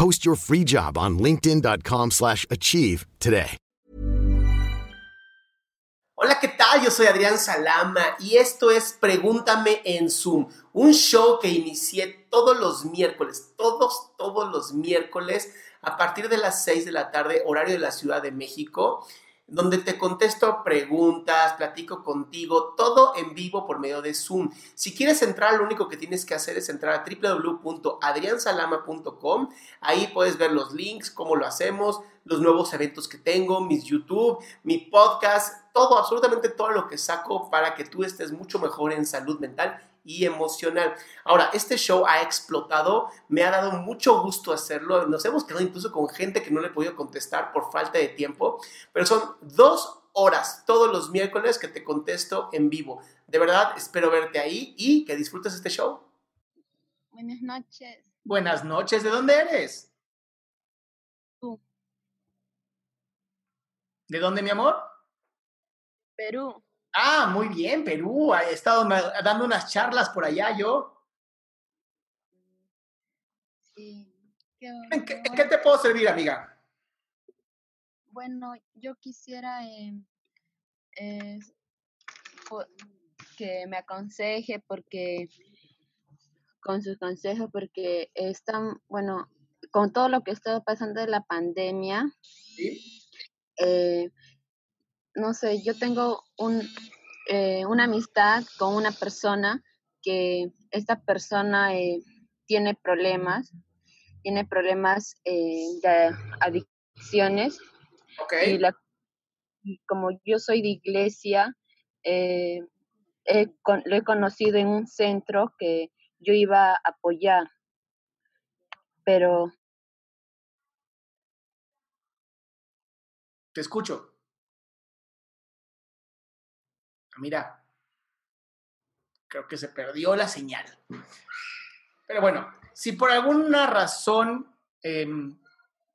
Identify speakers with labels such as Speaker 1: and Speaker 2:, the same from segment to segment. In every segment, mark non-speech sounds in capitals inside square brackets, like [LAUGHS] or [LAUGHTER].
Speaker 1: Post your free job on linkedin.com/achieve today.
Speaker 2: Hola, ¿qué tal? Yo soy Adrián Salama y esto es Pregúntame en Zoom, un show que inicié todos los miércoles, todos todos los miércoles a partir de las 6 de la tarde, horario de la Ciudad de México, donde te contesto preguntas, platico contigo, todo en vivo por medio de Zoom. Si quieres entrar, lo único que tienes que hacer es entrar a www.adriansalama.com. Ahí puedes ver los links, cómo lo hacemos, los nuevos eventos que tengo, mis YouTube, mi podcast, todo, absolutamente todo lo que saco para que tú estés mucho mejor en salud mental y emocional. Ahora, este show ha explotado, me ha dado mucho gusto hacerlo, nos hemos quedado incluso con gente que no le he podido contestar por falta de tiempo, pero son dos horas todos los miércoles que te contesto en vivo. De verdad, espero verte ahí y que disfrutes este show.
Speaker 3: Buenas noches.
Speaker 2: Buenas noches, ¿de dónde eres?
Speaker 3: Tú.
Speaker 2: ¿De dónde, mi amor?
Speaker 3: Perú.
Speaker 2: Ah, muy bien, Perú. He estado dando unas charlas por allá yo.
Speaker 3: Sí.
Speaker 2: ¿En qué, te puedo servir, amiga?
Speaker 3: Bueno, yo quisiera em, que me aconseje porque con sus consejos porque están, bueno, con todo lo que está pasando de la pandemia, ¿Sí? eh, no sé, yo tengo un, eh, una amistad con una persona que esta persona eh, tiene problemas, tiene problemas eh, de adicciones.
Speaker 2: Okay.
Speaker 3: Y, como yo soy de iglesia, lo he conocido en un centro que yo iba a apoyar, pero...
Speaker 2: Te escucho. Mira, creo que se perdió la señal. Pero bueno, si por alguna razón em,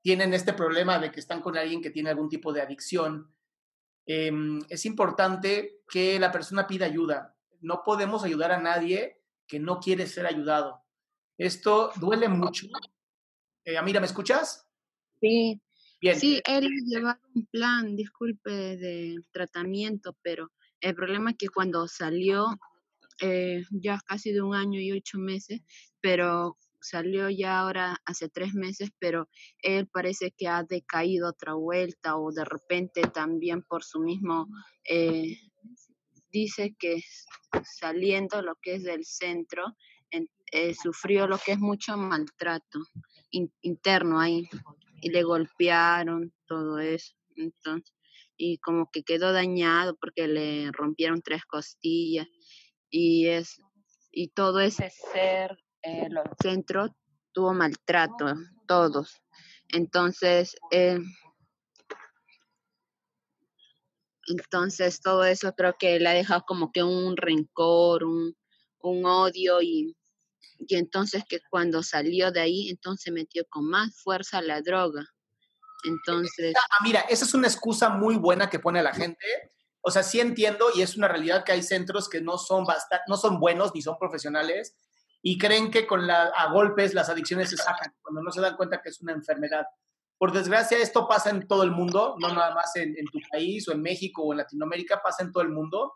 Speaker 2: tienen este problema de que están con alguien que tiene algún tipo de adicción, em, es importante que la persona pida ayuda. No podemos ayudar a nadie que no quiere ser ayudado. Esto duele mucho. Eh, Amira, ¿me escuchas?
Speaker 3: Sí. Bien. Sí, él llevaba un plan, disculpe, de tratamiento, pero el problema es que cuando salió, eh, ya casi de un año y ocho meses, pero salió ya ahora hace tres meses, pero él parece que ha decaído otra vuelta o de repente también por su mismo, eh, dice que saliendo lo que es del centro, eh, sufrió lo que es mucho maltrato interno ahí y le golpearon todo eso. Entonces, y como que quedó dañado porque le rompieron tres costillas y es y todo ese ser eh, los centros tuvo maltrato todos. Entonces eh, entonces todo eso creo que le ha dejado como que un rencor un, un odio y, y entonces que cuando salió de ahí entonces metió con más fuerza la droga entonces.
Speaker 2: Ah, mira, esa es una excusa muy buena que pone la gente. O sea, sí entiendo y es una realidad que hay centros que no son, no son buenos ni son profesionales y creen que con la, a golpes las adicciones se sacan cuando no se dan cuenta que es una enfermedad. Por desgracia, esto pasa en todo el mundo, no nada más en, tu país o en México o en Latinoamérica, pasa en todo el mundo,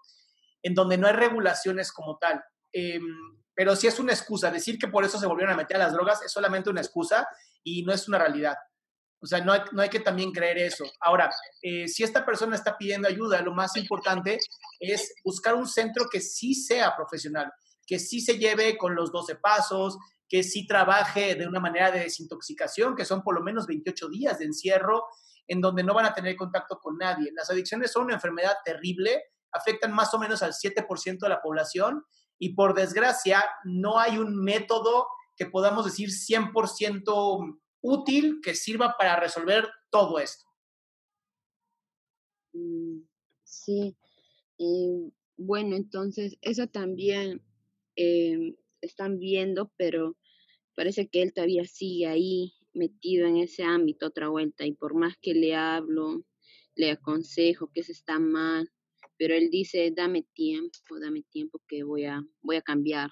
Speaker 2: en donde no hay regulaciones como tal. Em, pero si es una excusa. Decir que por eso se volvieron a meter a las drogas es solamente una excusa y no es una realidad. O sea, no hay, no hay que también creer eso. Ahora, eh, si esta persona está pidiendo ayuda, lo más importante es buscar un centro que sí sea profesional, que sí se lleve con los 12 pasos, que sí trabaje de una manera de desintoxicación, que son por lo menos 28 días de encierro, en donde no van a tener contacto con nadie. Las adicciones son una enfermedad terrible, afectan más o menos al 7% de la población y por desgracia no hay un método que podamos decir 100% útil que sirva para resolver todo esto.
Speaker 3: Mm, sí, bueno, entonces eso también eh, están viendo, pero parece que él todavía sigue ahí metido en ese ámbito otra vuelta y por más que le hablo, le aconsejo que se está mal, pero él dice, dame tiempo, dame tiempo que voy a, voy a cambiar.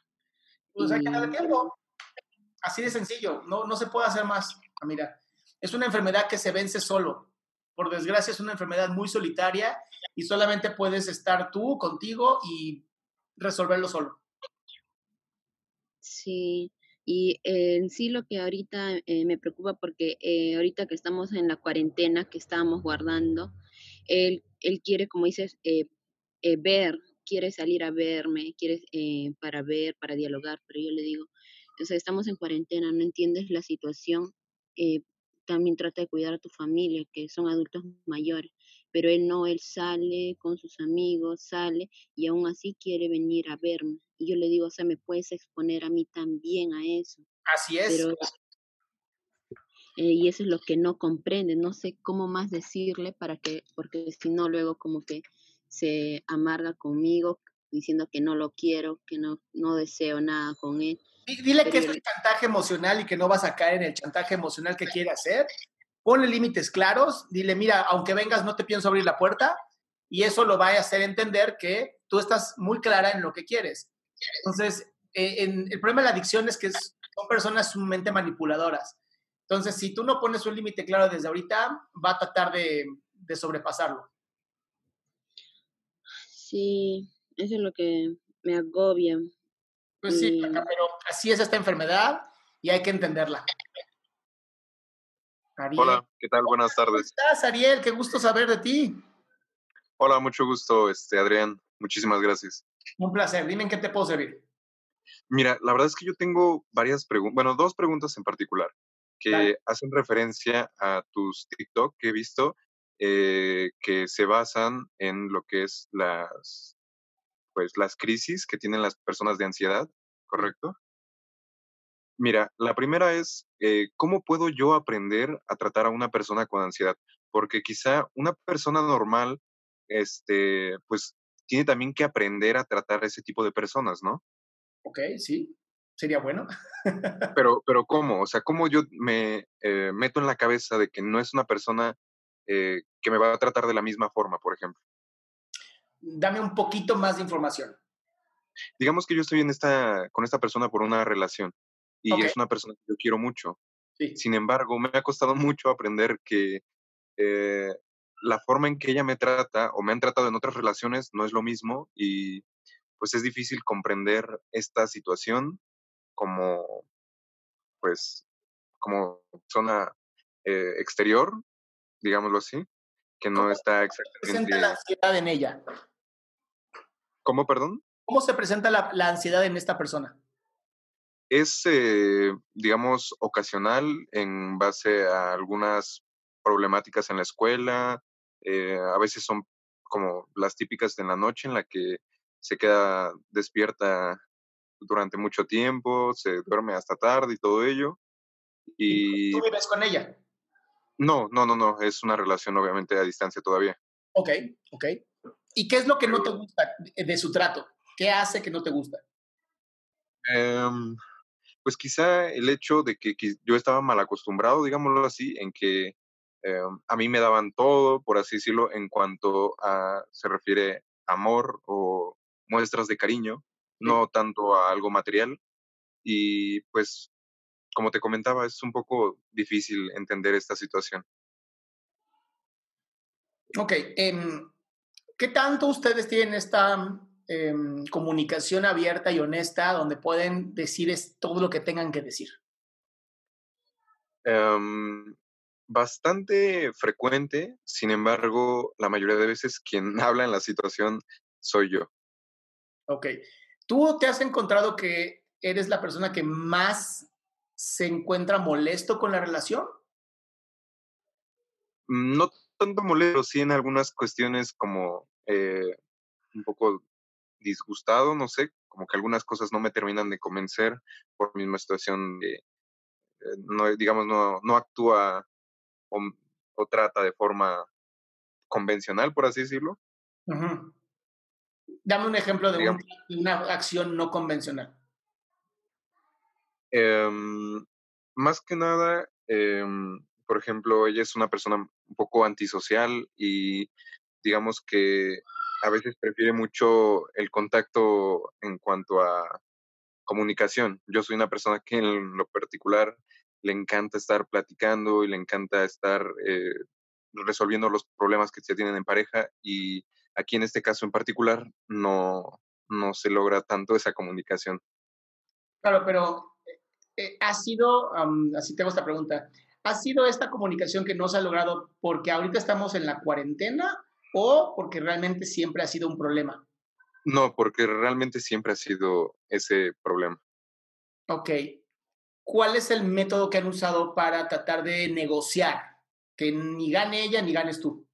Speaker 2: Pues hay que darle tiempo. Así de sencillo, no, no se puede hacer más. Mira, es una enfermedad que se vence solo. Por desgracia es una enfermedad muy solitaria y solamente puedes estar tú contigo y resolverlo solo.
Speaker 3: Sí, y en sí lo que ahorita eh, me preocupa porque eh, ahorita que estamos en la cuarentena que estábamos guardando, él, él quiere, como dices, eh, ver, quiere salir a verme, quiere para ver, para dialogar, pero yo le digo, o sea, estamos en cuarentena, no entiendes la situación, también trata de cuidar a tu familia, que son adultos mayores, pero él no, él sale con sus amigos, sale y aún así quiere venir a verme. Y yo le digo, o sea, me puedes exponer a mí también a eso.
Speaker 2: Así es.
Speaker 3: Eh, y eso es lo que no comprende, no sé cómo más decirle para que, porque si no luego como que se amarga conmigo diciendo que no lo quiero, que no, no deseo nada con él.
Speaker 2: Dile que es el chantaje emocional y que no vas a caer en el chantaje emocional que quiere hacer. Ponle límites claros, dile, mira, aunque vengas no te pienso abrir la puerta y eso lo va a hacer entender que tú estás muy clara en lo que quieres. Entonces, eh, el problema de la adicción es que son personas sumamente manipuladoras. Entonces, si tú no pones un límite claro desde ahorita, va a tratar de, de sobrepasarlo.
Speaker 3: Sí, eso es lo que me agobia.
Speaker 2: Pues sí, pero así es esta enfermedad y hay que entenderla.
Speaker 4: Hola, ¿qué tal? Buenas tardes.
Speaker 2: ¿Cómo estás, Ariel? Qué gusto saber de ti.
Speaker 4: Hola, mucho gusto, este Adrián. Muchísimas gracias.
Speaker 2: Un placer. Dime en qué te puedo servir.
Speaker 4: Mira, la verdad es que yo tengo varias preguntas, bueno, dos preguntas en particular que hacen referencia a tus TikTok que he visto eh, que se basan en lo que es las pues las crisis que tienen las personas de ansiedad, ¿correcto? Mira, la primera es, eh, ¿cómo puedo yo aprender a tratar a una persona con ansiedad? Porque quizá una persona normal, este, pues, tiene también que aprender a tratar a ese tipo de personas, ¿no?
Speaker 2: Ok, sí, sería bueno. [LAUGHS]
Speaker 4: pero, pero ¿cómo? O sea, ¿cómo yo me eh, meto en la cabeza de que no es una persona eh, que me va a tratar de la misma forma, por ejemplo?
Speaker 2: dame un poquito más de información.
Speaker 4: Digamos que yo estoy en esta, con esta persona por una relación y es una persona que yo quiero mucho. Sin embargo, me ha costado [LAUGHS] mucho aprender que eh, la forma en que ella me trata o me han tratado en otras relaciones no es lo mismo y pues es difícil comprender esta situación como pues como zona eh, exterior, digámoslo así, que no está exactamente...
Speaker 2: ¿Cómo se presenta la ansiedad en ella?
Speaker 4: ¿Cómo, perdón?
Speaker 2: ¿Cómo se presenta la, ansiedad en esta persona?
Speaker 4: Es, eh, digamos, ocasional en base a algunas problemáticas en la escuela. Eh, a veces son como las típicas en la noche en la que se queda despierta durante mucho tiempo, se duerme hasta tarde y todo ello.
Speaker 2: Y... ¿Tú vives con ella?
Speaker 4: No, no, no, no, es una relación obviamente a distancia todavía.
Speaker 2: Ok, ok. ¿Y qué es lo que no te gusta de su trato? ¿Qué hace que no te gusta?
Speaker 4: Em, pues quizá el hecho de que, yo estaba mal acostumbrado, digámoslo así, en que em, a mí me daban todo, por así decirlo, en cuanto a se refiere amor o muestras de cariño, no tanto a algo material. Y pues como te comentaba, es un poco difícil entender esta situación.
Speaker 2: Ok, em, ¿qué tanto ustedes tienen esta em, comunicación abierta y honesta donde pueden decir todo lo que tengan que decir?
Speaker 4: Em, bastante frecuente, sin embargo, la mayoría de veces quien [LAUGHS] habla en la situación soy yo.
Speaker 2: Ok. ¿Tú te has encontrado que eres la persona que más se encuentra molesto con la relación?
Speaker 4: No tanto molesto, sí en algunas cuestiones como eh, un poco disgustado, no sé, como que algunas cosas no me terminan de convencer por mi misma situación de, eh, no, digamos, no, no actúa o, trata de forma convencional, por así decirlo.
Speaker 2: Dame un ejemplo de, una acción no convencional.
Speaker 4: Em, más que nada, em, por ejemplo, ella es una persona un poco antisocial y digamos que a veces prefiere mucho el contacto en cuanto a comunicación. Yo soy una persona que en lo particular le encanta estar platicando y le encanta estar eh, resolviendo los problemas que se tienen en pareja y aquí en este caso en particular no, no se logra tanto esa comunicación.
Speaker 2: Claro, pero eh, ha sido, así tengo esta pregunta, ¿ha sido esta comunicación que no se ha logrado porque ahorita estamos en la cuarentena o porque realmente siempre ha sido un problema?
Speaker 4: No, porque realmente siempre ha sido ese problema.
Speaker 2: Ok. ¿cuál es el método que han usado para tratar de negociar? Que ni gane ella ni ganes tú.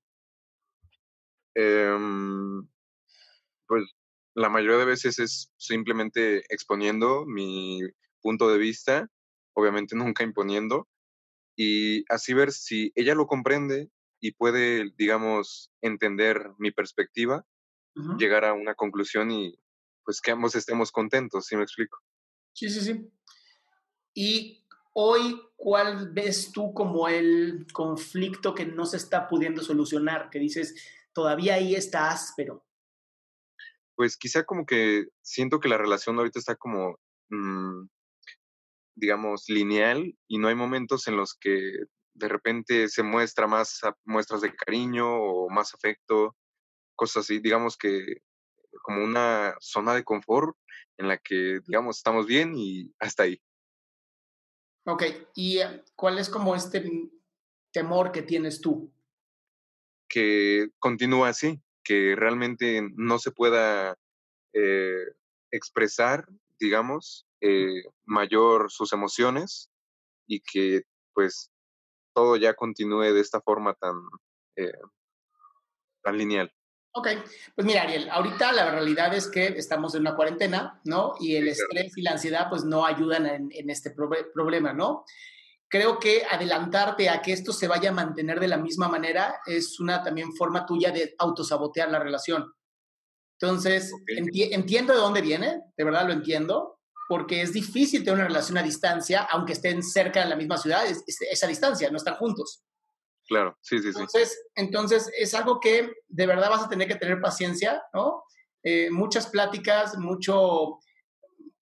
Speaker 4: Em, pues la mayoría de veces es simplemente exponiendo mi punto de vista, obviamente nunca imponiendo, y así ver si ella lo comprende y puede, digamos, entender mi perspectiva, llegar a una conclusión y pues que ambos estemos contentos, ¿sí me explico?
Speaker 2: Sí, sí, sí. Y hoy, ¿cuál ves tú como el conflicto que no se está pudiendo solucionar? Que dices, todavía ahí está áspero.
Speaker 4: Pues quizá como que siento que la relación ahorita está como, mm, digamos, lineal y no hay momentos en los que de repente se muestra más muestras de cariño o más afecto, cosas así, digamos que como una zona de confort en la que, digamos, estamos bien y hasta ahí.
Speaker 2: Ok, ¿y eh, cuál es como este temor que tienes tú?
Speaker 4: Que continúa así, que realmente no se pueda eh, expresar, digamos, eh, mayor sus emociones y que pues todo ya continúe de esta forma tan, tan lineal.
Speaker 2: Ok, pues mira, Ariel, ahorita la realidad es que estamos en una cuarentena, ¿no? Y el estrés y la ansiedad pues no ayudan en, este problema, ¿no? Creo que adelantarte a que esto se vaya a mantener de la misma manera es una también forma tuya de autosabotear la relación. Entonces, entiendo de dónde viene, de verdad lo entiendo, porque es difícil tener una relación a distancia, aunque estén cerca en la misma ciudad, es, esa distancia, no están juntos.
Speaker 4: Claro, sí, sí,
Speaker 2: entonces, sí. Entonces, es algo que de verdad vas a tener que tener paciencia, ¿no? Eh, muchas pláticas, mucho,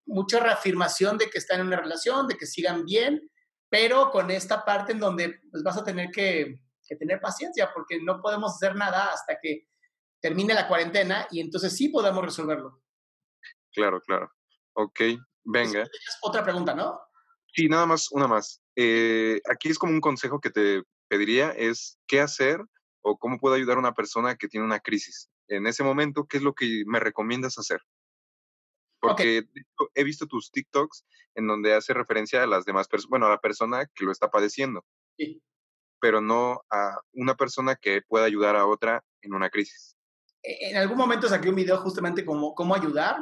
Speaker 2: mucha reafirmación de que están en una relación, de que sigan bien, pero con esta parte en donde pues, vas a tener que, que tener paciencia, porque no podemos hacer nada hasta que termine la cuarentena y entonces sí podemos resolverlo.
Speaker 4: Claro, claro. Ok, venga.
Speaker 2: otra pregunta, ¿no?
Speaker 4: Sí, nada más, una más. Eh, aquí es como un consejo que te pediría es qué hacer o cómo puedo ayudar a una persona que tiene una crisis. En ese momento, ¿qué es lo que me recomiendas hacer? Porque he visto tus TikToks en donde hace referencia a las demás personas, bueno, a la persona que lo está padeciendo, sí. pero no a una persona que pueda ayudar a otra en una crisis.
Speaker 2: E-, en algún momento saqué un video justamente como cómo ayudar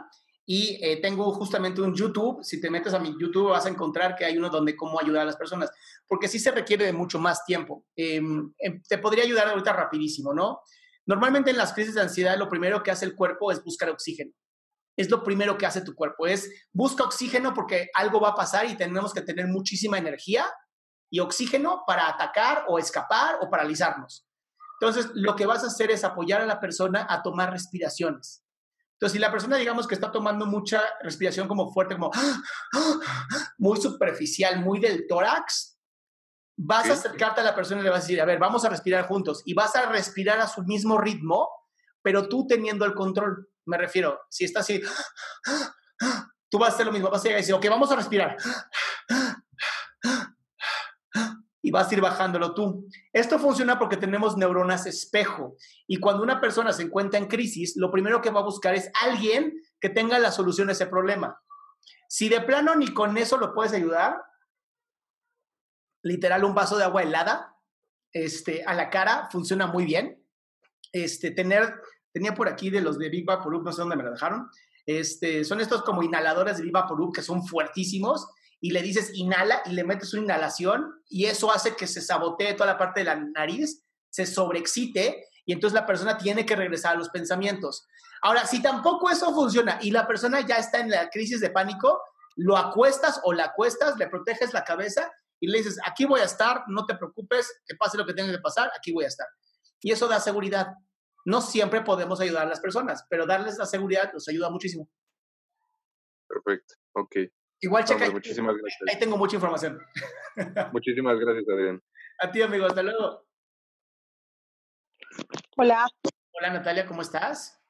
Speaker 2: y eh, tengo justamente un YouTube, si te metes a mi YouTube vas a encontrar que hay uno donde cómo ayudar a las personas, porque sí se requiere de mucho más tiempo. Em, em, te podría ayudar ahorita rapidísimo, ¿no? Normalmente en las crisis de ansiedad lo primero que hace el cuerpo es buscar oxígeno. Es lo primero que hace tu cuerpo, es busca oxígeno porque algo va a pasar y tenemos que tener muchísima energía y oxígeno para atacar o escapar o paralizarnos. Entonces, lo que vas a hacer es apoyar a la persona a tomar respiraciones Entonces, si la persona, digamos que está tomando mucha respiración como fuerte, como muy superficial, muy del tórax, vas a acercarte a la persona y le vas a decir, a ver, vamos a respirar juntos. Y vas a respirar a su mismo ritmo, pero tú teniendo el control. Me refiero, si está así, tú vas a hacer lo mismo, vas a llegar y decir, ok, vamos a respirar y vas a ir bajándolo tú. Esto funciona porque tenemos neuronas espejo y cuando una persona se encuentra en crisis, lo primero que va a buscar es alguien que tenga la solución a ese problema. Si de plano ni con eso lo puedes ayudar, literal un vaso de agua helada este, a la cara funciona muy bien. Este, tener, tenía por aquí de los de Big Vaporub, no sé dónde me lo dejaron. Este, son estos como inhaladores de Big Vaporub que son fuertísimos y le dices inhala y le metes una inhalación y eso hace que se sabotee toda la parte de la nariz, se sobreexcite y entonces la persona tiene que regresar a los pensamientos. Ahora, si tampoco eso funciona y la persona ya está en la crisis de pánico, lo acuestas o la acuestas, le proteges la cabeza y le dices, aquí voy a estar, no te preocupes, que pase lo que tenga que pasar, aquí voy a estar. Y eso da seguridad. No siempre podemos ayudar a las personas, pero darles la seguridad nos ayuda muchísimo.
Speaker 4: Perfecto, ok.
Speaker 2: Igual, checa. Muchísimas gracias. Ahí tengo mucha información. [LAUGHS]
Speaker 4: Muchísimas gracias, Adrián.
Speaker 2: A ti, amigo. Hasta luego.
Speaker 5: Hola.
Speaker 2: Hola, Natalia. ¿Cómo estás?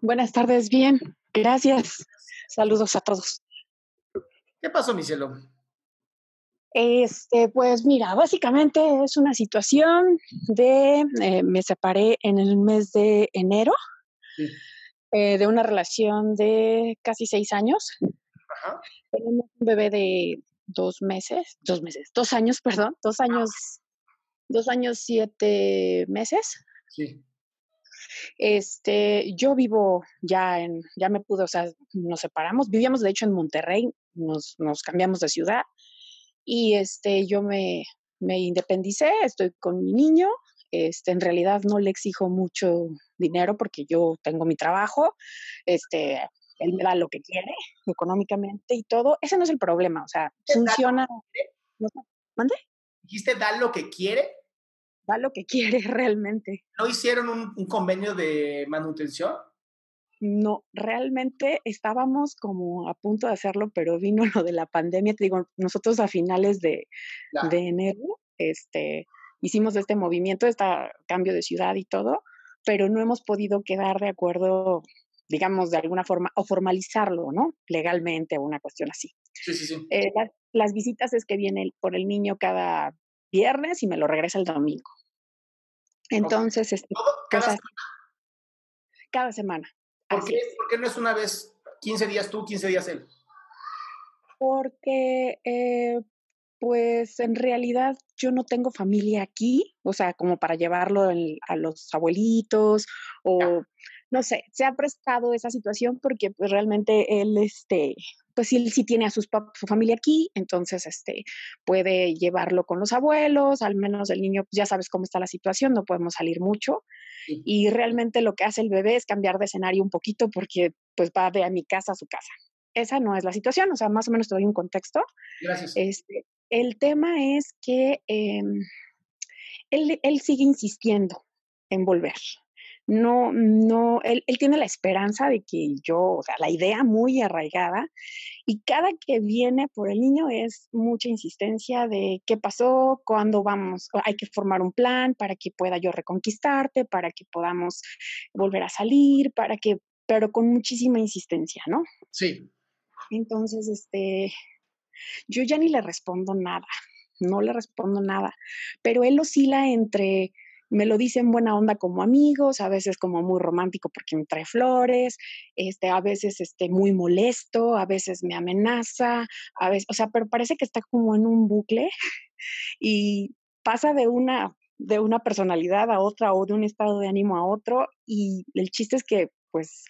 Speaker 5: Buenas tardes. Bien. Gracias. Saludos a todos.
Speaker 2: ¿Qué pasó, mi cielo?
Speaker 5: Este, pues mira, básicamente es una situación de, eh, me separé en el mes de enero eh, de una relación de casi seis años. Tenemos un bebé de dos meses, dos meses, dos años, [LAUGHS] perdón, dos ah. años, dos años, siete meses.
Speaker 2: Sí.
Speaker 5: Este, yo vivo ya en, ya me pude, o sea, nos separamos, vivíamos de hecho en Monterrey, nos, nos cambiamos de ciudad y este, yo me, me independicé, estoy con mi niño, este, en realidad no le exijo mucho dinero porque yo tengo mi trabajo, este, él me da lo que quiere económicamente y todo. Ese no es el problema, o sea, funciona. ¿Mande?
Speaker 2: ¿Dijiste da lo que quiere?
Speaker 5: Da lo que quiere [LAUGHS] realmente.
Speaker 2: ¿No hicieron un, convenio de manutención?
Speaker 5: No, realmente estábamos como a punto de hacerlo, pero vino [LAUGHS] lo de la pandemia. Te digo, nosotros a finales de, de enero este, hicimos este movimiento, este cambio de ciudad y todo, pero no hemos podido quedar de acuerdo digamos, de alguna forma, o formalizarlo, ¿no? Legalmente o una cuestión así.
Speaker 2: Sí, sí, sí.
Speaker 5: Eh, las visitas es que viene por el niño cada viernes y me lo regresa el domingo. Entonces, este,
Speaker 2: cada, semana?
Speaker 5: cada semana.
Speaker 2: ¿Por qué, ¿Por qué, no es una vez 15 días tú, 15 días él?
Speaker 5: Porque, eh, pues en realidad yo no tengo familia aquí, o sea, como para llevarlo a los abuelitos o no sé, se ha prestado esa situación porque pues realmente él, este, pues él sí tiene a sus su familia aquí, entonces, este, puede llevarlo con los abuelos, al menos el niño, pues ya sabes cómo está la situación, no podemos salir mucho. Y realmente lo que hace el bebé es cambiar de escenario un poquito porque pues va de a mi casa a su casa. Esa no es la situación, o sea, más o menos te doy un contexto.
Speaker 2: Gracias.
Speaker 5: Este, el tema es que em, él, él sigue insistiendo en volver no, no, él, él, tiene la esperanza de que yo, o sea, la idea muy arraigada, y cada que viene por el niño es mucha insistencia de qué pasó, cuándo vamos, hay que formar un plan para que pueda yo reconquistarte, para que podamos volver a salir, para que, pero con muchísima insistencia, ¿no?
Speaker 2: Sí.
Speaker 5: Entonces, este, yo ya ni le respondo nada, no le respondo nada, pero él oscila entre me lo dice en buena onda como amigos, a veces como muy romántico porque me trae flores, este, a veces este, muy molesto, a veces me amenaza, a veces, o sea, pero parece que está como en un bucle [LAUGHS] y pasa de una, de una personalidad a otra o de un estado de ánimo a otro y el chiste es que pues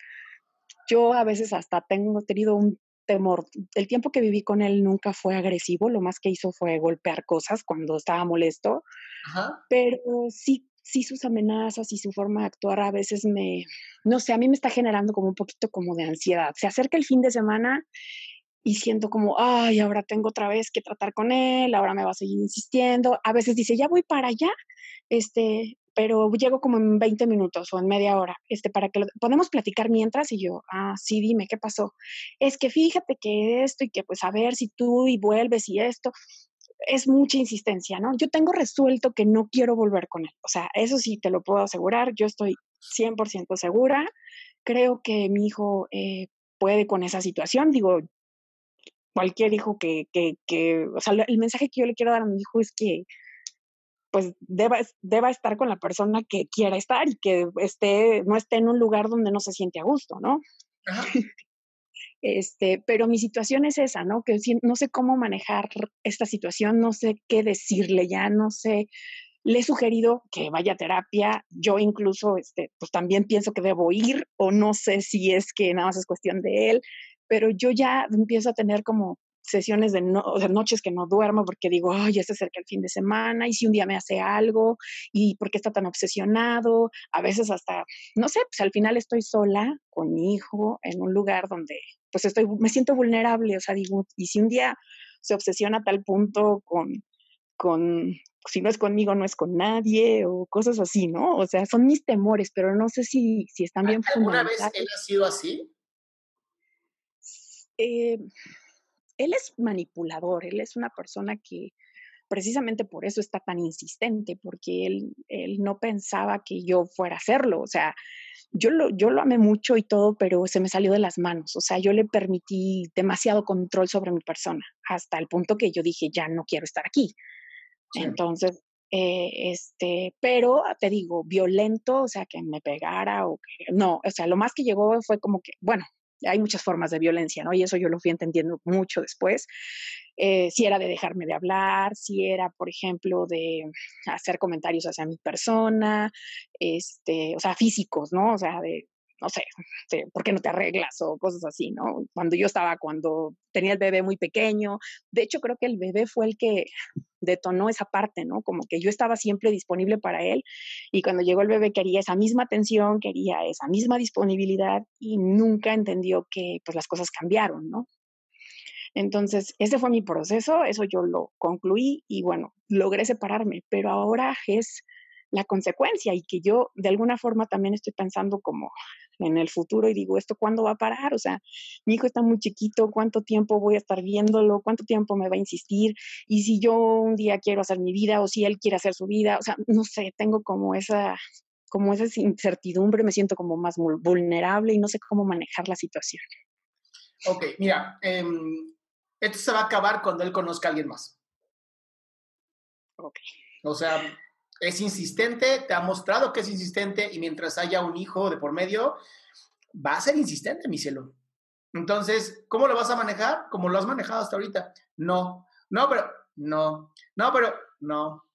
Speaker 5: yo a veces hasta tengo tenido un temor. El tiempo que viví con él nunca fue agresivo, lo más que hizo fue golpear cosas cuando estaba molesto, pero sí sí sus amenazas y su forma de actuar a veces me, no sé, a mí me está generando como un poquito como de ansiedad. Se acerca el fin de semana y siento como, ay, ahora tengo otra vez que tratar con él, ahora me va a seguir insistiendo. A veces dice, ya voy para allá, este, pero llego como en 20 minutos o en media hora, este, para que lo, podemos platicar mientras y yo, ah, sí, dime, ¿qué pasó? Es que fíjate que esto y que pues a ver si tú y vuelves y esto, es mucha insistencia, ¿no? Yo tengo resuelto que no quiero volver con él, o sea, eso sí te lo puedo asegurar, yo estoy 100% segura, creo que mi hijo eh, puede con esa situación, digo, cualquier hijo que, que, que, o sea, el mensaje que yo le quiero dar a mi hijo es que pues deba, deba estar con la persona que quiera estar y que esté, no esté en un lugar donde no se siente a gusto, ¿no? [LAUGHS] Este, pero mi situación es esa, ¿no? Que no sé cómo manejar esta situación, no sé qué decirle ya, no sé. Le he sugerido que vaya a terapia. Yo incluso, este, pues también pienso que debo ir o no sé si es que nada más es cuestión de él, pero yo ya empiezo a tener como sesiones de, no, de noches que no duermo porque digo, ay, ya se acerca el fin de semana y si un día me hace algo y por qué está tan obsesionado, a veces hasta, no sé, pues al final estoy sola con mi hijo en un lugar donde pues estoy, me siento vulnerable, o sea, digo, y si un día se obsesiona a tal punto con, con, si no es conmigo, no es con nadie, o cosas así, ¿no? O sea, son mis temores, pero no sé si, si están bien
Speaker 2: ¿Alguna vez él ha sido así?
Speaker 5: Eh, él es manipulador, él es una persona que precisamente por eso está tan insistente, porque él, él no pensaba que yo fuera a hacerlo, o sea, yo lo, yo lo amé mucho y todo, pero se me salió de las manos, o sea, yo le permití demasiado control sobre mi persona, hasta el punto que yo dije, ya no quiero estar aquí. Entonces, eh, este, pero te digo, violento, o sea, que me pegara o que, no, o sea, lo más que llegó fue como que, bueno, hay muchas formas de violencia, ¿no? Y eso yo lo fui entendiendo mucho después. Eh, si era de dejarme de hablar, si era, por ejemplo, de hacer comentarios hacia mi persona, este, o sea, físicos, ¿no? O sea, de, no sé, ¿por qué no te arreglas? O cosas así, ¿no? Cuando yo estaba, cuando tenía el bebé muy pequeño, de hecho creo que el bebé fue el que detonó esa parte, ¿no? Como que yo estaba siempre disponible para él y cuando llegó el bebé quería esa misma atención, quería esa misma disponibilidad y nunca entendió que pues las cosas cambiaron, ¿no? Entonces, ese fue mi proceso, eso yo lo concluí y bueno, logré separarme, pero ahora es la consecuencia y que yo de alguna forma también estoy pensando como en el futuro y digo, ¿esto cuándo va a parar? O sea, mi hijo está muy chiquito, ¿cuánto tiempo voy a estar viéndolo? ¿Cuánto tiempo me va a insistir? Y si yo un día quiero hacer mi vida o si él quiere hacer su vida, o sea, no sé, tengo como esa como esa incertidumbre, me siento como más vulnerable y no sé cómo manejar la situación.
Speaker 2: Ok, mira, em, esto se va a acabar cuando él conozca a alguien más.
Speaker 5: Ok.
Speaker 2: O sea, es insistente, te ha mostrado que es insistente y mientras haya un hijo de por medio, va a ser insistente, mi cielo. Entonces, ¿cómo lo vas a manejar? Como lo has manejado hasta ahorita. No, no, pero, no, no, pero, no.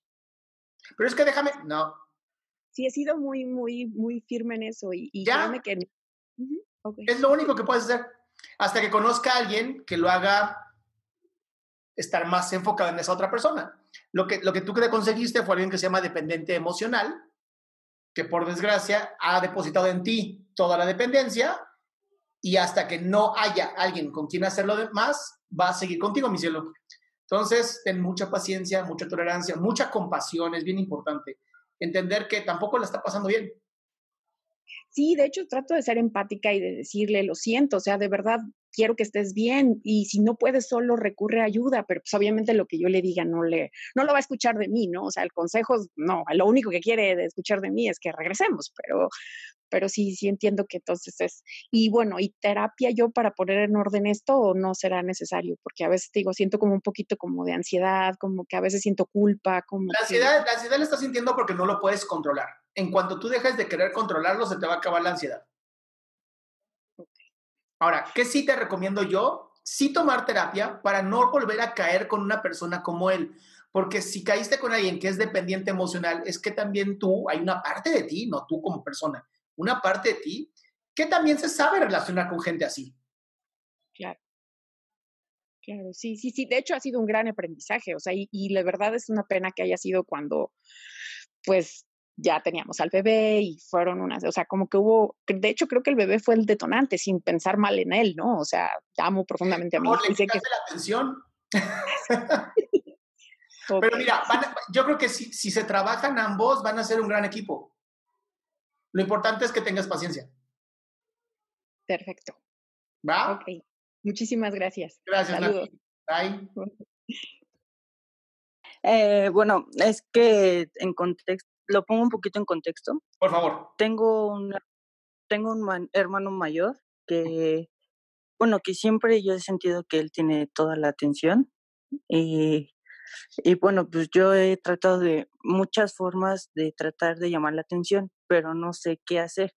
Speaker 2: Pero es que déjame, no.
Speaker 5: Sí, he sido muy, muy, muy firme en eso y, y
Speaker 2: ¿Ya?
Speaker 5: que...
Speaker 2: Es lo único que puedes hacer. Hasta que conozca a alguien que lo haga estar más enfocado en esa otra persona. Lo que, lo que tú que conseguiste fue alguien que se llama dependiente emocional, que por desgracia ha depositado en ti toda la dependencia y hasta que no haya alguien con quien hacerlo más, va a seguir contigo, mi cielo. Entonces, ten mucha paciencia, mucha tolerancia, mucha compasión, es bien importante. Entender que tampoco la está pasando bien.
Speaker 5: Sí, de hecho trato de ser empática y de decirle, lo siento, o sea, de verdad quiero que estés bien y si no puedes solo recurre a ayuda, pero pues obviamente lo que yo le diga no le no lo va a escuchar de mí, ¿no? O sea, el consejo no, lo único que quiere de escuchar de mí es que regresemos, pero pero sí sí entiendo que entonces es y bueno, y terapia yo para poner en orden esto no será necesario, porque a veces digo, siento como un poquito como de ansiedad, como que a veces siento culpa, como
Speaker 2: La ansiedad, la ansiedad la estás sintiendo porque no lo puedes controlar. En cuanto tú dejes de querer controlarlo, se te va a acabar la ansiedad. Ahora, ¿qué sí te recomiendo yo? Sí tomar terapia para no volver a caer con una persona como él. Porque si caíste con alguien que es dependiente emocional, es que también tú, hay una parte de ti, no tú como persona, una parte de ti que también se sabe relacionar con gente así.
Speaker 5: Claro. Claro, sí, sí, sí. De hecho, ha sido un gran aprendizaje. O sea, y, la verdad es una pena que haya sido cuando, pues, ya teníamos al bebé y fueron unas, o sea, como que hubo, de hecho creo que el bebé fue el detonante sin pensar mal en él, ¿no? O sea, amo profundamente a mi
Speaker 2: hijo. ¿Le que... la atención? [LAUGHS] Pero mira, yo creo que si, si se trabajan ambos, van a ser un gran equipo. Lo importante es que tengas paciencia.
Speaker 5: Perfecto.
Speaker 2: ¿Va?
Speaker 5: Ok. Muchísimas gracias.
Speaker 2: Gracias,
Speaker 5: Saludos.
Speaker 2: Bye. [LAUGHS]
Speaker 6: Eh, bueno, es que en contexto, lo pongo un poquito en contexto.
Speaker 2: Por favor.
Speaker 6: Tengo un, tengo un hermano mayor que, bueno, que siempre yo he sentido que él tiene toda la atención y, y bueno, pues yo he tratado de muchas formas de tratar de llamar la atención, pero no sé qué hacer.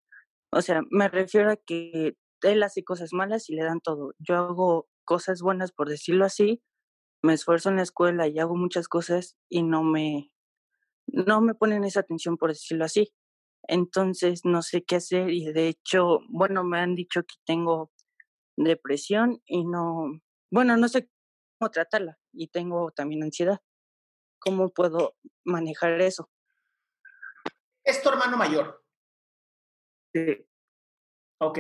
Speaker 6: O sea, me refiero a que él hace cosas malas y le dan todo. Yo hago cosas buenas, por decirlo así, me esfuerzo en la escuela y hago muchas cosas y no me, no me ponen esa atención, por decirlo así. Entonces no sé qué hacer y de hecho, bueno, me han dicho que tengo depresión y no, bueno, no sé cómo tratarla y tengo también ansiedad. ¿Cómo puedo manejar eso?
Speaker 2: Es tu hermano mayor.
Speaker 6: Sí.
Speaker 2: Ok.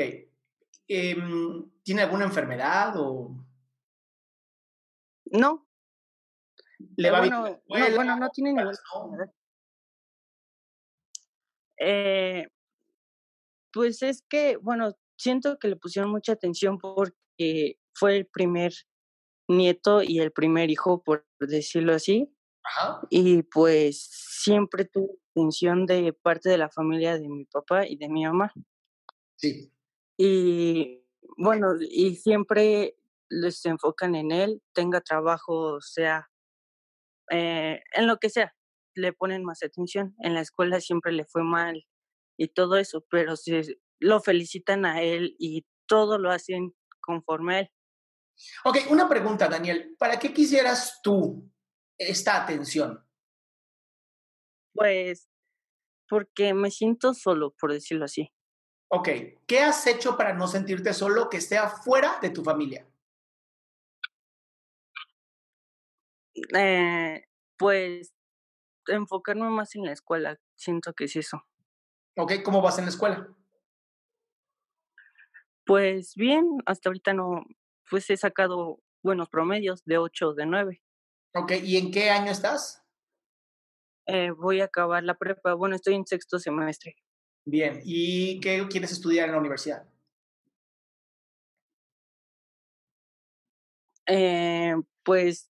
Speaker 2: Em, ¿Tiene alguna enfermedad o...?
Speaker 6: No.
Speaker 2: ¿Le va
Speaker 6: bueno, no, bueno, no tiene enfermedad. Eh, pues es que, bueno, siento que le pusieron mucha atención porque fue el primer nieto y el primer hijo, por decirlo así.
Speaker 2: Ajá.
Speaker 6: Y pues siempre tuve atención de parte de la familia de mi papá y de mi mamá.
Speaker 2: Sí.
Speaker 6: Y bueno, y siempre les enfocan en él, tenga trabajo, sea, eh, en lo que sea, le ponen más atención. En la escuela siempre le fue mal y todo eso, pero si lo felicitan a él y todo lo hacen conforme a él.
Speaker 2: Ok, una pregunta, Daniel. ¿Para qué quisieras tú esta atención?
Speaker 6: Pues porque me siento solo, por decirlo así.
Speaker 2: Ok, ¿qué has hecho para no sentirte solo que esté afuera de tu familia?
Speaker 6: Eh, pues enfocarme más en la escuela, siento que es eso.
Speaker 2: Ok, ¿cómo vas en la escuela?
Speaker 6: Pues bien, hasta ahorita no, pues he sacado buenos promedios de 8 o de 9.
Speaker 2: Ok, ¿y en qué año estás?
Speaker 6: Eh, voy a acabar la prepa, bueno, estoy en sexto semestre.
Speaker 2: Bien, ¿y qué quieres estudiar en la universidad?
Speaker 6: Eh, pues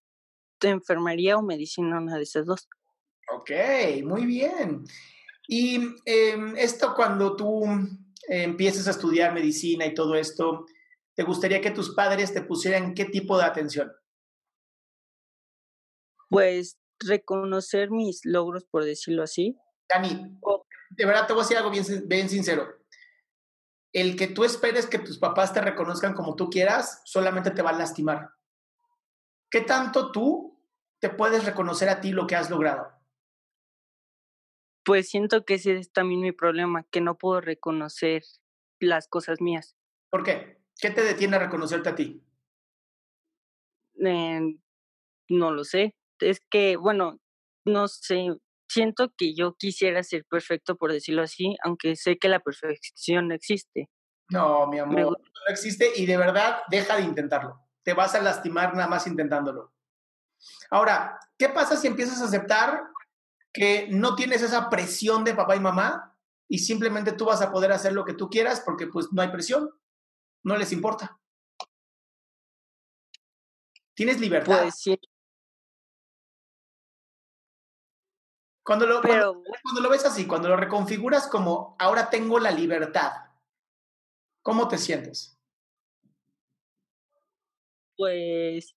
Speaker 6: enfermería o medicina, una de esas dos.
Speaker 2: Ok, muy bien. Y eh, esto cuando tú empieces a estudiar medicina y todo esto, ¿te gustaría que tus padres te pusieran qué tipo de atención?
Speaker 6: Pues reconocer mis logros, por decirlo así.
Speaker 2: Dani, de verdad te voy a decir algo bien, bien sincero. El que tú esperes que tus papás te reconozcan como tú quieras, solamente te va a lastimar. ¿Qué tanto tú te puedes reconocer a ti lo que has logrado?
Speaker 6: Pues siento que ese es también mi problema, que no puedo reconocer las cosas mías.
Speaker 2: ¿Por qué? ¿Qué te detiene a reconocerte a ti?
Speaker 6: Eh, no lo sé. Es que, bueno, no sé, siento que yo quisiera ser perfecto, por decirlo así, aunque sé que la perfección no existe.
Speaker 2: No, mi amor, no existe y de verdad deja de intentarlo. Te vas a lastimar nada más intentándolo. Ahora, ¿qué pasa si empiezas a aceptar que no tienes esa presión de papá y mamá y simplemente tú vas a poder hacer lo que tú quieras porque pues no hay presión? No les importa. Tienes libertad.
Speaker 6: Pues sí.
Speaker 2: Cuando lo, cuando, lo ves así, cuando lo reconfiguras como ahora tengo la libertad, ¿cómo te sientes?
Speaker 6: Pues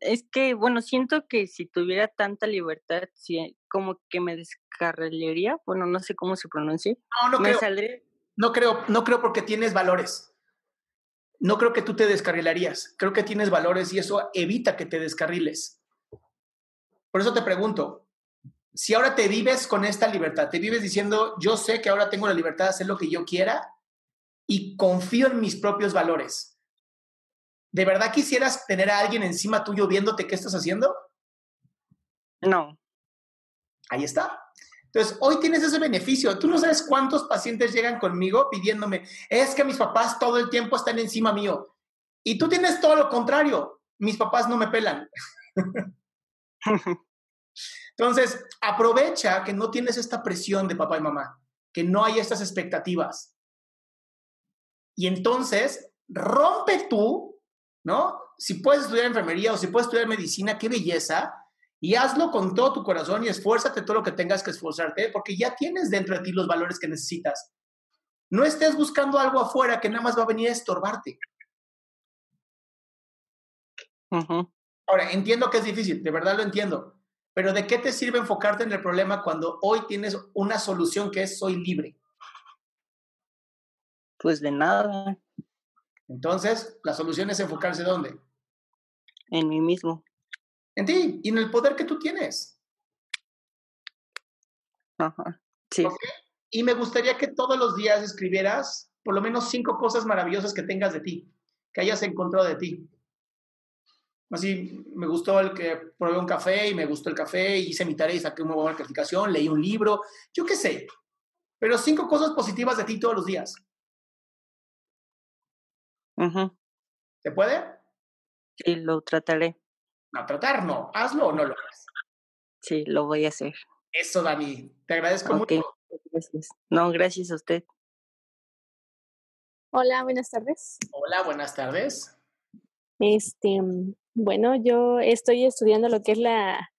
Speaker 6: es que, bueno, siento que si tuviera tanta libertad, como que me descarrilaría, bueno, no sé cómo se pronuncia.
Speaker 2: No, no
Speaker 6: me
Speaker 2: creo. No creo, no creo porque tienes valores. No creo que tú te descarrilarías. Creo que tienes valores y eso evita que te descarriles. Por eso te pregunto, si ahora te vives con esta libertad, te vives diciendo, yo sé que ahora tengo la libertad de hacer lo que yo quiera y confío en mis propios valores. ¿De verdad quisieras tener a alguien encima tuyo viéndote qué estás haciendo?
Speaker 6: No.
Speaker 2: Ahí está. Entonces, hoy tienes ese beneficio. Tú no sabes cuántos pacientes llegan conmigo pidiéndome, es que mis papás todo el tiempo están encima mío. Y tú tienes todo lo contrario. Mis papás no me pelan. [LAUGHS] Entonces, aprovecha que no tienes esta presión de papá y mamá, que no hay estas expectativas. Y entonces, rompe tú, ¿no? Si puedes estudiar enfermería o si puedes estudiar medicina, qué belleza. Y hazlo con todo tu corazón y esfuérzate todo lo que tengas que esforzarte, porque ya tienes dentro de ti los valores que necesitas. No estés buscando algo afuera que nada más va a venir a estorbarte. Ahora, entiendo que es difícil, de verdad lo entiendo, pero ¿de qué te sirve enfocarte en el problema cuando hoy tienes una solución que es soy libre?
Speaker 6: Pues de nada.
Speaker 2: Entonces, la solución es enfocarse ¿dónde?
Speaker 6: En mí mismo.
Speaker 2: En ti y en el poder que tú tienes.
Speaker 6: Ajá. Sí.
Speaker 2: Y me gustaría que todos los días escribieras por lo menos cinco cosas maravillosas que tengas de ti, que hayas encontrado de ti. Así, me gustó el que probé un café y me gustó el café, y hice mi tarea y saqué una buena calificación, leí un libro, yo qué sé. Pero cinco cosas positivas de ti todos los días. ¿Se puede?
Speaker 6: Sí, lo trataré.
Speaker 2: No, tratar no. Hazlo o no lo hagas.
Speaker 6: Sí, lo voy a hacer.
Speaker 2: Eso, Dani. Te agradezco mucho.
Speaker 6: Gracias. No, gracias a usted.
Speaker 7: Hola, buenas tardes.
Speaker 2: Hola, buenas tardes.
Speaker 7: Este, bueno, yo estoy estudiando lo que es la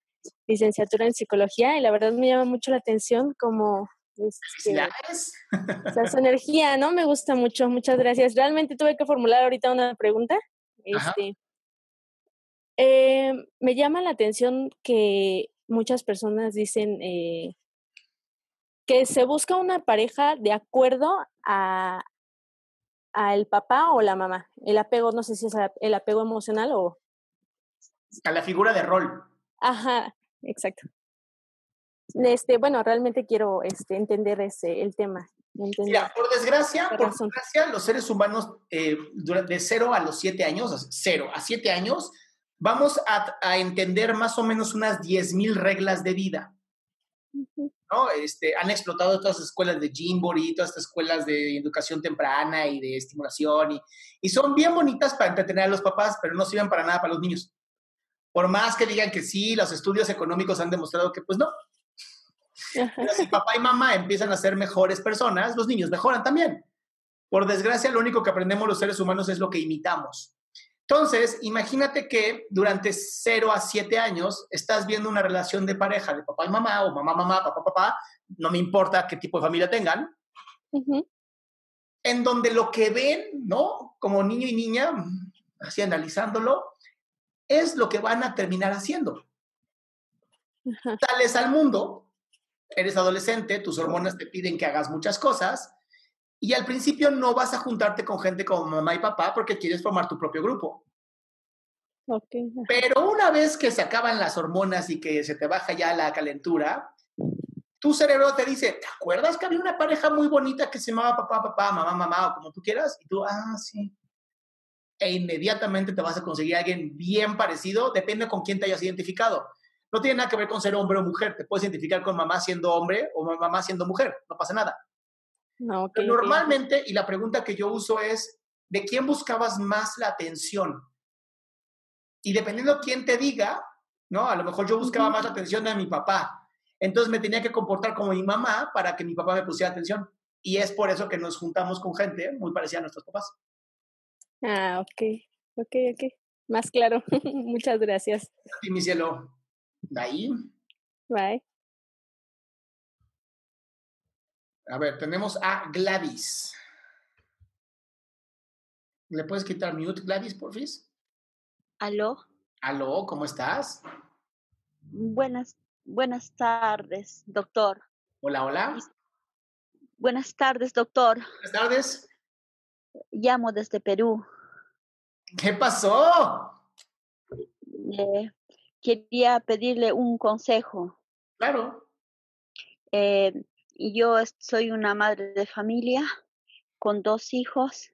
Speaker 7: licenciatura en psicología y la verdad me llama mucho la atención como este, su energía, ¿no? Me gusta mucho, muchas gracias. Realmente tuve que formular ahorita una pregunta. Este, eh, me llama la atención que muchas personas dicen eh, que se busca una pareja de acuerdo a, al papá o la mamá. El apego, no sé si es el apego emocional o...
Speaker 2: A la figura de rol.
Speaker 7: Ajá, exacto. Este, bueno, realmente quiero este, entender ese, el tema.
Speaker 2: Mira, por desgracia, por desgracia, los seres humanos eh, de cero a los siete años, cero a siete años, vamos a, a entender más o menos unas diez mil reglas de vida. ¿no? Este, han explotado todas las escuelas de Jimbori, todas estas escuelas de educación temprana y de estimulación, y, y, son bien bonitas para entretener a los papás, pero no sirven para nada para los niños. Por más que digan que sí, los estudios económicos han demostrado que pues no. Pero si papá y mamá empiezan a ser mejores personas, los niños mejoran también. Por desgracia, lo único que aprendemos los seres humanos es lo que imitamos. Entonces, imagínate que durante 0 a 7 años estás viendo una relación de pareja de papá y mamá, o mamá, mamá, papá, papá, no me importa qué tipo de familia tengan, en donde lo que ven, ¿no? Como niño y niña, así analizándolo, es lo que van a terminar haciendo. Sales al mundo, eres adolescente, tus hormonas te piden que hagas muchas cosas, y al principio no vas a juntarte con gente como mamá y papá porque quieres formar tu propio grupo. Pero una vez que se acaban las hormonas y que se te baja ya la calentura, tu cerebro te dice, ¿te acuerdas que había una pareja muy bonita que se llamaba papá, papá, mamá, mamá o como tú quieras? Y tú, ah, sí. E inmediatamente te vas a conseguir a alguien bien parecido, depende con quién te hayas identificado. No tiene nada que ver con ser hombre o mujer, te puedes identificar con mamá siendo hombre o mamá siendo mujer, no pasa nada. No, normalmente, y la pregunta que yo uso es, ¿de quién buscabas más la atención? Y dependiendo de quién te diga, ¿no? A lo mejor yo buscaba más la atención de mi papá. Entonces me tenía que comportar como mi mamá para que mi papá me pusiera atención. Y es por eso que nos juntamos con gente muy parecida a nuestros papás.
Speaker 7: Ah, ok. Ok, ok. Más claro. [LAUGHS] Muchas gracias.
Speaker 2: Y mi cielo. Ahí.
Speaker 7: Bye.
Speaker 2: A ver, tenemos a Gladys. ¿Le puedes quitar mute, Gladys, por favor?
Speaker 8: Aló.
Speaker 2: Aló, ¿cómo estás?
Speaker 8: Buenas, buenas tardes, doctor.
Speaker 2: Hola, hola.
Speaker 8: Buenas tardes, doctor.
Speaker 2: Buenas tardes.
Speaker 8: Llamo desde Perú.
Speaker 2: ¿Qué pasó?
Speaker 8: Eh, quería pedirle un consejo.
Speaker 2: Claro.
Speaker 8: Eh, yo soy una madre de familia con dos hijos,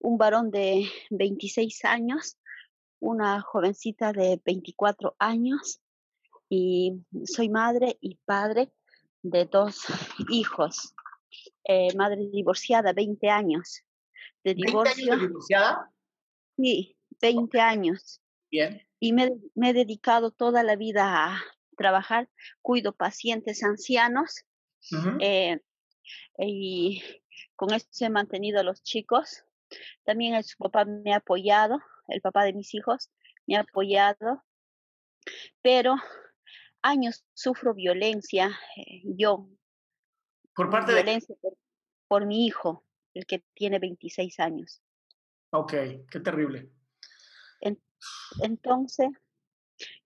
Speaker 8: un varón de 26 años, una jovencita de 24 años y soy madre y padre de dos hijos. Eh, madre divorciada, 20 años de divorcio.
Speaker 2: años de divorciada?
Speaker 8: Sí, 20 años.
Speaker 2: Bien.
Speaker 8: Y me, me, he dedicado toda la vida a, trabajar, cuido pacientes ancianos eh, y con eso he mantenido a los chicos. También su papá me ha apoyado, el papá de mis hijos me ha apoyado, pero años sufro violencia eh, yo.
Speaker 2: ¿Por parte
Speaker 8: violencia de...? Por, por mi hijo, el que tiene 26 años.
Speaker 2: Ok, qué terrible.
Speaker 8: Entonces,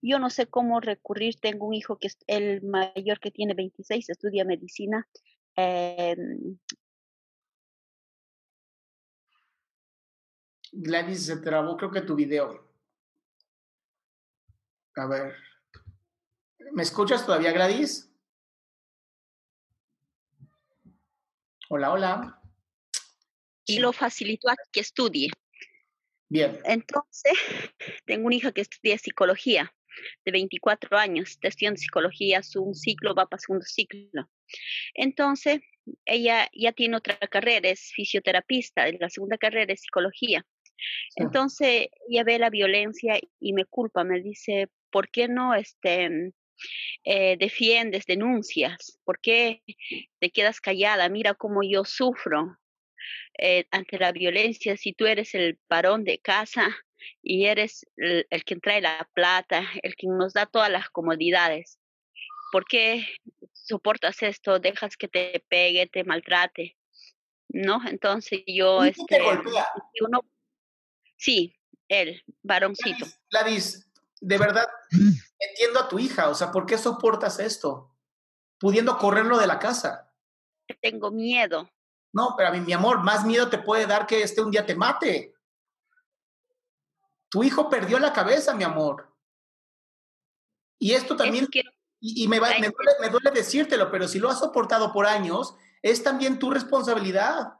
Speaker 8: yo no sé cómo recurrir. Tengo un hijo que es el mayor que tiene 26, estudia medicina. Eh,
Speaker 2: Gladys, se trabó creo que tu video. A ver. ¿Me escuchas todavía, Gladys? Hola, hola.
Speaker 8: Y lo facilitó a que estudie.
Speaker 2: Bien.
Speaker 8: Entonces, [LAUGHS] tengo una hija que estudia psicología de 24 años, está estudiando psicología, su ciclo va para segundo ciclo. Entonces, ella ya tiene otra carrera, es fisioterapista, la segunda carrera es psicología. Entonces, ella ve la violencia y me culpa, me dice, ¿por qué no este, eh, defiendes, denuncias? ¿Por qué te quedas callada? Mira cómo yo sufro eh, ante la violencia. Si tú eres el varón de casa y eres el, que trae la plata, el que nos da todas las comodidades, ¿por qué soportas esto? Dejas que te pegue, te maltrate. ¿No? Entonces yo... Este, uno, sí, el varoncito.
Speaker 2: Gladys, de verdad, entiendo a tu hija, o sea, ¿por qué soportas esto? Pudiendo correrlo de la casa.
Speaker 8: Tengo miedo.
Speaker 2: No, pero a mí, mi amor, más miedo te puede dar que este un día te mate. Tu hijo perdió la cabeza, mi amor. Y esto también, y, me, duele, me duele decírtelo, pero si lo has soportado por años, es también tu responsabilidad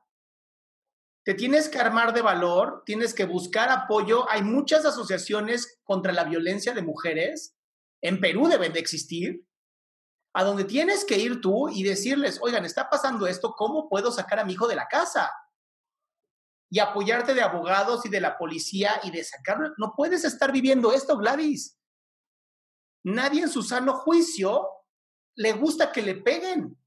Speaker 2: te tienes que armar de valor, tienes que buscar apoyo. Hay muchas asociaciones contra la violencia de mujeres. En Perú deben de existir. A donde tienes que ir tú y decirles, oigan, está pasando esto, ¿cómo puedo sacar a mi hijo de la casa? Y apoyarte de abogados y de la policía y de sacarlo. No puedes estar viviendo esto, Gladys. Nadie en su sano juicio le gusta que le peguen.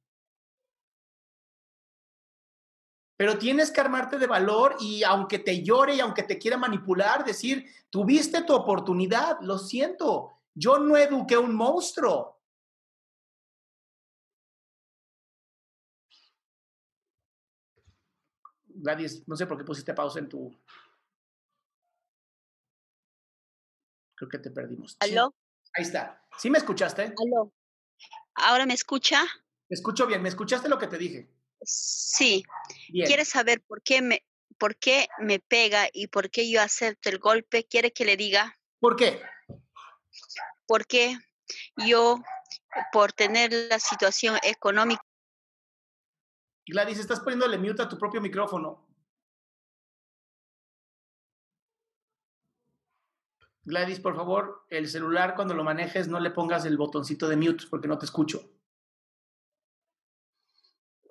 Speaker 2: pero tienes que armarte de valor y aunque te llore y aunque te quiera manipular, decir, tuviste tu oportunidad, lo siento, yo no eduqué un monstruo. Gladys, no sé por qué pusiste pausa en tu... Creo que te perdimos.
Speaker 8: ¿Aló?
Speaker 2: ahí está. ¿Sí me escuchaste?
Speaker 8: ¿Aló? ¿Ahora me escucha?
Speaker 2: Me escucho bien. ¿Me escuchaste lo que te dije?
Speaker 8: Sí. ¿Quiere saber por qué me por qué me pega y por qué yo acepto el golpe? ¿Quiere que le diga?
Speaker 2: ¿Por qué?
Speaker 8: Porque yo, por tener la situación económica.
Speaker 2: Gladys, estás poniéndole mute a tu propio micrófono. Gladys, por favor, el celular cuando lo manejes no le pongas el botoncito de mute porque no te escucho.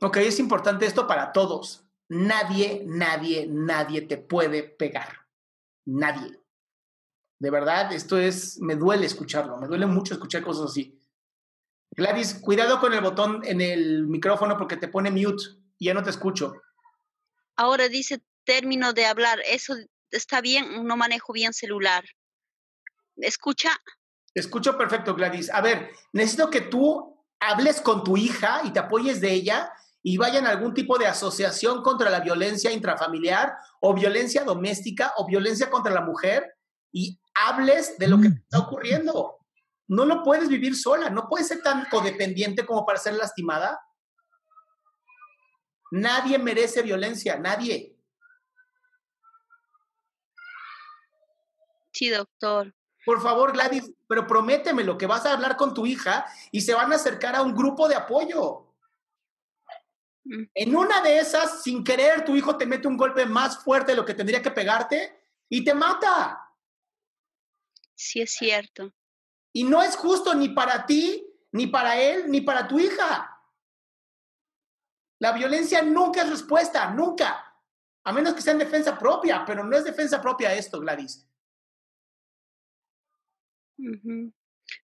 Speaker 2: Ok, es importante esto para todos. Nadie, nadie, nadie te puede pegar. Nadie. De verdad, esto es, me duele escucharlo, me duele mucho escuchar cosas así. Gladys, cuidado con el botón en el micrófono porque te pone mute y ya no te escucho.
Speaker 8: Ahora dice término de hablar, eso está bien, no manejo bien celular. ¿Escucha?
Speaker 2: Escucho perfecto, Gladys. A ver, necesito que tú hables con tu hija y te apoyes de ella y vayan a algún tipo de asociación contra la violencia intrafamiliar o violencia doméstica o violencia contra la mujer y hables de lo que está ocurriendo. No lo puedes vivir sola, no puedes ser tan codependiente como para ser lastimada. Nadie merece violencia, nadie.
Speaker 8: Sí, doctor.
Speaker 2: Por favor, Gladys, pero prométeme lo que vas a hablar con tu hija y se van a acercar a un grupo de apoyo. En una de esas, sin querer, tu hijo te mete un golpe más fuerte de lo que tendría que pegarte y te mata.
Speaker 8: Sí, es cierto.
Speaker 2: Y no es justo ni para ti, ni para él, ni para tu hija. La violencia nunca es respuesta, nunca. A menos que sea en defensa propia, pero no es defensa propia esto, Gladys.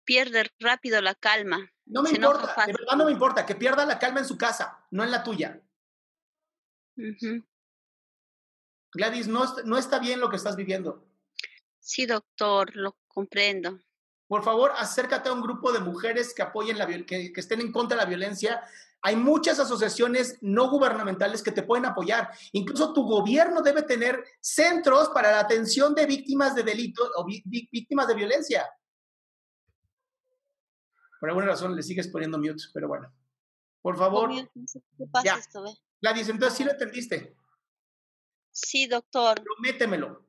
Speaker 8: pierde rápido la calma.
Speaker 2: No me importa, de verdad no me importa, que pierda la calma en su casa, no en la tuya. Gladys, no, no está bien lo que estás viviendo.
Speaker 8: Sí, doctor, lo comprendo.
Speaker 2: Por favor, acércate a un grupo de mujeres que apoyen la que, que estén en contra de la violencia. Hay muchas asociaciones no gubernamentales que te pueden apoyar. Incluso tu gobierno debe tener centros para la atención de víctimas de delitos o víctimas de violencia. Por alguna razón le sigues poniendo mute, pero bueno. Por favor. ¿Qué pasa esto, Gladys, entonces sí lo entendiste.
Speaker 8: Sí, doctor.
Speaker 2: Prométemelo.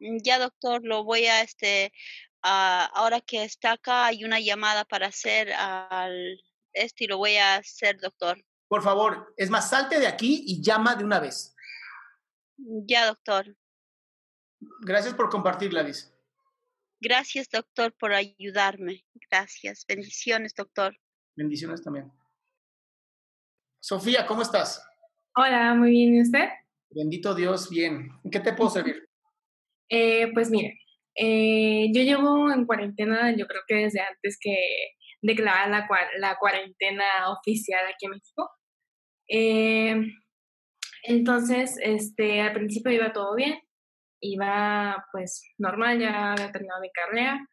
Speaker 8: Mm, ya, doctor, lo voy a, este, ahora que está acá, hay una llamada para hacer al este y lo voy a hacer, doctor.
Speaker 2: Por favor, es más, salte de aquí y llama de una vez.
Speaker 8: Ya, doctor.
Speaker 2: Gracias por compartir, Gladys.
Speaker 8: Gracias, doctor, por ayudarme. Gracias. Bendiciones, doctor.
Speaker 2: Bendiciones también. Sofía, ¿cómo estás?
Speaker 9: Hola, muy bien. ¿Y usted?
Speaker 2: Bendito Dios, bien. ¿En qué te puedo servir?
Speaker 9: Eh, pues mire, eh, yo llevo en cuarentena, yo creo que desde antes que declarar la, la cuarentena oficial aquí en México. Eh, entonces, este, al principio iba todo bien, iba pues normal, ya había terminado mi carrera.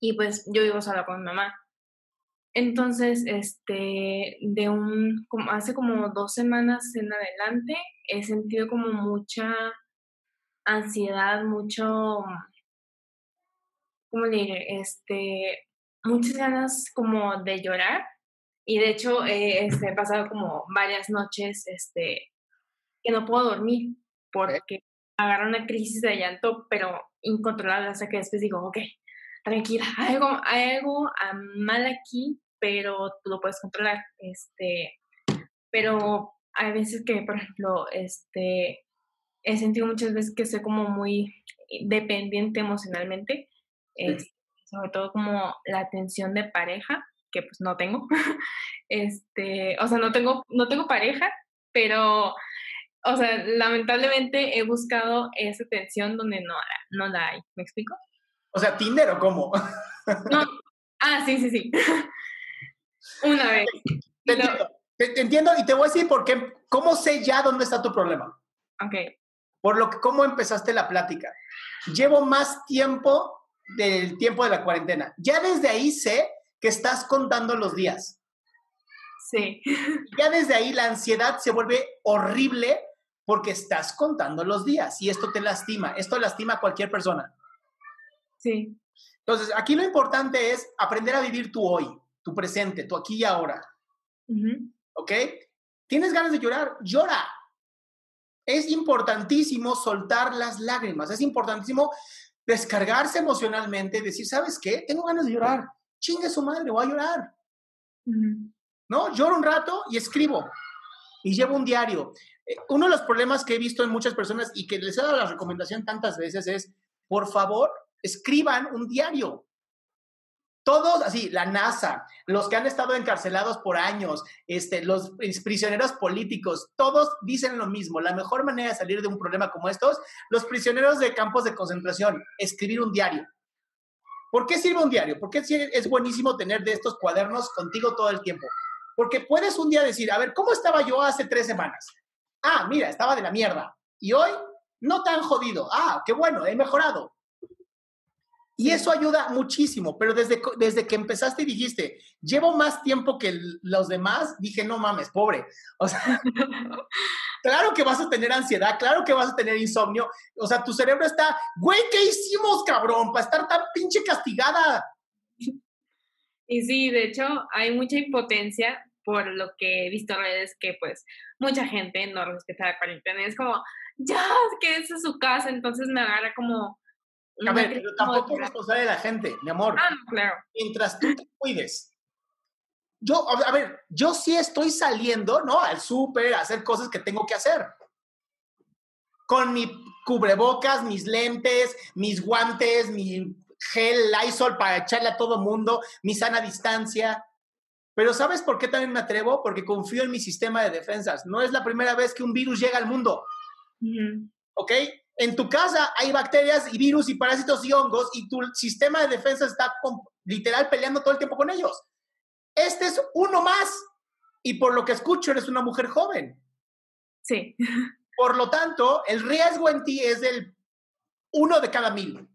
Speaker 9: y pues yo vivo sola con mi mamá. Entonces, este, de un, como hace como dos semanas en adelante, he sentido como mucha ansiedad, mucho, ¿cómo le diré? Este, muchas ganas como de llorar. Y de hecho, este, he pasado como varias noches, este, que no puedo dormir porque agarro una crisis de llanto, pero incontrolable, hasta que después digo, ok, tranquila, [LAUGHS] hay algo, hay algo mal aquí, pero tú lo puedes controlar. Este, pero hay veces que, por ejemplo, este, he sentido muchas veces que soy como muy dependiente emocionalmente, sobre todo como la atención de pareja, que pues no tengo. [LAUGHS] este, o sea, no tengo, no tengo pareja, pero, o sea, lamentablemente he buscado esa atención donde no, no la hay. ¿Me explico?
Speaker 2: O sea, Tinder o cómo?
Speaker 9: no. Ah, sí, sí, sí. [LAUGHS] Una vez.
Speaker 2: Te, entiendo, y te voy a decir por qué, cómo sé ya dónde está tu problema.
Speaker 9: Ok.
Speaker 2: Por lo que, cómo empezaste la plática. Llevo más tiempo del tiempo de la cuarentena. Ya desde ahí sé que estás contando los días.
Speaker 9: Sí.
Speaker 2: Ya desde ahí la ansiedad se vuelve horrible porque estás contando los días y esto te lastima. Esto lastima a cualquier persona.
Speaker 9: Sí.
Speaker 2: Entonces, aquí lo importante es aprender a vivir tu hoy tu presente, tu aquí y ahora. ¿Ok? ¿Tienes ganas de llorar? Llora. Es importantísimo soltar las lágrimas, es importantísimo descargarse emocionalmente, decir, ¿sabes qué? Tengo ganas de llorar. Chingue su madre, voy a llorar. ¿No? Lloro un rato y escribo. Y llevo un diario. Eh, uno de los problemas que he visto en muchas personas y que les he dado la recomendación tantas veces es, por favor, escriban un diario. Todos, así, la NASA, los que han estado encarcelados por años, este, los prisioneros políticos, todos dicen lo mismo. La mejor manera de salir de un problema como estos, los prisioneros de campos de concentración, escribir un diario. ¿Por qué sirve un diario? ¿Por qué es buenísimo tener de estos cuadernos contigo todo el tiempo? Porque puedes un día decir, a ver, ¿cómo estaba yo hace tres semanas? Ah, mira, estaba de la mierda. Y hoy, no tan jodido. Ah, qué bueno, he mejorado. Y eso ayuda muchísimo, pero desde, desde que empezaste y dijiste, llevo más tiempo que los demás, dije, no mames, pobre. O sea, [LAUGHS] claro que vas a tener ansiedad, claro que vas a tener insomnio. O sea, tu cerebro está, güey, ¿qué hicimos, cabrón? Para estar tan pinche castigada.
Speaker 9: Y sí, de hecho, hay mucha impotencia por lo que he visto en redes que pues mucha gente no respeta la cuarentena. Es como, ya, que es su casa, entonces me agarra como
Speaker 2: a ver, pero tampoco es responsable de la gente, mi amor.
Speaker 9: Ah, claro.
Speaker 2: Mientras tú te cuides. Yo, a ver, yo sí estoy saliendo, ¿no? Al súper, a hacer cosas que tengo que hacer. Con mi cubrebocas, mis lentes, mis guantes, mi gel Lysol para echarle a todo mundo, mi sana distancia. Pero ¿sabes por qué también me atrevo? Porque confío en mi sistema de defensas. No es la primera vez que un virus llega al mundo. ¿Ok? En tu casa hay bacterias y virus y parásitos y hongos y tu sistema de defensa está literal peleando todo el tiempo con ellos. Este es uno más. Y por lo que escucho, eres una mujer joven.
Speaker 9: Sí.
Speaker 2: Por lo tanto, el riesgo en ti es del uno de cada mil.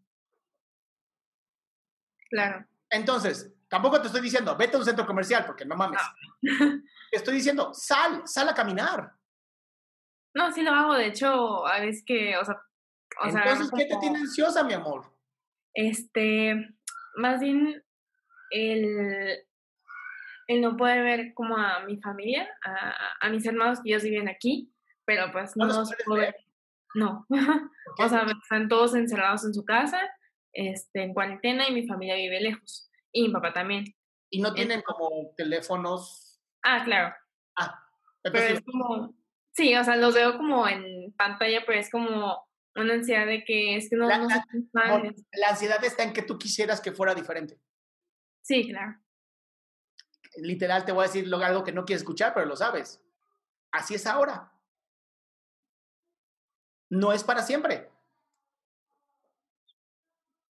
Speaker 9: Claro.
Speaker 2: Entonces, tampoco te estoy diciendo, vete a un centro comercial, porque no mames. Te estoy diciendo, sal, sal a caminar.
Speaker 9: No, sí lo hago, de hecho, a veces que, o sea... O
Speaker 2: Entonces, ¿qué te tiene ansiosa, mi amor?
Speaker 9: Este, más bien, el, el no poder ver como a mi familia, a, a mis hermanos que ellos viven aquí, pero pues no, no No. o sea, están todos encerrados en su casa, este, en cuarentena y mi familia vive lejos. Y mi papá también.
Speaker 2: ¿Y no tienen como teléfonos?
Speaker 9: Ah, claro.
Speaker 2: Ah,
Speaker 9: pero es como, sí, o sea, los veo como en pantalla, pero es como una ansiedad de que es que no,
Speaker 2: la,
Speaker 9: no
Speaker 2: la, la ansiedad está en que tú quisieras que fuera diferente.
Speaker 9: Sí, claro.
Speaker 2: Literal, te voy a decir algo que no quieres escuchar, pero lo sabes. Así es ahora. No es para siempre.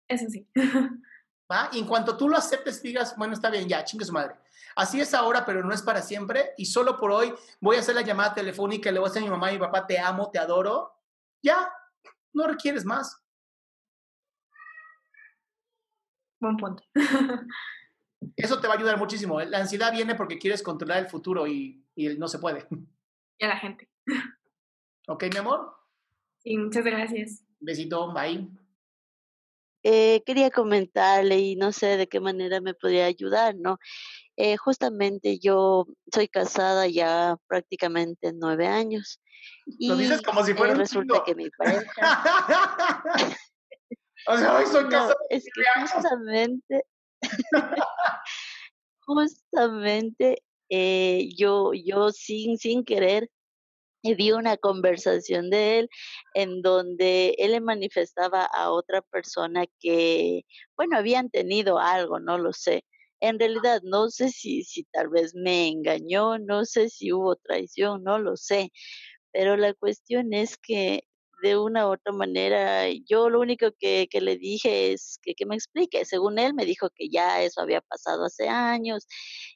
Speaker 9: Eso sí. [LAUGHS]
Speaker 2: ¿Va? Y en cuanto tú lo aceptes, digas, bueno, está bien, ya, chingue su madre. Así es ahora, pero no es para siempre. Y solo por hoy voy a hacer la llamada telefónica y le voy a decir a mi mamá y mi papá, te amo, te adoro. Ya, no requieres más.
Speaker 9: Buen punto.
Speaker 2: Eso te va a ayudar muchísimo. La ansiedad viene porque quieres controlar el futuro y, y no se puede.
Speaker 9: Y a la gente.
Speaker 2: ¿Ok, mi amor?
Speaker 9: Sí, muchas gracias.
Speaker 2: Besito, bye.
Speaker 10: Eh, quería comentarle y no sé de qué manera me podría ayudar, ¿no? Eh, justamente yo soy casada ya prácticamente nueve años.
Speaker 2: Y, Lo dices como si fuera
Speaker 10: eh, resulta que mi pareja. [LAUGHS]
Speaker 2: o sea, hoy soy casada.
Speaker 10: No, es que justamente, [LAUGHS] justamente eh, yo, yo sin, sin querer y vi una conversación de él en donde él le manifestaba a otra persona que, bueno, habían tenido algo, no lo sé. En realidad, no sé si, si tal vez me engañó, no sé si hubo traición, no lo sé. Pero la cuestión es que de una u otra manera, yo lo único que, que le dije es que, que me explique. Según él, me dijo que ya eso había pasado hace años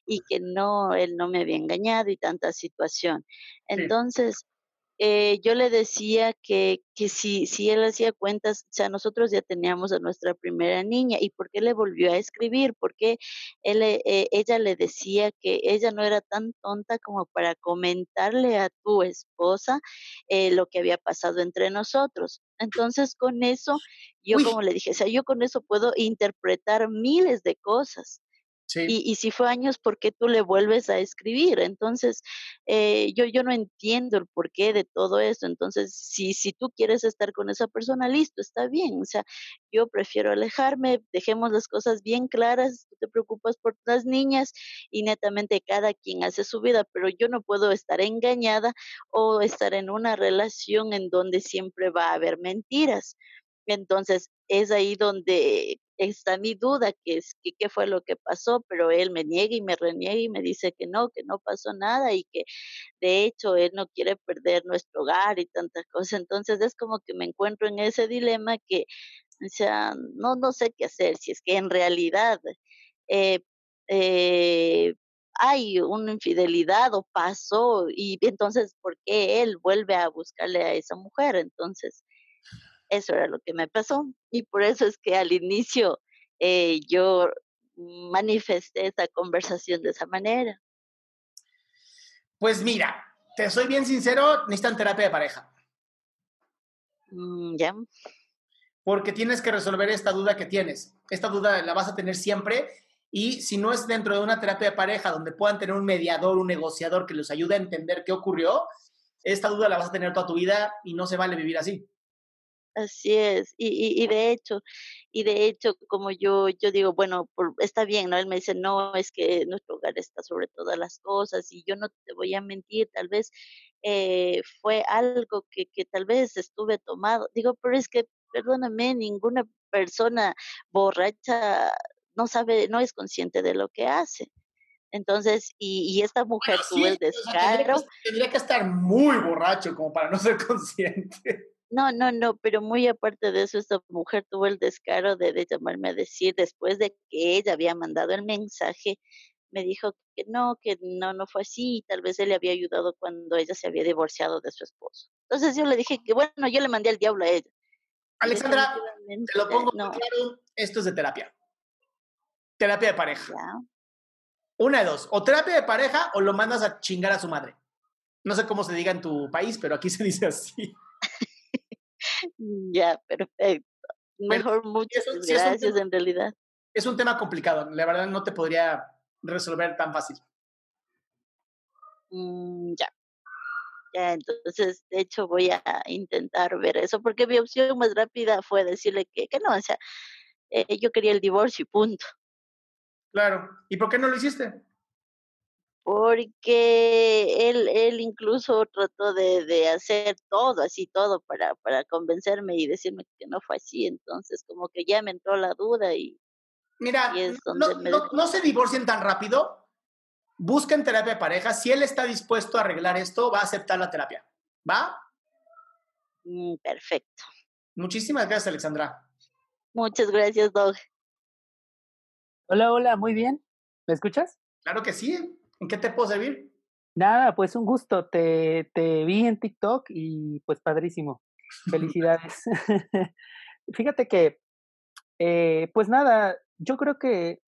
Speaker 10: y que no, él no me había engañado y tanta situación. Entonces, eh, yo le decía que, que si, si él hacía cuentas, o sea, nosotros ya teníamos a nuestra primera niña, ¿y por qué le volvió a escribir? Porque él, eh, ella le decía que ella no era tan tonta como para comentarle a tu esposa eh, lo que había pasado entre nosotros. Entonces, con eso, yo como le dije, o sea, yo con eso puedo interpretar miles de cosas. Y, y, si fue años, ¿por qué tú le vuelves a escribir? Entonces, eh, yo, yo no entiendo el porqué de todo esto. Entonces, si, si tú quieres estar con esa persona, listo, está bien. O sea, yo prefiero alejarme, dejemos las cosas bien claras, tú te preocupas por las niñas y netamente cada quien hace su vida, pero yo no puedo estar engañada o estar en una relación en donde siempre va a haber mentiras. Entonces, es ahí donde está mi duda, que es que qué fue lo que pasó, pero él me niega y me reniega y me dice que no, que no pasó nada y que de hecho él no quiere perder nuestro hogar y tantas cosas. Entonces es como que me encuentro en ese dilema que, o sea, no, no sé qué hacer, si es que en realidad eh, eh, hay una infidelidad o pasó y entonces, ¿por qué él vuelve a buscarle a esa mujer? Entonces, eso era lo que me pasó y por eso es que al inicio eh, yo manifesté esa conversación de esa manera.
Speaker 2: Pues mira, te soy bien sincero, necesitan terapia de pareja.
Speaker 10: Mm, ya.
Speaker 2: Porque tienes que resolver esta duda que tienes. Esta duda la vas a tener siempre y si no es dentro de una terapia de pareja donde puedan tener un mediador, un negociador que los ayude a entender qué ocurrió, esta duda la vas a tener toda tu vida y no se vale vivir así.
Speaker 10: Así es, y, y, y, de hecho, y de hecho, como yo, yo digo, bueno, por, está bien, ¿no? Él me dice, no, es que nuestro hogar está sobre todas las cosas, y yo no te voy a mentir, tal vez eh, fue algo que, que tal vez estuve tomado. Digo, pero es que, perdóname, ninguna persona borracha no sabe, no es consciente de lo que hace. Entonces, y, y esta mujer
Speaker 2: bueno,
Speaker 10: tuvo el descaro.
Speaker 2: O sea, tendría, que, tendría que estar muy borracho como para no ser [LAUGHS] consciente.
Speaker 10: No, no, no, pero muy aparte de eso, esta mujer tuvo el descaro de, de llamarme a decir, después de que ella había mandado el mensaje, me dijo que no, que no, no fue así, tal vez él le había ayudado cuando ella se había divorciado de su esposo. Entonces yo le dije que bueno, yo le mandé al diablo a ella.
Speaker 2: Alexandra, te lo pongo claro, esto es de terapia. Terapia de pareja. Una de dos, o terapia de pareja o lo mandas a chingar a su madre. No sé cómo se diga en tu país, pero aquí se dice así.
Speaker 10: Ya, perfecto. Mejor muchas gracias en realidad.
Speaker 2: Es un tema complicado, la verdad no te podría resolver tan fácil.
Speaker 10: Mm, ya. Ya, entonces, de hecho, voy a intentar ver eso, porque mi opción más rápida fue decirle que, que no, o sea, eh, yo quería el divorcio y punto.
Speaker 2: Claro. ¿Y por qué no lo hiciste?
Speaker 10: Porque él, él incluso trató de, de hacer todo, así todo, para, para convencerme y decirme que no fue así. Entonces, como que ya me entró la duda y.
Speaker 2: Mira, no, no, no, se divorcien tan rápido. Busquen terapia de pareja. Si él está dispuesto a arreglar esto, va a aceptar la terapia. ¿Va?
Speaker 10: Mm, perfecto.
Speaker 2: Muchísimas gracias, Alexandra.
Speaker 10: Muchas gracias, Doug.
Speaker 11: Hola, hola, muy bien. ¿Me escuchas?
Speaker 2: Claro que sí. ¿En qué te puedo servir?
Speaker 11: Nada, pues un gusto. Te, te vi en TikTok y pues padrísimo. [LAUGHS] Felicidades. [LAUGHS] Fíjate que, eh, pues nada, yo creo que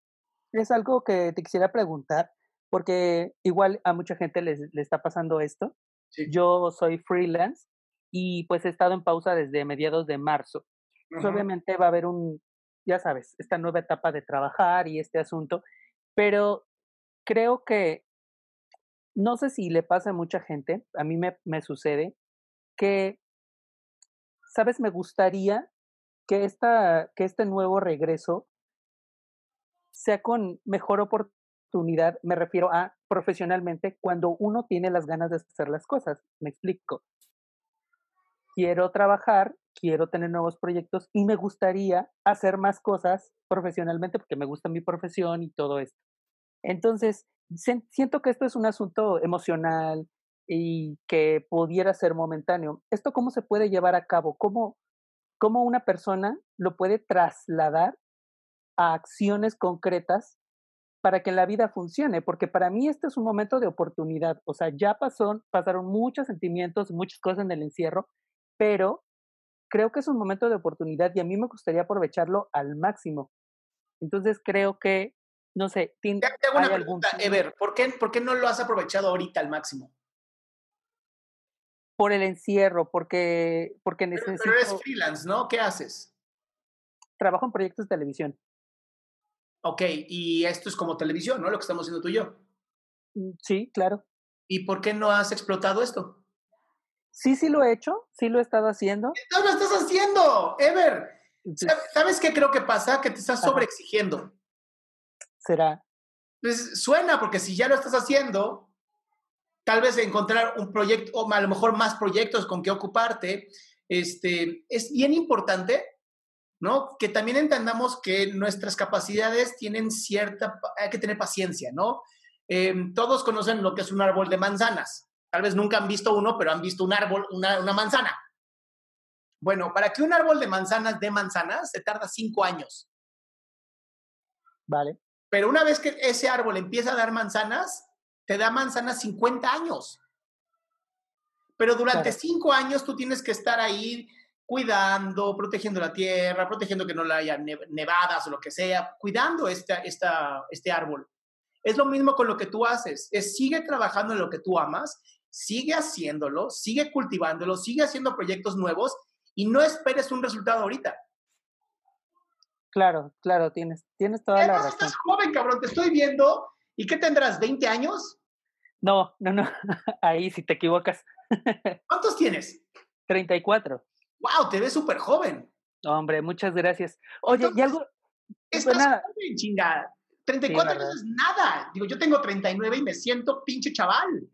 Speaker 11: es algo que te quisiera preguntar, porque igual a mucha gente les, le está pasando esto. Yo soy freelance y pues he estado en pausa desde mediados de marzo. Pues, obviamente va a haber un, ya sabes, esta nueva etapa de trabajar y este asunto, pero creo que, no sé si le pasa a mucha gente, a mí me, sucede, que, sabes, me gustaría que, esta, que este nuevo regreso sea con mejor oportunidad, me refiero a profesionalmente, cuando uno tiene las ganas de hacer las cosas. Me explico. Quiero trabajar quiero tener nuevos proyectos y me gustaría hacer más cosas profesionalmente porque me gusta mi profesión y todo esto. Entonces, siento que esto es un asunto emocional y que pudiera ser momentáneo. ¿Esto cómo se puede llevar a cabo? ¿Cómo, cómo una persona lo puede trasladar a acciones concretas para que la vida funcione? Porque para mí este es un momento de oportunidad. O sea, ya pasó, pasaron muchos sentimientos, muchas cosas en el encierro, pero creo que es un momento de oportunidad y a mí me gustaría aprovecharlo al máximo. Entonces creo que, no sé,
Speaker 2: ¿tiene, tengo una pregunta, Ever, ¿por qué, ¿por qué no lo has aprovechado ahorita al máximo?
Speaker 11: Por el encierro, porque, porque necesito...
Speaker 2: Pero, eres freelance, ¿no? ¿Qué haces?
Speaker 11: Trabajo en proyectos de televisión.
Speaker 2: Ok, y esto es como televisión, ¿no? Lo que estamos haciendo tú y yo.
Speaker 11: Mm, sí, claro.
Speaker 2: ¿Y por qué no has explotado esto?
Speaker 11: Sí, sí lo he hecho, sí lo he estado haciendo.
Speaker 2: No lo estás haciendo, Ever. ¿Sabes qué creo que pasa? Que te estás sobreexigiendo.
Speaker 11: ¿Será?
Speaker 2: Pues suena, porque si ya lo estás haciendo, tal vez encontrar un proyecto, o a lo mejor más proyectos con que ocuparte, este, es bien importante, ¿no? Que también entendamos que nuestras capacidades tienen cierta, hay que tener paciencia, ¿no? Em, todos conocen lo que es un árbol de manzanas. Tal vez nunca han visto uno, pero han visto un árbol, una, manzana. Bueno, para que un árbol de manzanas dé manzanas, se tarda cinco años.
Speaker 11: Vale.
Speaker 2: Pero una vez que ese árbol empieza a dar manzanas, te da manzanas 50 años. Pero durante cinco años tú tienes que estar ahí cuidando, protegiendo la tierra, protegiendo que no le haya nevadas o lo que sea, cuidando esta, esta, este árbol. Es lo mismo con lo que tú haces, es sigue trabajando en lo que tú amas sigue haciéndolo, sigue cultivándolo, sigue haciendo proyectos nuevos y no esperes un resultado ahorita.
Speaker 11: Claro, claro, tienes, tienes toda la razón.
Speaker 2: Estás joven, cabrón, te estoy viendo. ¿Y qué tendrás? ¿20 años?
Speaker 11: No, no, no. [LAUGHS] Ahí sí te equivocas. [LAUGHS]
Speaker 2: ¿Cuántos tienes?
Speaker 11: 34.
Speaker 2: Wow, te ves súper joven.
Speaker 11: Hombre, muchas gracias. Oye, y algo.
Speaker 2: Estás joven, chingada. 34 años es nada. Digo, yo tengo 39 y me siento pinche chaval.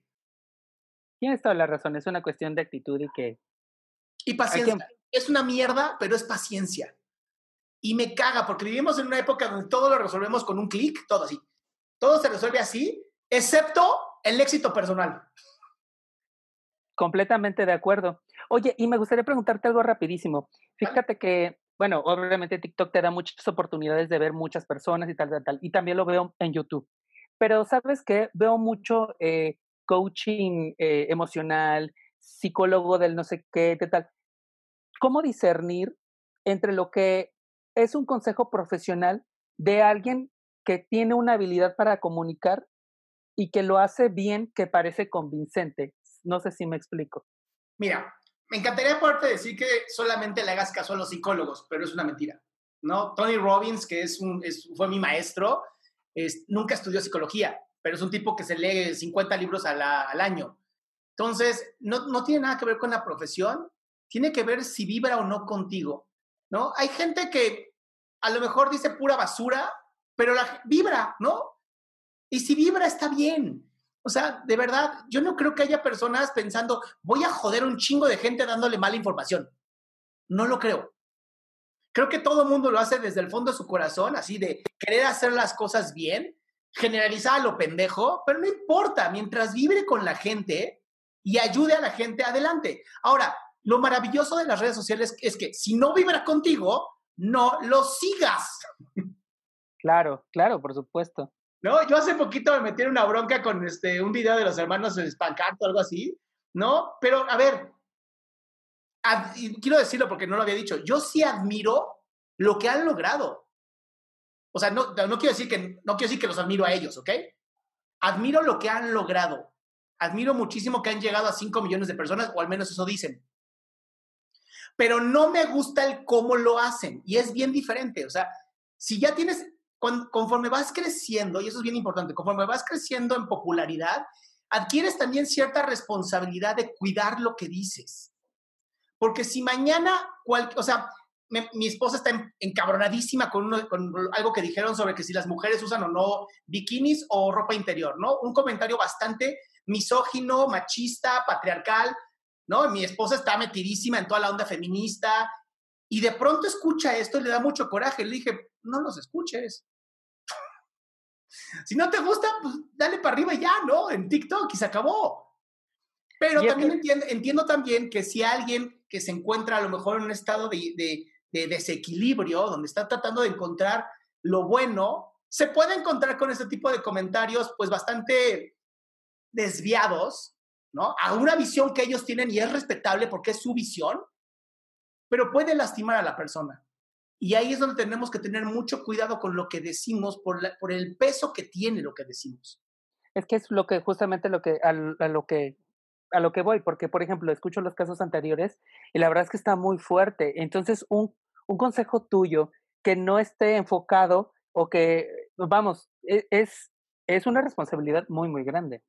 Speaker 11: Tienes toda la razón, es una cuestión de actitud y que...
Speaker 2: Y paciencia. Es una mierda, pero es paciencia. Y me caga, porque vivimos en una época donde todo lo resolvemos con un clic, todo así. Todo se resuelve así, excepto el éxito personal.
Speaker 11: Completamente de acuerdo. Oye, y me gustaría preguntarte algo rapidísimo. Fíjate que, bueno, obviamente TikTok te da muchas oportunidades de ver muchas personas y tal, tal, tal. Y también lo veo en YouTube. Pero, ¿sabes qué? Veo mucho eh, coaching eh, emocional, psicólogo del no sé qué, tal. ¿Cómo discernir entre lo que es un consejo profesional de alguien que tiene una habilidad para comunicar y que lo hace bien, que parece convincente? No sé si me explico.
Speaker 2: Mira, me encantaría poderte decir que solamente le hagas caso a los psicólogos, pero es una mentira. ¿no? Tony Robbins, que es un, fue mi maestro, nunca estudió psicología, pero es un tipo que se lee 50 libros al año. Entonces, no, no tiene nada que ver con la profesión, tiene que ver si vibra o no contigo, ¿no? Hay gente que a lo mejor dice pura basura, pero la vibra, ¿no? Y si vibra está bien. O sea, de verdad, yo no creo que haya personas pensando, voy a joder un chingo de gente dándole mala información. No lo creo. Creo que todo el mundo lo hace desde el fondo de su corazón, así de querer hacer las cosas bien, generalizar a lo pendejo, pero no importa, mientras vibre con la gente y ayude a la gente adelante. Ahora, lo maravilloso de las redes sociales es que si no vibra contigo, no lo sigas.
Speaker 11: Claro, claro, por supuesto.
Speaker 2: ¿no? Yo hace poquito me metí en una bronca con este, un video de los hermanos Spankart o algo así, ¿no? Pero, a ver, quiero decirlo porque no lo había dicho, yo sí admiro lo que han logrado. O sea, no, no, quiero decir que, no quiero decir que los admiro a ellos, ¿ok? Admiro lo que han logrado. Admiro muchísimo que han llegado a 5 millones de personas, o al menos eso dicen. Pero no me gusta el cómo lo hacen, y es bien diferente. O sea, si ya tienes conforme vas creciendo, y eso es bien importante, conforme vas creciendo en popularidad, adquieres también cierta responsabilidad de cuidar lo que dices. Porque si mañana, o sea, mi esposa está encabronadísima con, con, algo que dijeron sobre que si las mujeres usan o no bikinis o ropa interior, ¿no? Un comentario bastante misógino, machista, patriarcal, ¿no? Mi esposa está metidísima en toda la onda feminista y de pronto escucha esto y le da mucho coraje. Le dije, no los escuches. [LAUGHS] si no te gusta, pues dale para arriba y ya, ¿no? En TikTok y se acabó. Pero también entiendo, entiendo, también que si alguien que se encuentra a lo mejor en un estado de, de, de desequilibrio, donde está tratando de encontrar lo bueno, se puede encontrar con este tipo de comentarios pues bastante desviados, A una visión que ellos tienen y es respetable porque es su visión, pero puede lastimar a la persona. Y ahí es donde tenemos que tener mucho cuidado con lo que decimos por, el peso que tiene lo que decimos.
Speaker 11: Es que es lo que justamente lo que a, lo que a lo que voy, porque por ejemplo escucho los casos anteriores y la verdad es que está muy fuerte. Entonces un, un consejo tuyo que no esté enfocado o que vamos e, es es una responsabilidad muy muy grande.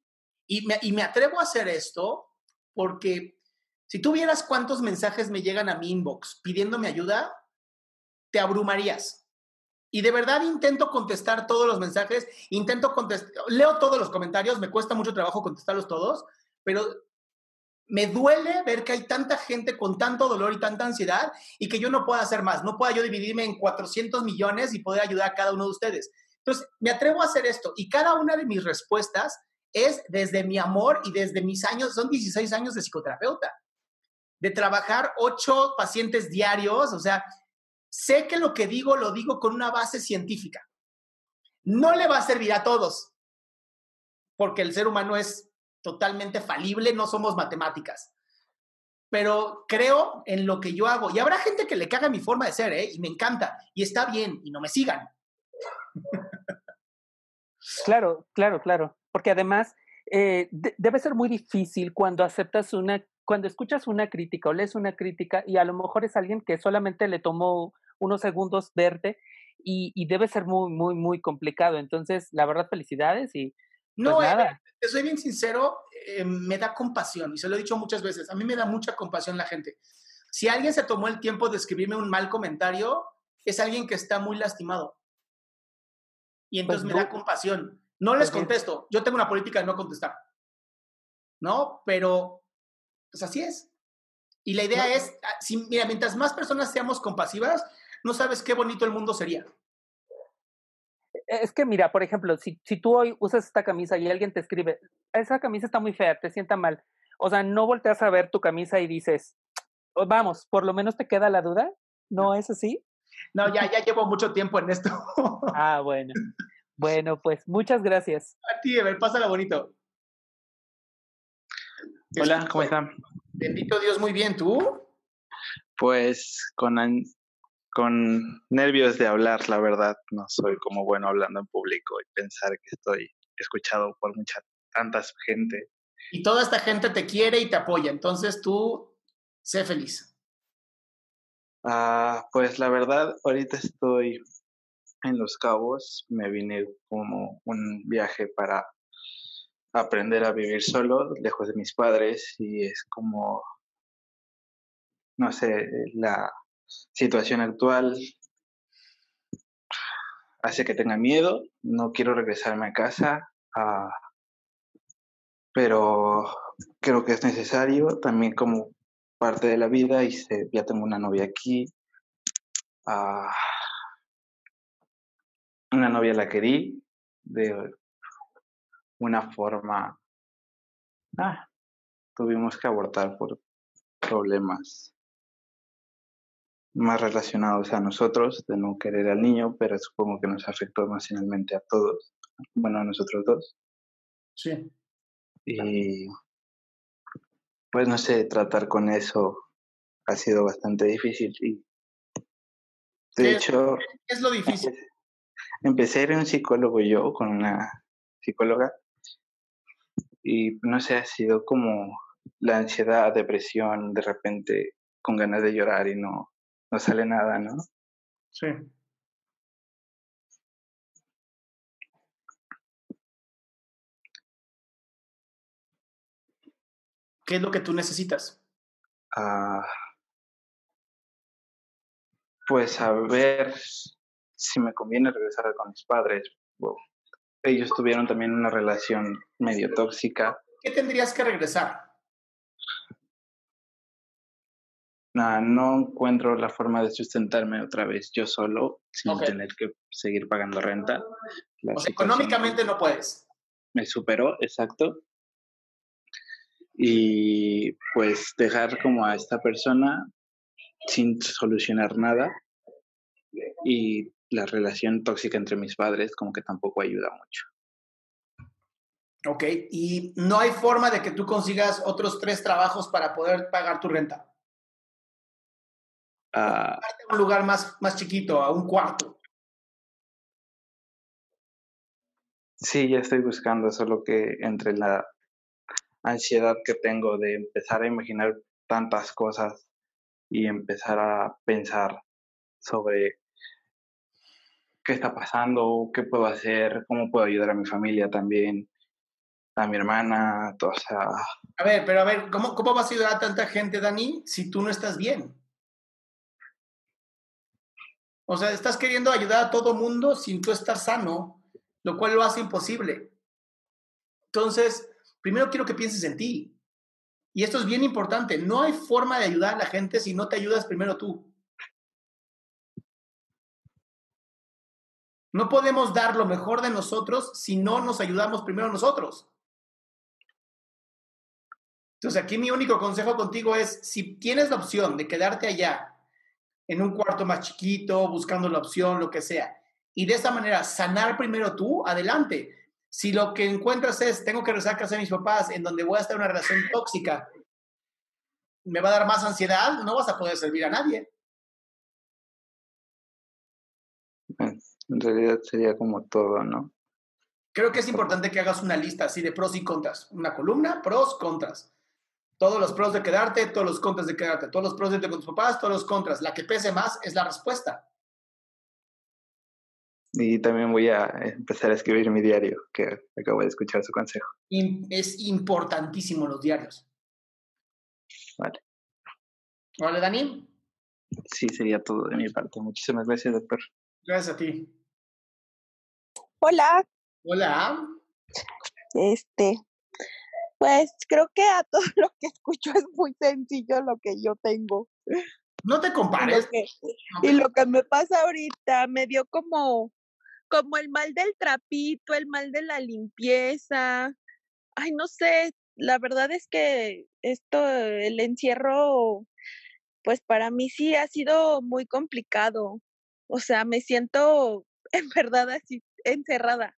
Speaker 2: Y me, y me atrevo a hacer esto porque si tú vieras cuántos mensajes me llegan a mi inbox pidiéndome ayuda, te abrumarías. Y de verdad intento contestar todos los mensajes, intento contestar, leo todos los comentarios, me cuesta mucho trabajo contestarlos todos, pero me duele ver que hay tanta gente con tanto dolor y tanta ansiedad y que yo no pueda hacer más, no pueda yo dividirme en 400 millones y poder ayudar a cada uno de ustedes. Entonces, me atrevo a hacer esto y cada una de mis respuestas es desde mi amor y desde mis años, son 16 años de psicoterapeuta, de trabajar ocho pacientes diarios, o sea, sé que lo que digo lo digo con una base científica. No le va a servir a todos, porque el ser humano es totalmente falible, no somos matemáticas. Pero creo en lo que yo hago. Y habrá gente que le caga mi forma de ser, ¿eh? Y me encanta. Y está bien, y no me sigan.
Speaker 11: Claro, claro, claro. Porque además eh, debe ser muy difícil cuando aceptas una, cuando escuchas una crítica o lees una crítica y a lo mejor es alguien que solamente le tomó unos segundos verte y, debe ser muy, muy, muy complicado. Entonces, la verdad, felicidades y...
Speaker 2: Pues no, eh, te soy bien sincero, eh, me da compasión y se lo he dicho muchas veces, a mí me da mucha compasión la gente. Si alguien se tomó el tiempo de escribirme un mal comentario, es alguien que está muy lastimado. Y pues entonces me da compasión. No les contesto, yo tengo una política de no contestar. ¿No? Pero, pues así es. Y la idea es, ah, si, mira, mientras más personas seamos compasivas, no sabes qué bonito el mundo sería.
Speaker 11: E, es que mira, por ejemplo, si, si tú hoy usas esta camisa y alguien te escribe, esa camisa está muy fea, te sienta mal. O sea, no volteas a ver tu camisa y dices, vamos, por lo menos te queda la duda, ¿no es así?
Speaker 2: No, ya, ya llevo mucho tiempo en esto.
Speaker 11: ah, bueno. Bueno, pues muchas gracias.
Speaker 2: A ti, a ver, pásala bonito.
Speaker 12: Hola, ¿cómo están?
Speaker 2: Bendito Dios, muy bien, ¿tú?
Speaker 12: Pues con, con nervios de hablar, la verdad, no soy como bueno hablando en público y pensar que estoy escuchado por mucha, tanta gente.
Speaker 2: Y toda esta gente te quiere y te apoya, entonces tú sé feliz.
Speaker 12: Ah, pues la verdad, ahorita estoy en Los Cabos, me vine como un viaje para aprender a vivir solo, lejos de mis padres, y es como, no sé, la situación actual hace que tenga miedo, no quiero regresarme a casa, ah, pero creo que es necesario también como parte de la vida y ya tengo una novia aquí. Ah, una novia la querí de una forma, ah, tuvimos que abortar por problemas más relacionados a nosotros, de no querer al niño, pero supongo que nos afectó emocionalmente a todos, bueno, a nosotros dos.
Speaker 2: Sí.
Speaker 12: Y pues no sé, tratar con eso ha sido bastante difícil y de hecho...
Speaker 2: ¿Qué es lo difícil? [LAUGHS]
Speaker 12: Empecé a ir a un psicólogo yo con una psicóloga y no sé, ha sido como la ansiedad, depresión, de repente con ganas de llorar y no, no sale nada, ¿no?
Speaker 2: Sí. ¿Qué es lo que tú necesitas?
Speaker 12: Ah, pues a ver si me conviene regresar con mis padres ellos tuvieron también una relación medio tóxica.
Speaker 2: ¿Qué tendrías que regresar?
Speaker 12: no encuentro la forma de sustentarme otra vez yo solo sin tener que seguir pagando renta.
Speaker 2: económicamente no puedes.
Speaker 12: Me superó, exacto. Y pues dejar como a esta persona sin solucionar nada y la relación tóxica entre mis padres como que tampoco ayuda mucho.
Speaker 2: Ok, y no hay forma de que tú consigas otros tres trabajos para poder pagar tu renta.
Speaker 12: a
Speaker 2: un lugar más, más chiquito, a un cuarto.
Speaker 12: Sí, ya estoy buscando, solo que entre la ansiedad que tengo de empezar a imaginar tantas cosas y empezar a pensar sobre qué está pasando, qué puedo hacer, cómo puedo ayudar a mi familia también, a mi hermana, o sea...
Speaker 2: A ver, pero a ver, ¿cómo, cómo vas a ayudar a tanta gente, Dani, si tú no estás bien? O sea, estás queriendo ayudar a todo mundo sin tú estar sano, lo cual lo hace imposible. Entonces, primero quiero que pienses en ti. Y esto es bien importante. No hay forma de ayudar a la gente si no te ayudas primero tú. No podemos dar lo mejor de nosotros si no nos ayudamos primero nosotros. Entonces, aquí mi único consejo contigo es, si tienes la opción de quedarte allá, en un cuarto más chiquito, buscando la opción, lo que sea, y de esa manera sanar primero tú, adelante. Si lo que encuentras es, tengo que rezar a casa de mis papás, en donde voy a estar en una relación tóxica, me va a dar más ansiedad, no vas a poder servir a nadie.
Speaker 12: En realidad sería como todo, ¿no?
Speaker 2: Creo que es importante que hagas una lista así de pros y contras. Una columna, pros, contras. Todos los pros de quedarte, todos los contras de quedarte, todos los pros de irte con tus papás, todos los contras. La que pese más es la respuesta.
Speaker 12: Y también voy a empezar a escribir mi diario, que acabo de escuchar su consejo.
Speaker 2: Es importantísimo los diarios.
Speaker 12: Vale.
Speaker 2: Vale, Dani.
Speaker 12: Sí, sería todo de mi parte. Muchísimas gracias, doctor.
Speaker 2: Gracias a ti.
Speaker 13: Hola.
Speaker 2: Hola.
Speaker 13: Este, pues creo que a todo [LAUGHS] lo que escucho es muy sencillo lo que yo tengo.
Speaker 2: No te compares.
Speaker 13: Y lo que, me pasa ahorita me dio como, como el mal del trapito, el mal de la limpieza. Ay, no sé, la verdad es que esto, el encierro pues para mí sí ha sido muy complicado. O sea, me siento [LAUGHS] en verdad así encerrada.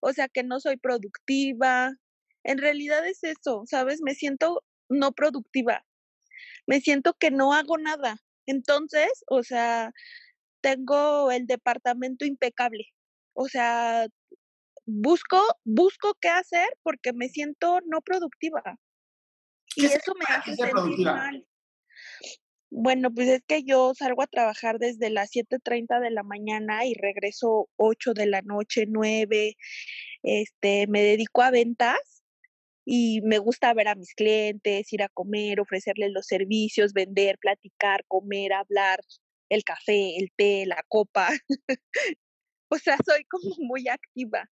Speaker 13: O sea, que no soy productiva. En realidad es eso, ¿sabes? Me siento no productiva. Me siento que no hago nada. Entonces, o sea, tengo el departamento impecable. O sea, busco, busco qué hacer porque me siento no productiva. Y eso me hace sentir mal. Bueno, pues es que yo salgo a trabajar desde las 7.30 de la mañana y regreso 8 de la noche, 9. Este, me dedico a ventas y me gusta ver a mis clientes, ir a comer, ofrecerles los servicios, vender, platicar, comer, hablar, el café, el té, la copa. [LAUGHS] o sea, soy como muy activa.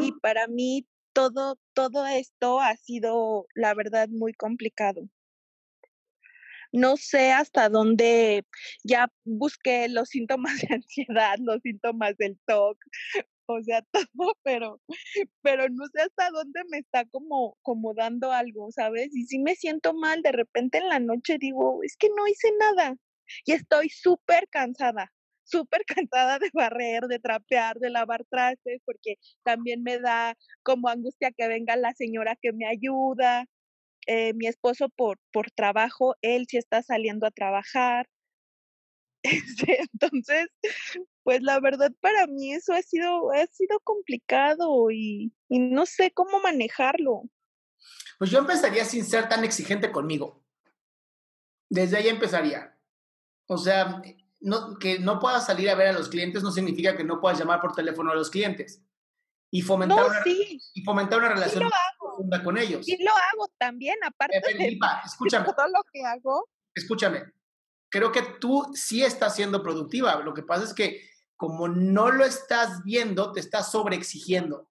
Speaker 13: Y para mí todo, todo esto ha sido, la verdad, muy complicado. No sé hasta dónde ya busqué los síntomas de ansiedad, los síntomas del TOC, o sea, [LAUGHS] todo, pero, pero no sé hasta dónde me está como, como dando algo, ¿sabes? Y si me siento mal, de repente en la noche digo, es que no hice nada y estoy súper cansada, súper [LAUGHS] cansada de barrer, de trapear, de lavar trastes, porque también me da como angustia que venga la señora que me ayuda. Eh, mi esposo por, por trabajo, él sí está saliendo a trabajar. [LAUGHS] Este, entonces, pues la verdad para mí eso ha sido, ha sido complicado y, y no sé cómo manejarlo.
Speaker 2: Pues yo empezaría sin ser tan exigente conmigo. Desde ahí empezaría. O sea, no, que no puedas salir a ver a los clientes no significa que no puedas llamar por teléfono a los clientes y fomentar, una, y fomentar una relación profunda con ellos.
Speaker 13: Sí lo hago también, aparte de,
Speaker 2: escúchame,
Speaker 13: todo lo que hago.
Speaker 2: Escúchame, creo que tú sí estás siendo productiva. Lo que pasa es que como no lo estás viendo, te estás sobreexigiendo.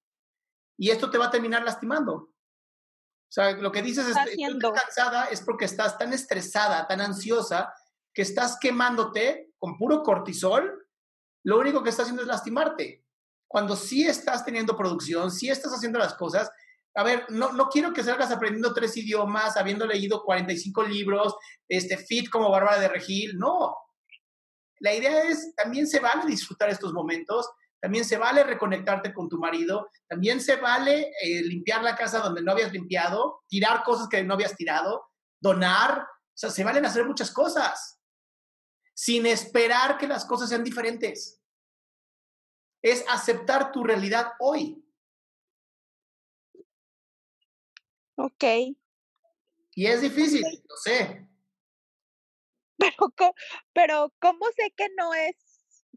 Speaker 2: Y esto te va a terminar lastimando. O sea, lo que dices es, que estás cansada es porque estás tan estresada, tan ansiosa, que estás quemándote con puro cortisol, lo único que estás haciendo es lastimarte. Cuando sí estás teniendo producción, sí estás haciendo las cosas, a ver, no, no quiero que salgas aprendiendo tres idiomas, habiendo leído 45 libros, este, fit como Bárbara de Regil, no. La idea es, también se vale disfrutar estos momentos, también se vale reconectarte con tu marido, también se vale eh, limpiar la casa donde no habías limpiado, tirar cosas que no habías tirado, donar, o sea, se valen hacer muchas cosas sin esperar que las cosas sean diferentes. Es aceptar tu realidad hoy.
Speaker 13: Ok.
Speaker 2: Y es difícil, lo sé.
Speaker 13: Pero, pero, ¿cómo sé que no es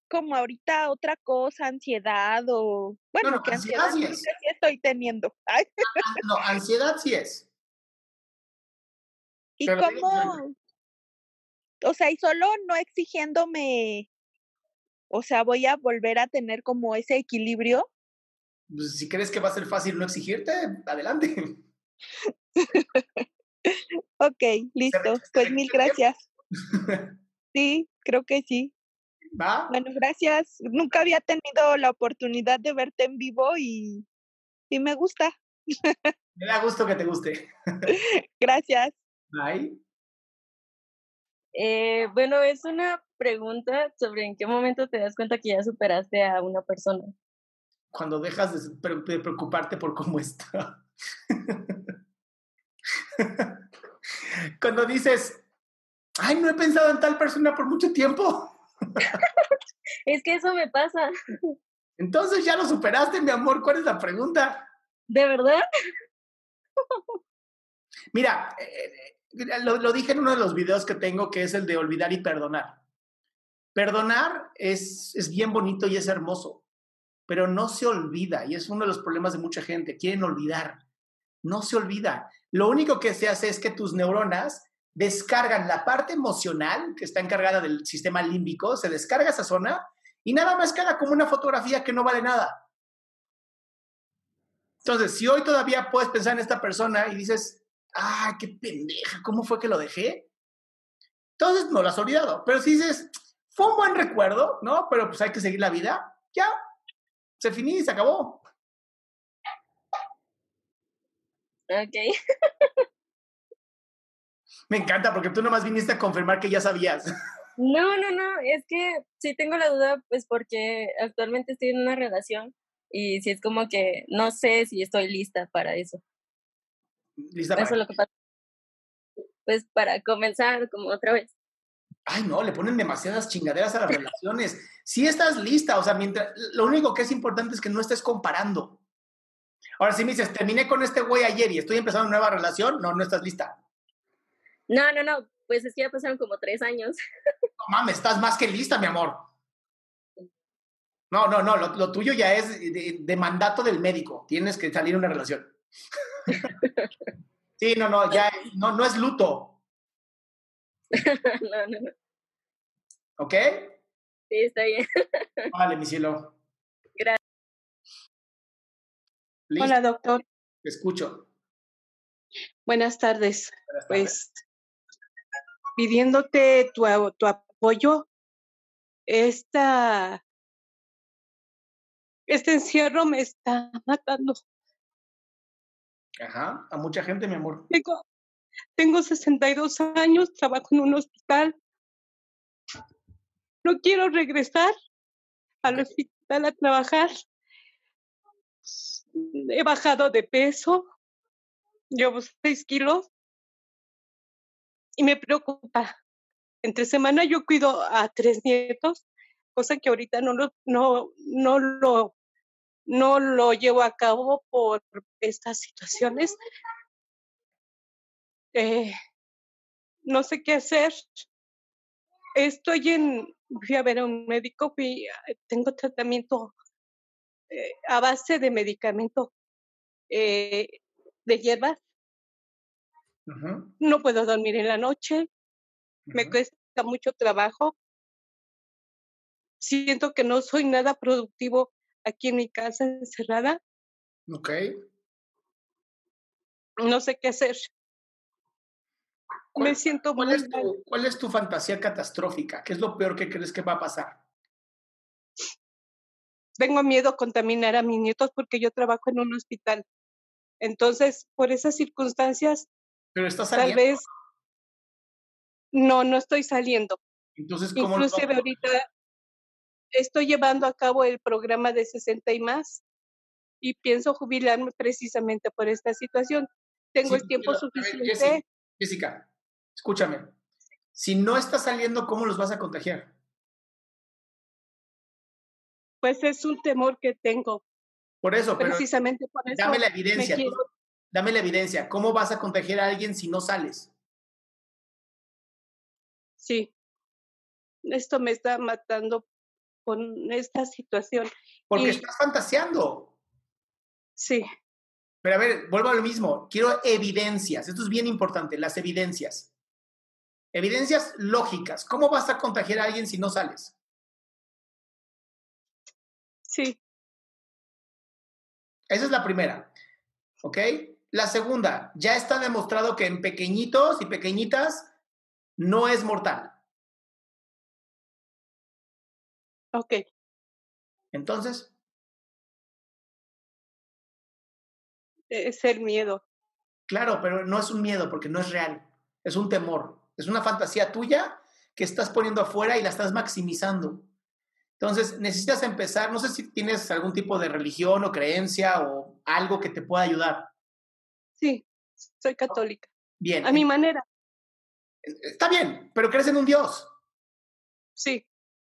Speaker 13: como ahorita otra cosa, ansiedad o... Bueno, que ansiedad, sí, es. estoy teniendo. [LAUGHS]
Speaker 2: no, ansiedad sí es.
Speaker 13: ¿Y cómo, o sea, y solo no exigiéndome, o sea, voy a volver a tener como ese equilibrio.
Speaker 2: Pues, si crees que va a ser fácil no exigirte, adelante. [LAUGHS]
Speaker 13: ok, listo. Pues mil gracias. [LAUGHS] Sí, creo que sí.
Speaker 2: ¿Va?
Speaker 13: Bueno, gracias. Nunca había tenido la oportunidad de verte en vivo y, y me gusta. [LAUGHS]
Speaker 2: Me da gusto que te guste.
Speaker 13: Gracias.
Speaker 2: Bye.
Speaker 14: Eh, bueno, es una pregunta sobre en qué momento te das cuenta que ya superaste a una persona.
Speaker 2: Cuando dejas de, preocuparte por cómo está. [LAUGHS] Cuando dices, ay, no he pensado en tal persona por mucho tiempo. [LAUGHS]
Speaker 14: es que eso me pasa.
Speaker 2: Entonces ya lo superaste, mi amor. ¿Cuál es la pregunta?
Speaker 14: ¿De verdad?
Speaker 2: Mira, eh, lo, dije en uno de los videos que tengo, que es el de olvidar y perdonar. Perdonar es, es bien bonito y es hermoso, pero no se olvida, y es uno de los problemas de mucha gente, quieren olvidar. No se olvida. Lo único que se hace es que tus neuronas descargan la parte emocional, que está encargada del sistema límbico, se descarga esa zona y nada más queda como una fotografía que no vale nada. Entonces, si hoy todavía puedes pensar en esta persona y dices, ah, qué pendeja, ¿cómo fue que lo dejé? Entonces no lo has olvidado. Pero si dices, fue un buen recuerdo, ¿no? Pero pues hay que seguir la vida, ya, se finí, se acabó.
Speaker 14: Ok. [LAUGHS]
Speaker 2: Me encanta porque tú nomás viniste a confirmar que ya sabías.
Speaker 14: No, no, no, es que sí tengo la duda, pues porque actualmente estoy en una relación y si es como que no sé si estoy lista para eso.
Speaker 2: ¿Lista para
Speaker 14: Eso es lo que pasa. Pues para comenzar como otra vez.
Speaker 2: Ay, no, le ponen demasiadas chingaderas a las relaciones. Si estás lista, o sea, mientras, lo único que es importante es que no estés comparando. Ahora, si me dices, terminé con este güey ayer y estoy empezando una nueva relación, no, no estás lista.
Speaker 14: No, no, no, pues es que ya pasaron como tres años.
Speaker 2: No mames, estás más que lista, mi amor. No, no, no, lo, tuyo ya es de, mandato del médico. Tienes que salir una relación. [LAUGHS] sí, no, no, ya no, no es luto. [LAUGHS]
Speaker 14: no, no, no.
Speaker 2: ¿Ok?
Speaker 14: Sí, está bien.
Speaker 2: vale, mi cielo.
Speaker 15: Hola, doctor.
Speaker 2: Te escucho.
Speaker 15: Buenas tardes. Pues pidiéndote tu, tu apoyo, esta, este encierro me está matando.
Speaker 2: Ajá, a mucha gente, mi amor.
Speaker 15: Tengo, tengo 62 años, trabajo en un hospital. No quiero regresar al hospital a trabajar. He bajado de peso, llevo 6 kilos y me preocupa. Entre semana yo cuido a tres nietos, cosa que ahorita no lo, no, no lo, no lo llevo a cabo por estas situaciones. Eh, no sé qué hacer. Estoy en, fui a ver a un médico, tengo tratamiento eh, a base de medicamento eh, de hierbas. No puedo dormir en la noche, me cuesta mucho trabajo. Siento que no soy nada productivo aquí en mi casa encerrada.
Speaker 2: Ok.
Speaker 15: No sé qué hacer. Me siento
Speaker 2: ¿cuál es, tu, ¿Cuál es tu fantasía catastrófica? ¿Qué es lo peor que crees que va a pasar?
Speaker 15: Tengo miedo a contaminar a mis nietos porque yo trabajo en un hospital. Entonces, por esas circunstancias,
Speaker 2: pero estás saliendo.
Speaker 15: tal vez no, no estoy saliendo.
Speaker 2: Entonces, ¿cómo
Speaker 15: Inclusive ahorita estoy llevando a cabo el programa de 60 y más y pienso jubilarme precisamente por esta situación. Tengo el tiempo suficiente.
Speaker 2: Jessica, escúchame. Si no estás saliendo, ¿cómo los vas a contagiar?
Speaker 15: Pues es un temor que tengo.
Speaker 2: Por eso,
Speaker 15: precisamente por eso.
Speaker 2: Dame la evidencia. Dame la evidencia. ¿Cómo vas a contagiar a alguien si no sales?
Speaker 15: Sí. Esto me está matando con esta situación.
Speaker 2: Porque estás fantaseando.
Speaker 15: Sí.
Speaker 2: Pero a ver, vuelvo a lo mismo. Quiero evidencias. Esto es bien importante, las evidencias. Evidencias lógicas. ¿Cómo vas a contagiar a alguien si no sales? Esa es la primera. ¿Ok? La segunda, ya está demostrado que en pequeñitos y pequeñitas no es mortal.
Speaker 15: Ok.
Speaker 2: Entonces.
Speaker 15: Es el miedo.
Speaker 2: Claro, pero no es un miedo porque no es real. Es un temor. Es una fantasía tuya que estás poniendo afuera y la estás maximizando. Entonces, necesitas empezar, no sé si tienes algún tipo de religión o creencia o algo que te pueda ayudar.
Speaker 15: Sí, soy católica.
Speaker 2: Bien.
Speaker 15: A mi manera.
Speaker 2: Está bien, pero crees en un Dios.
Speaker 15: Sí.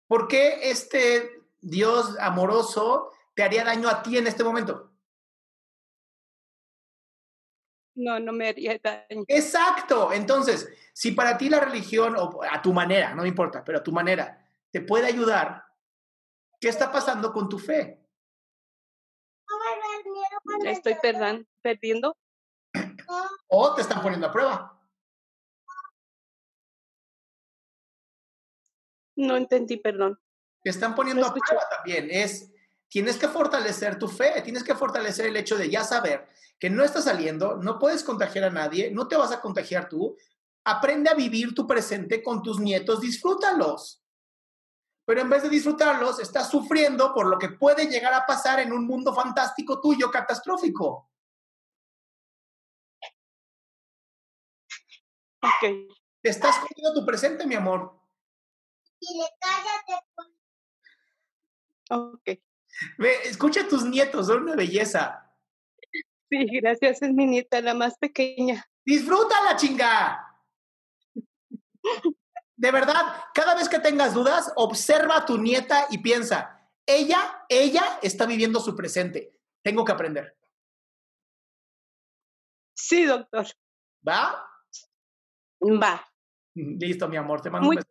Speaker 2: ¿Por qué este Dios amoroso te haría daño a ti en este momento?
Speaker 15: No, no me haría daño.
Speaker 2: Exacto. Entonces, si para ti la religión, o a tu manera, no me importa, pero a tu manera, te puede ayudar, ¿qué está pasando con tu fe?
Speaker 15: Estoy perdiendo.
Speaker 2: O te están poniendo a prueba.
Speaker 15: No entendí, perdón.
Speaker 2: Te están poniendo a prueba también. Es, tienes que fortalecer tu fe, tienes que fortalecer el hecho de ya saber que no estás saliendo, no puedes contagiar a nadie, no te vas a contagiar tú. Aprende a vivir tu presente con tus nietos, disfrútalos. Pero en vez de disfrutarlos, estás sufriendo por lo que puede llegar a pasar en un mundo fantástico tuyo, catastrófico.
Speaker 15: Ok.
Speaker 2: Te estás comiendo tu presente, mi amor.
Speaker 13: Dile, cállate.
Speaker 15: Ok.
Speaker 2: Ve, escucha a tus nietos, son una belleza.
Speaker 15: Sí, gracias, es mi nieta, la más pequeña.
Speaker 2: ¡Disfrútala, chinga! [LAUGHS] De verdad, cada vez que tengas dudas, observa a tu nieta y piensa, ella, ella está viviendo su presente. Tengo que aprender.
Speaker 15: Sí, doctor.
Speaker 2: ¿Va?
Speaker 15: Va. [LAUGHS]
Speaker 2: Listo, mi amor, te mando un beso.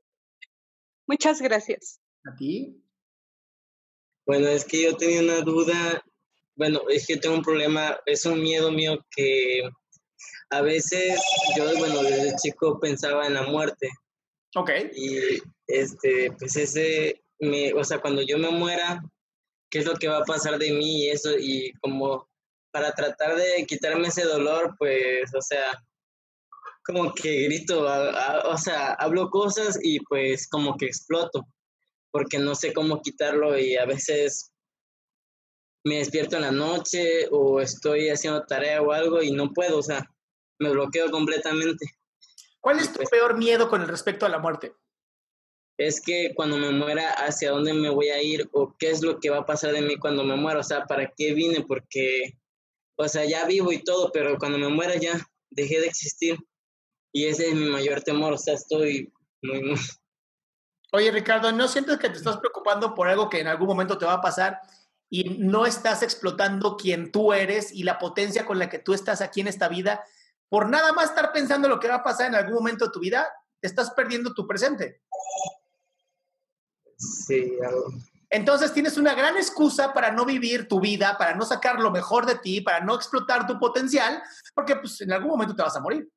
Speaker 15: Muchas gracias.
Speaker 2: ¿A ti?
Speaker 16: Bueno, es que yo tenía una duda, bueno, es que tengo un problema, es un miedo mío que a veces yo, bueno, desde chico pensaba en la muerte.
Speaker 2: Ok.
Speaker 16: Y este, pues ese, me, o sea, cuando yo me muera, ¿qué es lo que va a pasar de mí y eso? Y como para tratar de quitarme ese dolor, pues, o sea, como que grito, o sea, hablo cosas y pues como que exploto porque no sé cómo quitarlo y a veces me despierto en la noche o estoy haciendo tarea o algo y no puedo, o sea, me bloqueo completamente.
Speaker 2: ¿Cuál es tu
Speaker 16: pues
Speaker 2: peor miedo con el respecto a la muerte?
Speaker 16: Es que cuando me muera, ¿hacia dónde me voy a ir? ¿O qué es lo que va a pasar de mí cuando me muera? O sea, ¿para qué vine? Porque, o sea, ya vivo y todo, pero cuando me muera ya dejé de existir. Y ese es mi mayor temor, o sea, estoy muy, muy, [LAUGHS]
Speaker 2: Oye, Ricardo, ¿no sientes que te estás preocupando por algo que en algún momento te va a pasar y no estás explotando quién tú eres y la potencia con la que tú estás aquí en esta vida? Por nada más estar pensando lo que va a pasar en algún momento de tu vida, te estás perdiendo tu presente.
Speaker 16: Sí, algo.
Speaker 2: Entonces tienes una gran excusa para no vivir tu vida, para no sacar lo mejor de ti, para no explotar tu potencial, porque pues en algún momento te vas a morir.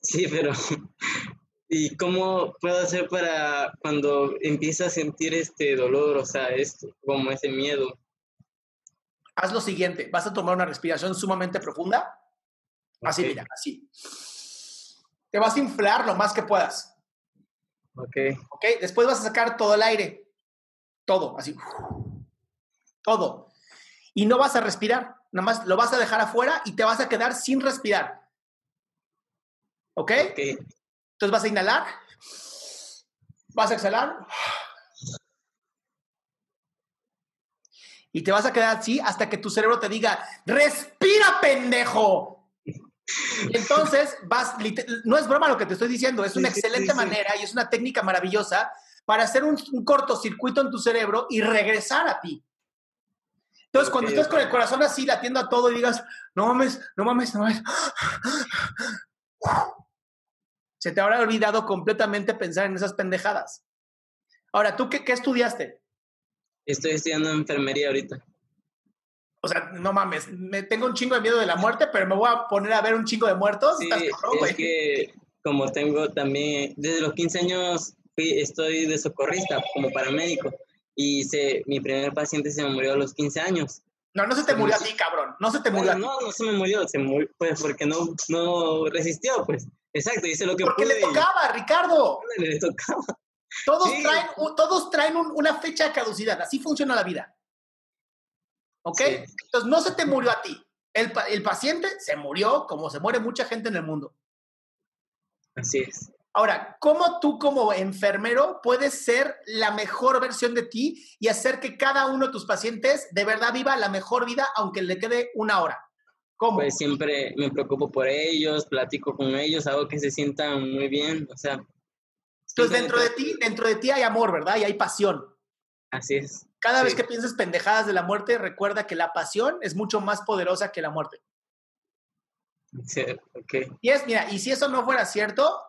Speaker 16: Sí, pero [LAUGHS] ¿Y cómo puedo hacer para cuando empieza a sentir este dolor, o sea, esto, como ese miedo?
Speaker 2: Haz lo siguiente, vas a tomar una respiración sumamente profunda. Así, mira, así. Te vas a inflar lo más que puedas.
Speaker 16: Ok.
Speaker 2: Ok, después vas a sacar todo el aire. Todo, así. Todo. Y no vas a respirar, nada más lo vas a dejar afuera y te vas a quedar sin respirar. ¿Ok?
Speaker 16: Ok.
Speaker 2: Entonces vas a inhalar, vas a exhalar y te vas a quedar así hasta que tu cerebro te diga, respira pendejo. Entonces vas, no es broma lo que te estoy diciendo, es una excelente manera y es una técnica maravillosa para hacer un, cortocircuito en tu cerebro y regresar a ti. Entonces, cuando estás con el corazón así, latiendo a todo y digas, no mames, no mames, no mames se te habrá olvidado completamente pensar en esas pendejadas. Ahora, ¿tú qué, qué estudiaste?
Speaker 16: Estoy estudiando enfermería ahorita.
Speaker 2: O sea, no mames, me tengo un chingo de miedo de la muerte, pero me voy a poner a ver un chingo de muertos.
Speaker 16: Sí, es que como tengo también, desde los 15 años estoy de socorrista como paramédico y se, mi primer paciente se me murió a los 15 años.
Speaker 2: No, no se te murió a ti, cabrón. No se te murió
Speaker 16: No, no se me murió, se murió, pues porque no, no resistió, pues. Exacto, dice lo que
Speaker 2: Porque le tocaba, Ricardo.
Speaker 16: Le tocaba.
Speaker 2: Todos traen, todos traen una fecha de caducidad. Así funciona la vida. ¿Ok? Entonces, no se te murió a ti. El, el paciente se murió como se muere mucha gente en el mundo.
Speaker 16: Así es.
Speaker 2: Ahora, ¿cómo tú como enfermero puedes ser la mejor versión de ti y hacer que cada uno de tus pacientes de verdad viva la mejor vida aunque le quede una hora? ¿Cómo?
Speaker 16: Pues siempre me preocupo por ellos, platico con ellos, hago que se sientan muy bien, o sea.
Speaker 2: Entonces dentro de ti, dentro de ti hay amor, ¿verdad? Y hay pasión.
Speaker 16: Así es.
Speaker 2: Cada vez que pienses pendejadas de la muerte, recuerda que la pasión es mucho más poderosa que la muerte.
Speaker 16: Sí, ok.
Speaker 2: Y es, mira, y si eso no fuera cierto,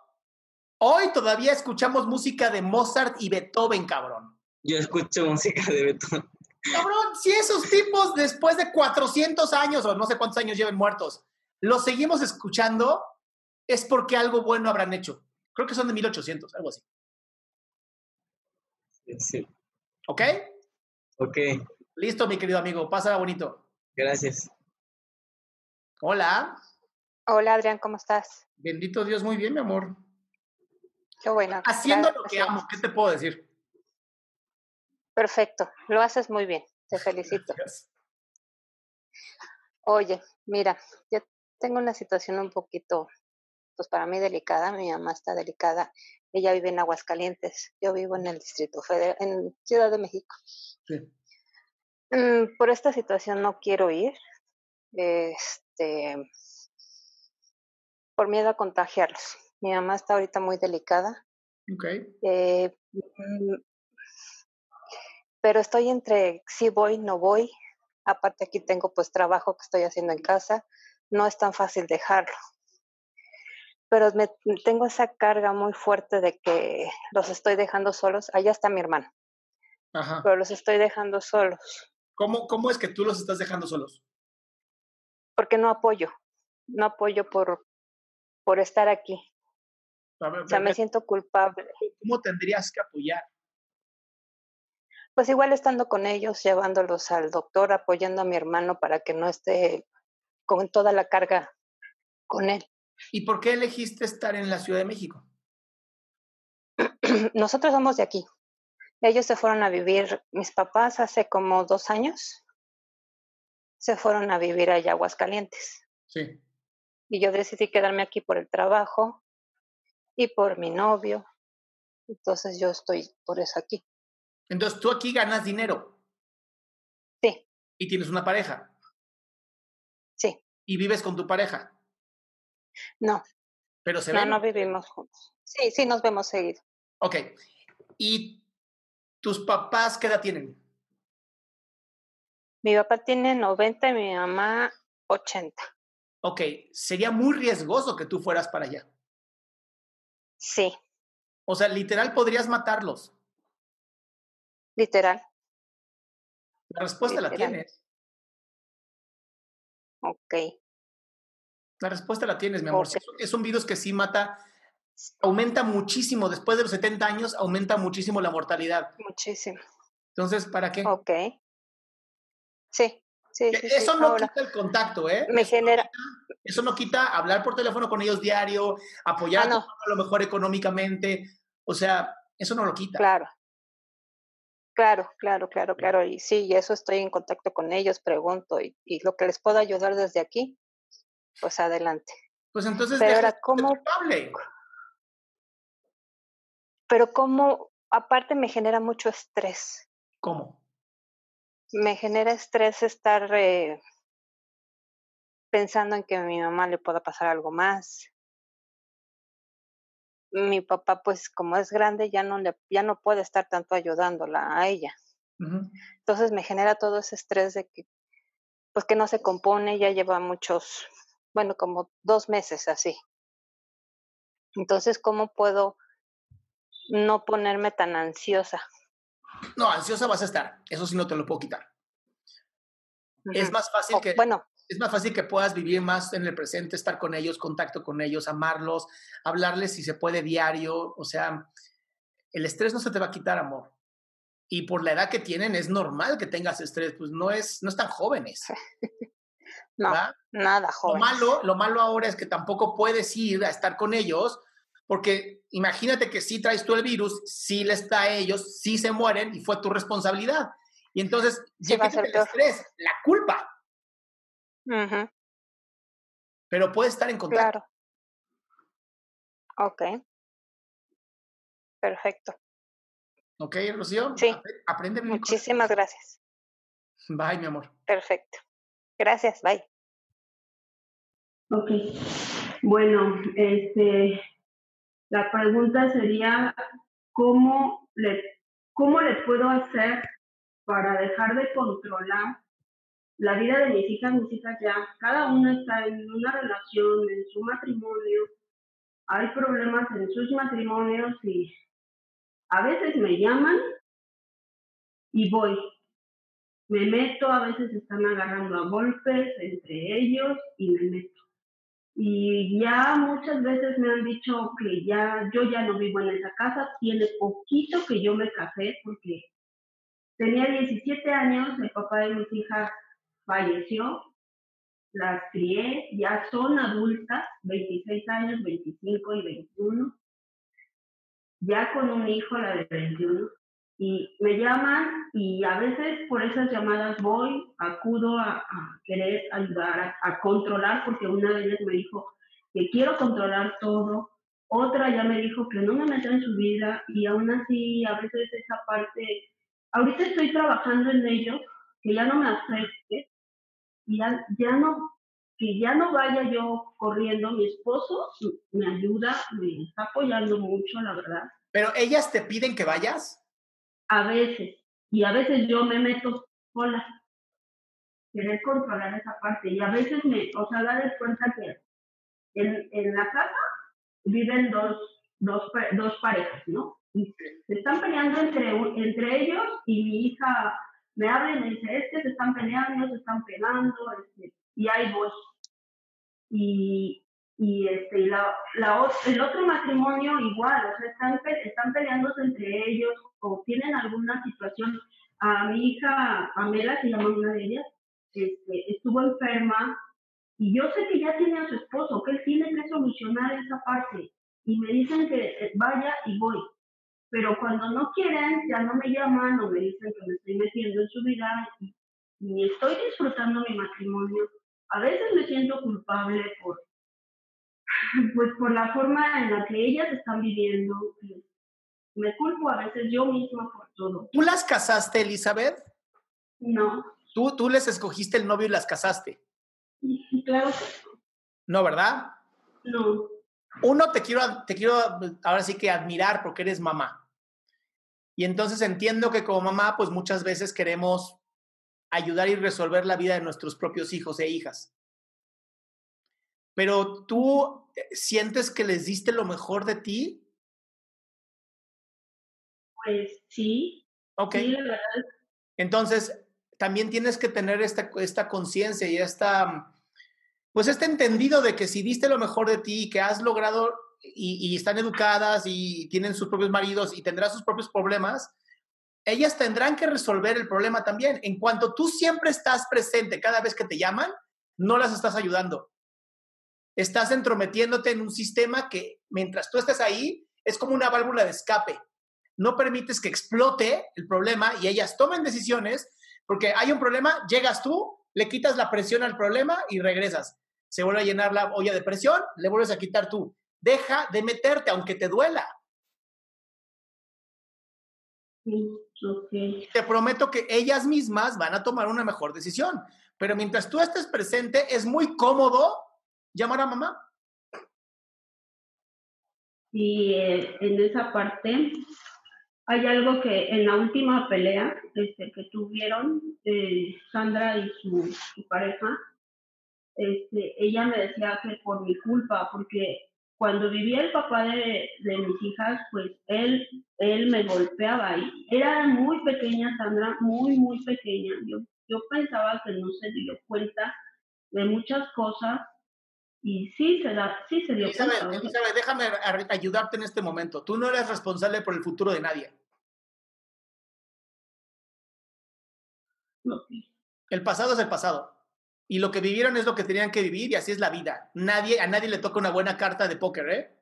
Speaker 2: hoy todavía escuchamos música de Mozart y Beethoven, cabrón.
Speaker 16: Yo escucho música de Beethoven.
Speaker 2: Cabrón, si esos tipos después de 400 años o no sé cuántos años lleven muertos, los seguimos escuchando, es porque algo bueno habrán hecho. Creo que son de 1800, algo así.
Speaker 16: Sí.
Speaker 2: ¿Ok?
Speaker 16: Ok.
Speaker 2: Listo, mi querido amigo. Pásala bonito.
Speaker 16: Gracias.
Speaker 2: Hola.
Speaker 17: Hola, Adrián, ¿cómo estás?
Speaker 2: Bendito Dios, muy bien, mi amor.
Speaker 17: Qué bueno.
Speaker 2: Haciendo lo que amo, ¿qué te puedo decir?
Speaker 17: Perfecto, lo haces muy bien, te felicito. Oye, mira, yo tengo una situación un poquito pues para mí delicada, mi mamá está delicada, ella vive en Aguascalientes, yo vivo en el Distrito Federal, en Ciudad de México. Mm, por esta situación no quiero ir, este, por miedo a contagiarlos. Mi mamá está ahorita muy delicada.
Speaker 2: Okay.
Speaker 17: Eh, mm, pero estoy entre sí voy, no voy. Aparte aquí tengo pues trabajo que estoy haciendo en casa. No es tan fácil dejarlo. Pero me, tengo esa carga muy fuerte de que los estoy dejando solos. Allá está mi hermano.
Speaker 2: Ajá.
Speaker 17: Pero los estoy dejando solos.
Speaker 2: ¿Cómo, ¿Cómo es que tú los estás dejando solos?
Speaker 17: Porque no apoyo. No apoyo por, por estar aquí. o sea, me siento culpable.
Speaker 2: ¿Cómo tendrías que apoyar?
Speaker 17: Pues igual estando con ellos, llevándolos al doctor, apoyando a mi hermano para que no esté con toda la carga con él.
Speaker 2: ¿Y por qué elegiste estar en la Ciudad de México? [CLEARS THROAT]
Speaker 17: Nosotros somos de aquí. Ellos se fueron a vivir, mis papás hace como dos años, se fueron a vivir a Aguascalientes.
Speaker 2: Sí.
Speaker 17: Y yo decidí quedarme aquí por el trabajo y por mi novio. Entonces yo estoy por eso aquí.
Speaker 2: Entonces tú aquí ganas dinero.
Speaker 17: Sí.
Speaker 2: ¿Y tienes una pareja?
Speaker 17: Sí.
Speaker 2: ¿Y vives con tu pareja?
Speaker 17: No.
Speaker 2: ¿Pero se
Speaker 17: no,
Speaker 2: ven?
Speaker 17: No, vivimos juntos. Sí, sí, nos vemos seguido.
Speaker 2: Ok. ¿Y tus papás qué edad tienen?
Speaker 17: Mi papá tiene 90 y mi mamá 80.
Speaker 2: Ok, sería muy riesgoso que tú fueras para allá.
Speaker 17: Sí.
Speaker 2: O sea, literal podrías matarlos.
Speaker 17: Literal.
Speaker 2: La respuesta la tienes.
Speaker 17: Ok.
Speaker 2: La respuesta la tienes, mi amor. Es un virus que sí mata, aumenta muchísimo. Después de los 70 años, aumenta muchísimo la mortalidad.
Speaker 17: Muchísimo.
Speaker 2: Entonces, ¿para qué?
Speaker 17: Ok. Sí. Sí, sí,
Speaker 2: eso
Speaker 17: sí.
Speaker 2: no
Speaker 17: Ahora,
Speaker 2: quita el contacto, ¿eh?
Speaker 17: Me
Speaker 2: eso
Speaker 17: genera.
Speaker 2: No quita, eso no quita hablar por teléfono con ellos diario, apoyar
Speaker 17: Ah, no.
Speaker 2: a lo mejor económicamente. O sea, eso no lo quita.
Speaker 17: Claro. Claro, claro, claro, claro. Y sí, y eso estoy en contacto con ellos, pregunto, y, y lo que les puedo ayudar desde aquí, pues adelante.
Speaker 2: Pues entonces,
Speaker 17: Pero ahora, ¿cómo?
Speaker 2: culpable.
Speaker 17: Pero como, aparte me genera mucho estrés.
Speaker 2: ¿Cómo?
Speaker 17: Me genera estrés estar eh, pensando en que a mi mamá le pueda pasar algo más. Mi papá, pues como es grande, ya no le, ya no puede estar tanto ayudándola a ella. Entonces me genera todo ese estrés de que, pues que no se compone, ya lleva muchos, bueno, como dos meses así. Entonces, ¿cómo puedo no ponerme tan ansiosa?
Speaker 2: No, ansiosa vas a estar. Eso sí no te lo puedo quitar. Es más fácil que
Speaker 17: bueno,
Speaker 2: es más fácil que puedas vivir más en el presente, estar con ellos, contacto con ellos, amarlos, hablarles si se puede diario, o sea, el estrés no se te va a quitar, amor. Y por la edad que tienen es normal que tengas estrés, pues no es no están jóvenes. [LAUGHS]
Speaker 17: no,
Speaker 2: ¿verdad?
Speaker 17: nada,
Speaker 2: Lo
Speaker 17: joven.
Speaker 2: malo, lo malo ahora es que tampoco puedes ir a estar con ellos porque imagínate que si traes tú el virus, si les da a ellos, si se mueren y fue tu responsabilidad. Y entonces
Speaker 17: Sí,
Speaker 2: ya quítate el estrés, la culpa, pero puedes estar en contacto.
Speaker 17: Claro. Ok. Perfecto.
Speaker 2: ¿Ok, Rocío?
Speaker 17: Sí.
Speaker 2: Apre- Aprende.
Speaker 17: Muchísimas gracias.
Speaker 2: Bye, mi amor.
Speaker 17: Perfecto. Gracias, bye.
Speaker 18: Ok. Bueno, este, la pregunta sería, ¿cómo le, ¿cómo le puedo hacer para dejar de controlar la vida de mis hijas? Mis hijas ya, cada una está en una relación, en su matrimonio, hay problemas en sus matrimonios y a veces me llaman y voy. Me meto, a veces están agarrando a golpes entre ellos y me meto. Y ya muchas veces me han dicho que ya yo ya no vivo en esa casa, tiene poquito que yo me casé porque tenía 17 años, el papá de mis hijas falleció, las crié, ya son adultas, 26 años, 25 y 21, ya con un hijo, la de 21, y me llaman y a veces por esas llamadas voy, acudo a, querer ayudar, a, controlar, porque una de ellas me dijo que quiero controlar todo. Otra ya me dijo que no me meta en su vida y aún así a veces esa parte, ahorita estoy trabajando en ello, que ya no me afecte, ya, ya no, que ya no vaya yo corriendo. Mi esposo me ayuda, me está apoyando mucho, la verdad.
Speaker 2: ¿Pero ellas te piden que vayas?
Speaker 18: A veces, y a veces yo me meto sola, querer controlar esa parte, y a veces me, o sea, da cuenta que en, en la casa viven dos, dos, dos parejas, ¿no? Y se están peleando entre, entre ellos y mi hija me habla y me dice, es que se están peleando, se están pegando, este, y hay voz. Y, y, este, la, la, el otro matrimonio igual, o sea, están, están peleándose entre ellos o tienen alguna situación. A mi hija Pamela, se llama una de ellas, este, estuvo enferma y yo sé que ya tiene a su esposo, que él tiene que solucionar esa parte. Y me dicen que eh, vaya y voy. Pero cuando no quieren, ya no me llaman o me dicen que me estoy metiendo en su vida y, y estoy disfrutando mi matrimonio. A veces me siento culpable por, [LAUGHS] pues por la forma en la que ellas están viviendo. Me culpo a veces yo misma por todo.
Speaker 2: ¿Tú las casaste, Elizabeth?
Speaker 18: No.
Speaker 2: ¿Tú, tú les escogiste el novio y las casaste?
Speaker 18: Claro
Speaker 2: No, ¿verdad?
Speaker 18: No.
Speaker 2: Uno, te quiero, te quiero ahora sí que admirar porque eres mamá. Y entonces entiendo que como mamá, pues muchas veces queremos ayudar y resolver la vida de nuestros propios hijos e hijas. Pero tú eh, sientes que les diste lo mejor de ti.
Speaker 18: Pues sí.
Speaker 2: Ok.
Speaker 18: Sí, la verdad.
Speaker 2: Entonces, también tienes que tener esta, esta conciencia y esta, pues este entendido de que si diste lo mejor de ti, que has logrado y, y, están educadas y tienen sus propios maridos y tendrán sus propios problemas, ellas tendrán que resolver el problema también. En cuanto tú siempre estás presente cada vez que te llaman, no las estás ayudando. Estás entrometiéndote en un sistema que mientras tú estés ahí es como una válvula de escape. No permites que explote el problema y ellas tomen decisiones porque hay un problema, llegas tú, le quitas la presión al problema y regresas. Se vuelve a llenar la olla de presión, le vuelves a quitar tú. Deja de meterte, aunque te duela. Te prometo que ellas mismas van a tomar una mejor decisión. Pero mientras tú estés presente, es muy cómodo llamar a mamá.
Speaker 18: Y eh, en esa parte, hay algo que en la última pelea este, que tuvieron eh, Sandra y su, pareja, este, ella me decía que por mi culpa, porque cuando vivía el papá de, de, mis hijas, pues él, él me golpeaba y era muy pequeña Sandra, muy, muy pequeña. Yo, yo pensaba que no se dio cuenta de muchas cosas y sí se, da, sí se dio
Speaker 2: Elizabeth,
Speaker 18: cuenta.
Speaker 2: Elizabeth, déjame ayudarte en este momento. Tú no eres responsable por el futuro de nadie. El pasado es el pasado. Y lo que vivieron es lo que tenían que vivir y así es la vida. Nadie, a nadie le toca una buena carta de póker, ¿eh?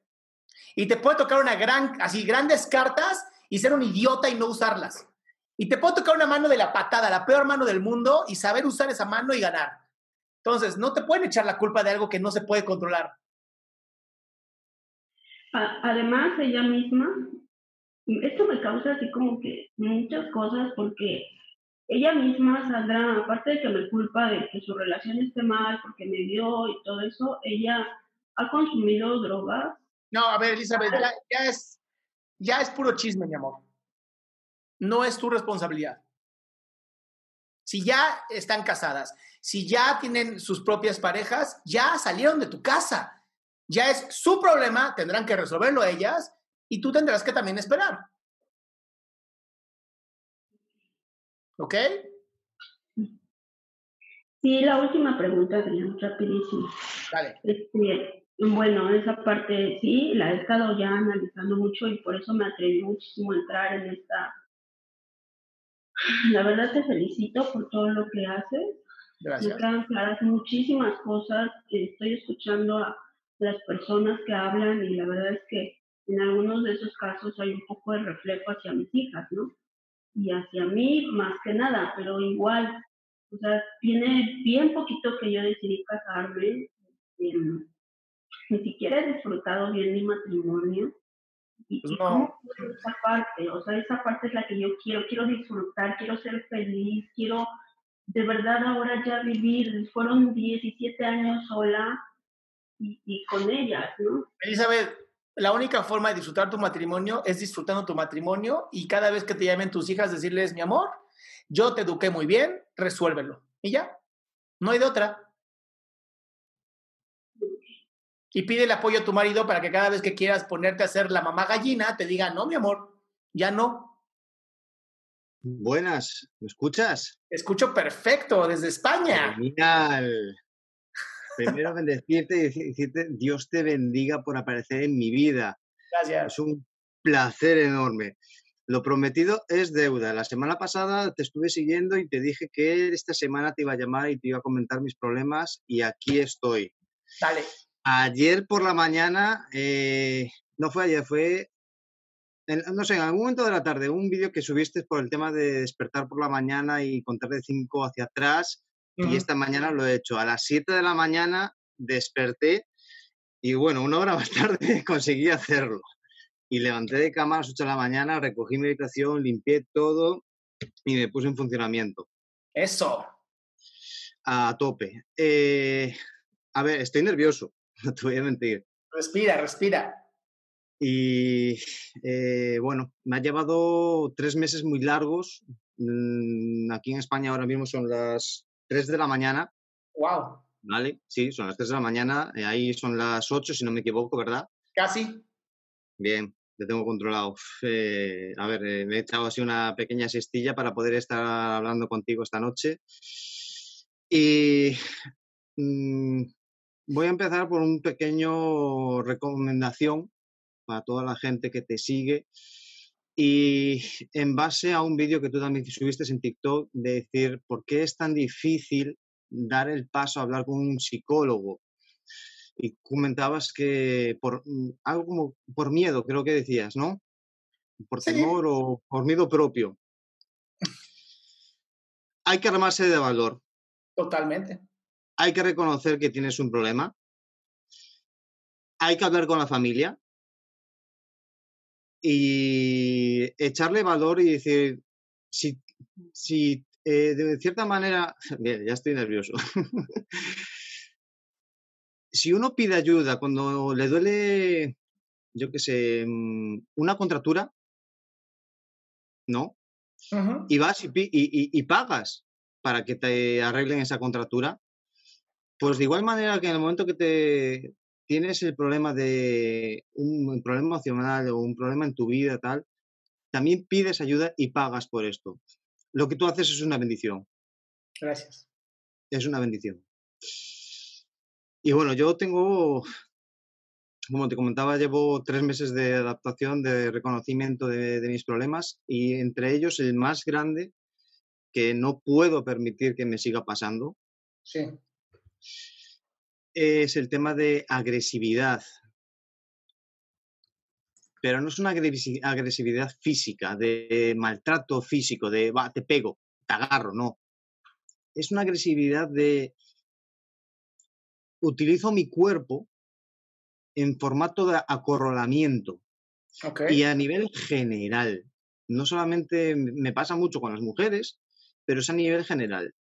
Speaker 2: Y te puede tocar una gran, así grandes cartas y ser un idiota y no usarlas. Y te puede tocar una mano de la patada, la peor mano del mundo y saber usar esa mano y ganar. Entonces, no te pueden echar la culpa de algo que no se puede controlar.
Speaker 18: Además, ella misma, esto me causa así como que muchas cosas porque ella misma, Sandra, aparte de que me culpa de que su relación esté mal porque me dio y todo eso, ella ha consumido drogas.
Speaker 2: No, a ver, Elizabeth, ya, ya, es, ya es puro chisme, mi amor. No es tu responsabilidad. Si ya están casadas, si ya tienen sus propias parejas, ya salieron de tu casa. Ya es su problema, tendrán que resolverlo ellas y tú tendrás que también esperar. ¿Ok?
Speaker 18: Sí, la última pregunta, Adrián, rapidísimo.
Speaker 2: Dale.
Speaker 18: Este, bueno, esa parte sí, la he estado ya analizando mucho y por eso me atreví muchísimo a entrar en esta. La verdad te felicito por todo lo que haces.
Speaker 2: Gracias.
Speaker 18: Me quedan claras muchísimas cosas. Estoy escuchando a las personas que hablan y la verdad es que en algunos de esos casos hay un poco de reflejo hacia mis hijas, ¿no? y hacia mí más que nada, pero igual, o sea, tiene bien poquito que yo decidí casarme. Em, ni siquiera he disfrutado bien mi matrimonio. ¿Y, pues cómo esa parte? O sea, esa parte es la que yo quiero, quiero disfrutar, quiero ser feliz, quiero de verdad ahora ya vivir. Fueron 17 años sola y, y con ellas, ¿no?
Speaker 2: Elizabeth, la única forma de disfrutar tu matrimonio es disfrutando tu matrimonio y cada vez que te llamen tus hijas decirles, mi amor, yo te eduqué muy bien, resuélvelo. Y ya, no hay de otra. Y pide el apoyo a tu marido para que cada vez que quieras ponerte a ser la mamá gallina, te diga, no, mi amor, ya no.
Speaker 19: Buenas, ¿me escuchas?
Speaker 2: Escucho perfecto, desde España.
Speaker 19: Genial. Primero bendecirte y decirte, Dios te bendiga por aparecer en mi vida.
Speaker 2: Gracias.
Speaker 19: Es un placer enorme. Lo prometido es deuda. La semana pasada te estuve siguiendo y te dije que esta semana te iba a llamar y te iba a comentar mis problemas y aquí estoy.
Speaker 2: Dale.
Speaker 19: Ayer por la mañana, eh, no fue ayer, fue, no sé, en algún momento de la tarde, un vídeo que subiste por el tema de despertar por la mañana y contar de 5 hacia atrás. Y esta mañana lo he hecho. A las 7 de la mañana desperté y bueno, una hora [LAUGHS] más tarde conseguí hacerlo y levanté de cama a las 8 de la mañana, recogí mi habitación, limpié todo y me puse en funcionamiento.
Speaker 2: Eso.
Speaker 19: A tope. Eh, a ver, estoy nervioso, [LAUGHS] no te voy a mentir.
Speaker 2: Respira, respira.
Speaker 19: Y eh, bueno, me ha llevado tres meses muy largos. Mm, aquí en España ahora mismo son las 3 de la mañana.
Speaker 2: ¡Wow!
Speaker 19: ¿Vale? Sí, son las 3 de la mañana. Eh, ahí son las 8, si no me equivoco, ¿verdad?
Speaker 2: Casi.
Speaker 19: Bien, te tengo controlado. Eh, a ver, eh, me he echado así una pequeña siestilla para poder estar hablando contigo esta noche. Y mm, voy a empezar por un pequeño recomendación para toda la gente que te sigue. Y en base a un vídeo que tú también subiste en TikTok, de decir, ¿por qué es tan difícil dar el paso a hablar con un psicólogo? y comentabas que por mm, algo como por miedo, creo que decías, ¿no? Por temor o por miedo propio. Hay que armarse de valor.
Speaker 2: Totalmente.
Speaker 19: Hay que reconocer que tienes un problema. Hay que hablar con la familia y echarle valor y decir, si, si eh, de cierta manera, [LAUGHS] bien, ya estoy nervioso. [LAUGHS] si uno pide ayuda cuando le duele, yo qué sé, mm, una contractura, ¿no? Y vas y, y, pagas para que te arreglen esa contractura, pues de igual manera que en el momento que te tienes el problema de un problema emocional o un problema en tu vida, tal, también pides ayuda y pagas por esto. Lo que tú haces es una bendición.
Speaker 2: Gracias.
Speaker 19: Es una bendición. Y bueno, yo tengo, como te comentaba, llevo tres meses de adaptación, de reconocimiento de, mis problemas y entre ellos el más grande que no puedo permitir que me siga pasando. Es el tema de agresividad. Pero no es una agresividad física, de maltrato físico, de va, te pego, te agarro, no. Es una agresividad de utilizo mi cuerpo en formato de acorralamiento. Y a nivel general, no solamente me pasa mucho con las mujeres, pero es a nivel general.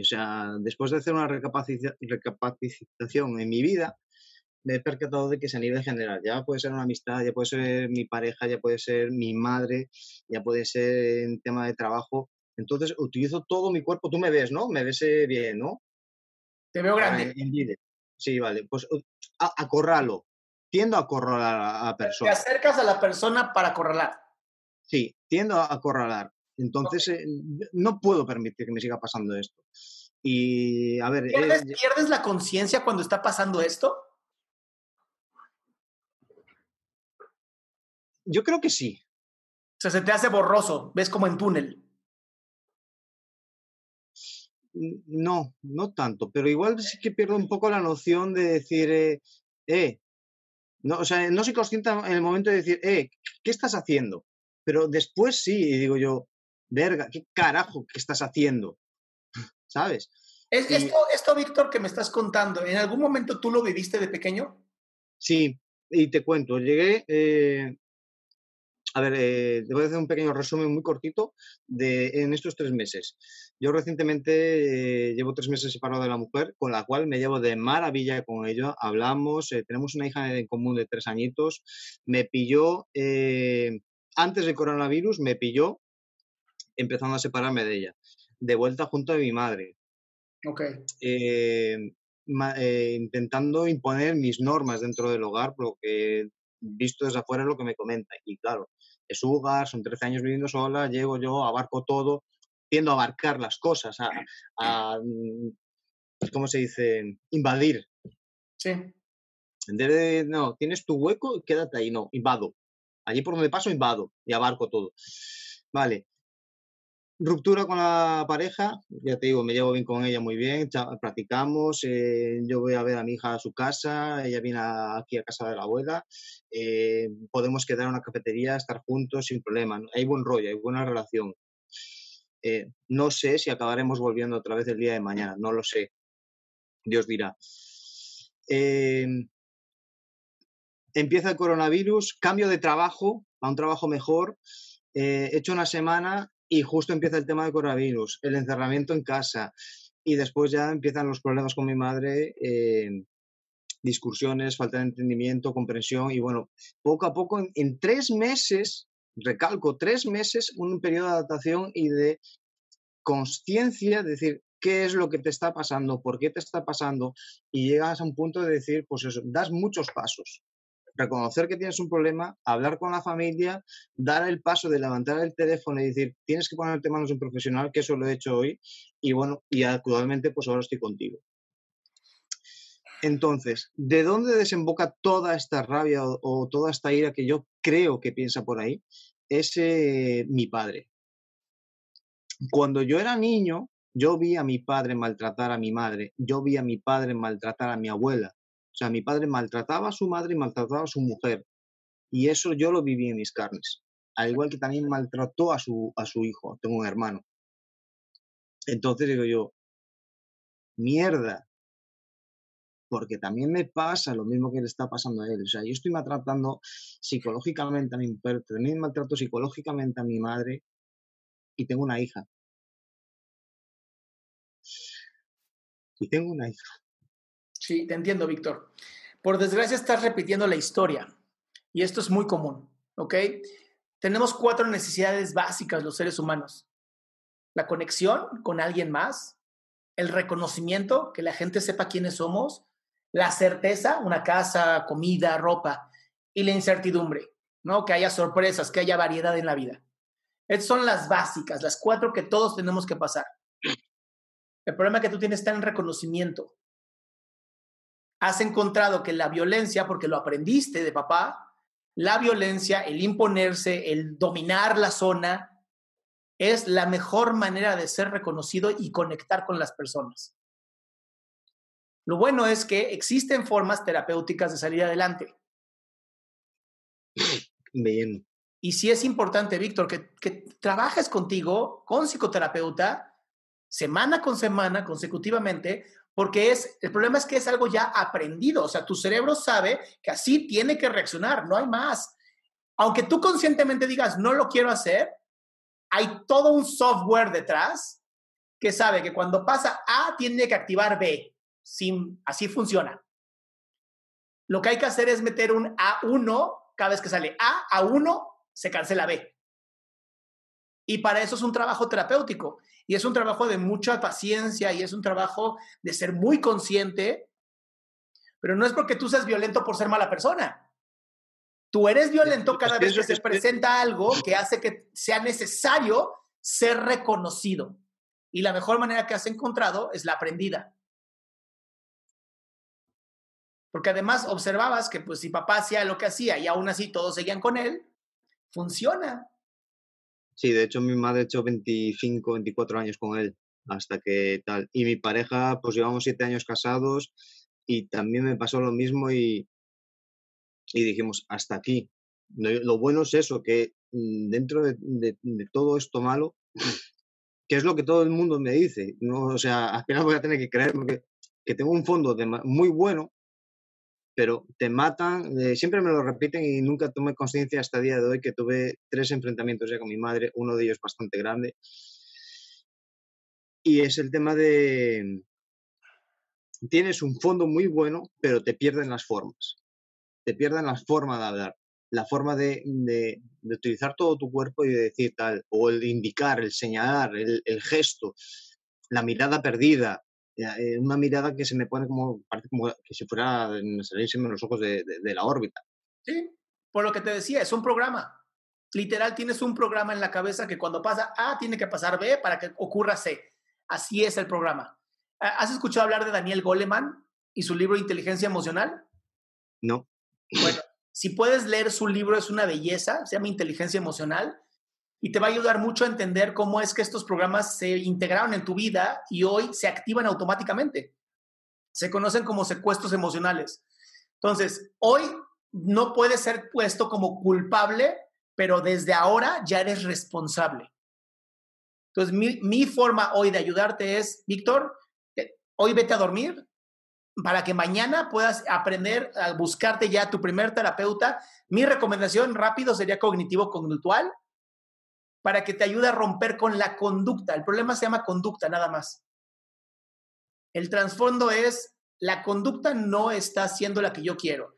Speaker 19: O sea, después de hacer una recapacitación en mi vida, me he percatado de que es a nivel general. Ya puede ser una amistad, ya puede ser mi pareja, ya puede ser mi madre, ya puede ser en tema de trabajo. Entonces utilizo todo mi cuerpo. Tú me ves, ¿no? Me ves eh, bien, ¿no?
Speaker 2: Te veo grande.
Speaker 19: Sí, vale. Pues acorralo. Tiendo a acorralar a la persona.
Speaker 2: Te acercas a la persona para acorralar.
Speaker 19: Sí, tiendo a acorralar. Entonces, eh, no puedo permitir que me siga pasando esto. Y, a ver...
Speaker 2: ¿Pierdes, ¿pierdes la conciencia cuando está pasando esto?
Speaker 19: Yo creo que sí.
Speaker 2: O sea, se te hace borroso, ves como en túnel.
Speaker 19: No, no tanto, pero igual sí que pierdo un poco la noción de decir, eh, eh, no, o sea, no soy consciente en el momento de decir, eh, ¿qué estás haciendo? Pero después sí, y digo yo, verga, ¿qué carajo que estás haciendo? ¿Sabes?
Speaker 2: esto, esto, Víctor, que me estás contando, ¿en algún momento tú lo viviste de pequeño?
Speaker 19: Sí, y te cuento, llegué, eh, a ver, eh, te voy a hacer un pequeño resumen muy cortito de en estos tres meses. Yo recientemente eh, llevo tres meses separado de la mujer, con la cual me llevo de maravilla con ella. Hablamos, tenemos una hija en común de tres añitos. Me pilló, antes del coronavirus, me pilló empezando a separarme de ella. De vuelta junto a mi madre.
Speaker 2: Ok.
Speaker 19: Eh, intentando imponer mis normas dentro del hogar, por lo que visto desde afuera es lo que me comenta. Y claro, es hogar, son 13 años viviendo sola, llego yo, abarco todo, tiendo a abarcar las cosas, a, a mm, ¿cómo se dice? Invadir.
Speaker 2: Sí.
Speaker 19: De, no, tienes tu hueco, quédate ahí, no, invado. Allí por donde paso, invado y abarco todo. Vale, Ruptura con la pareja, ya te digo, me llevo bien con ella muy bien, practicamos, eh, yo voy a ver a mi hija a su casa, ella viene aquí a casa de la abuela, eh, podemos quedar en una cafetería, estar juntos sin problema, hay buen rollo, hay buena relación. Eh, no sé si acabaremos volviendo otra vez el día de mañana, no lo sé, Dios dirá. empieza el coronavirus, cambio de trabajo a un trabajo mejor, he hecho una semana y justo empieza el tema de coronavirus, el encerramiento en casa y después ya empiezan los problemas con mi madre, eh, discusiones, falta de entendimiento, comprensión y bueno, poco a poco, en, tres meses, recalco, tres meses, un periodo de adaptación y de conciencia, decir, qué es lo que te está pasando, por qué te está pasando, y llegas a un punto de decir, pues eso, das muchos pasos reconocer que tienes un problema, hablar con la familia, dar el paso de levantar el teléfono y decir, tienes que ponerte manos de un profesional, que eso lo he hecho hoy, y bueno, y actualmente pues ahora estoy contigo. Entonces, ¿de dónde desemboca toda esta rabia o, toda esta ira que yo creo que piensa por ahí? Es eh, mi padre. Cuando yo era niño, yo vi a mi padre maltratar a mi madre, yo vi a mi padre maltratar a mi abuela, o sea, mi padre maltrataba a su madre y maltrataba a su mujer. Y eso yo lo viví en mis carnes. Al igual que también maltrató a su, a su hijo. Tengo un hermano. Entonces digo yo, mierda. Porque también me pasa lo mismo que le está pasando a él. O sea, yo estoy maltratando psicológicamente a mi mujer, también maltrato psicológicamente a mi madre y tengo una hija. Y tengo una hija.
Speaker 2: Sí, te entiendo, Víctor. Por desgracia estás repitiendo la historia y esto es muy común, ¿ok? Tenemos cuatro necesidades básicas los seres humanos. La conexión con alguien más, el reconocimiento, que la gente sepa quiénes somos, la certeza, una casa, comida, ropa, y la incertidumbre, ¿no? Que haya sorpresas, que haya variedad en la vida. Estas son las básicas, las cuatro que todos tenemos que pasar. El problema que tú tienes está en reconocimiento has encontrado que la violencia, porque lo aprendiste de papá, la violencia, el imponerse, el dominar la zona, es la mejor manera de ser reconocido y conectar con las personas. Lo bueno es que existen formas terapéuticas de salir adelante.
Speaker 19: Bien.
Speaker 2: Y sí es importante, Víctor, que, que trabajes contigo, con psicoterapeuta, semana con semana, consecutivamente, porque es, el problema es que es algo ya aprendido, o sea, tu cerebro sabe que así tiene que reaccionar, no hay más. Aunque tú conscientemente digas, no lo quiero hacer, hay todo un software detrás que sabe que cuando pasa A tiene que activar B. Sin, así funciona. Lo que hay que hacer es meter un A1 cada vez que sale A, A1, se cancela B. Y para eso es un trabajo terapéutico. Y es un trabajo de mucha paciencia y es un trabajo de ser muy consciente, pero no es porque tú seas violento por ser mala persona. Tú eres violento cada vez que se presenta algo que hace que sea necesario ser reconocido. Y la mejor manera que has encontrado es la aprendida. Porque además observabas que pues si papá hacía lo que hacía y aún así todos seguían con él, funciona.
Speaker 19: Sí, de hecho mi madre hecho 25, 24 años con él, hasta que tal. Y mi pareja, pues llevamos siete años casados y también me pasó lo mismo y, y dijimos, hasta aquí. Lo, bueno es eso, que mm, dentro de, todo esto malo, [SNIFFS] que es lo que todo el mundo me dice, no, o sea, apenas voy a tener que creer porque que tengo un fondo de, muy bueno, pero te matan, eh, siempre me lo repiten y nunca tomé conciencia hasta el día de hoy que tuve tres enfrentamientos ya con mi madre, uno de ellos bastante grande. Y es el tema de, tienes un fondo muy bueno, pero te pierden las formas. Te pierden la forma de hablar, la forma de, utilizar todo tu cuerpo y de decir tal, o el indicar, el señalar, el gesto, la mirada perdida, eh, una mirada que se me pone como, parece como que si fuera, me saliesen los ojos de, de, la órbita.
Speaker 2: Sí, por lo que te decía, es un programa. Literal, tienes un programa en la cabeza que cuando pasa A, tiene que pasar B para que ocurra C. Así es el programa. ¿Has escuchado hablar de Daniel Goleman y su libro Inteligencia Emocional?
Speaker 19: No.
Speaker 2: Bueno, si puedes leer su libro, es una belleza, se llama Inteligencia Emocional y te va a ayudar mucho a entender cómo es que estos programas se integraron en tu vida y hoy se activan automáticamente. Se conocen como secuestros emocionales. Entonces, hoy no puedes ser puesto como culpable, pero desde ahora ya eres responsable. Entonces, mi, mi forma hoy de ayudarte es, Víctor, eh, hoy vete a dormir para que mañana puedas aprender a buscarte ya tu primer terapeuta. Mi recomendación rápido sería cognitivo-conductual para que te ayude a romper con la conducta. El problema se llama conducta nada más. El trasfondo es, la conducta no está siendo la que yo quiero.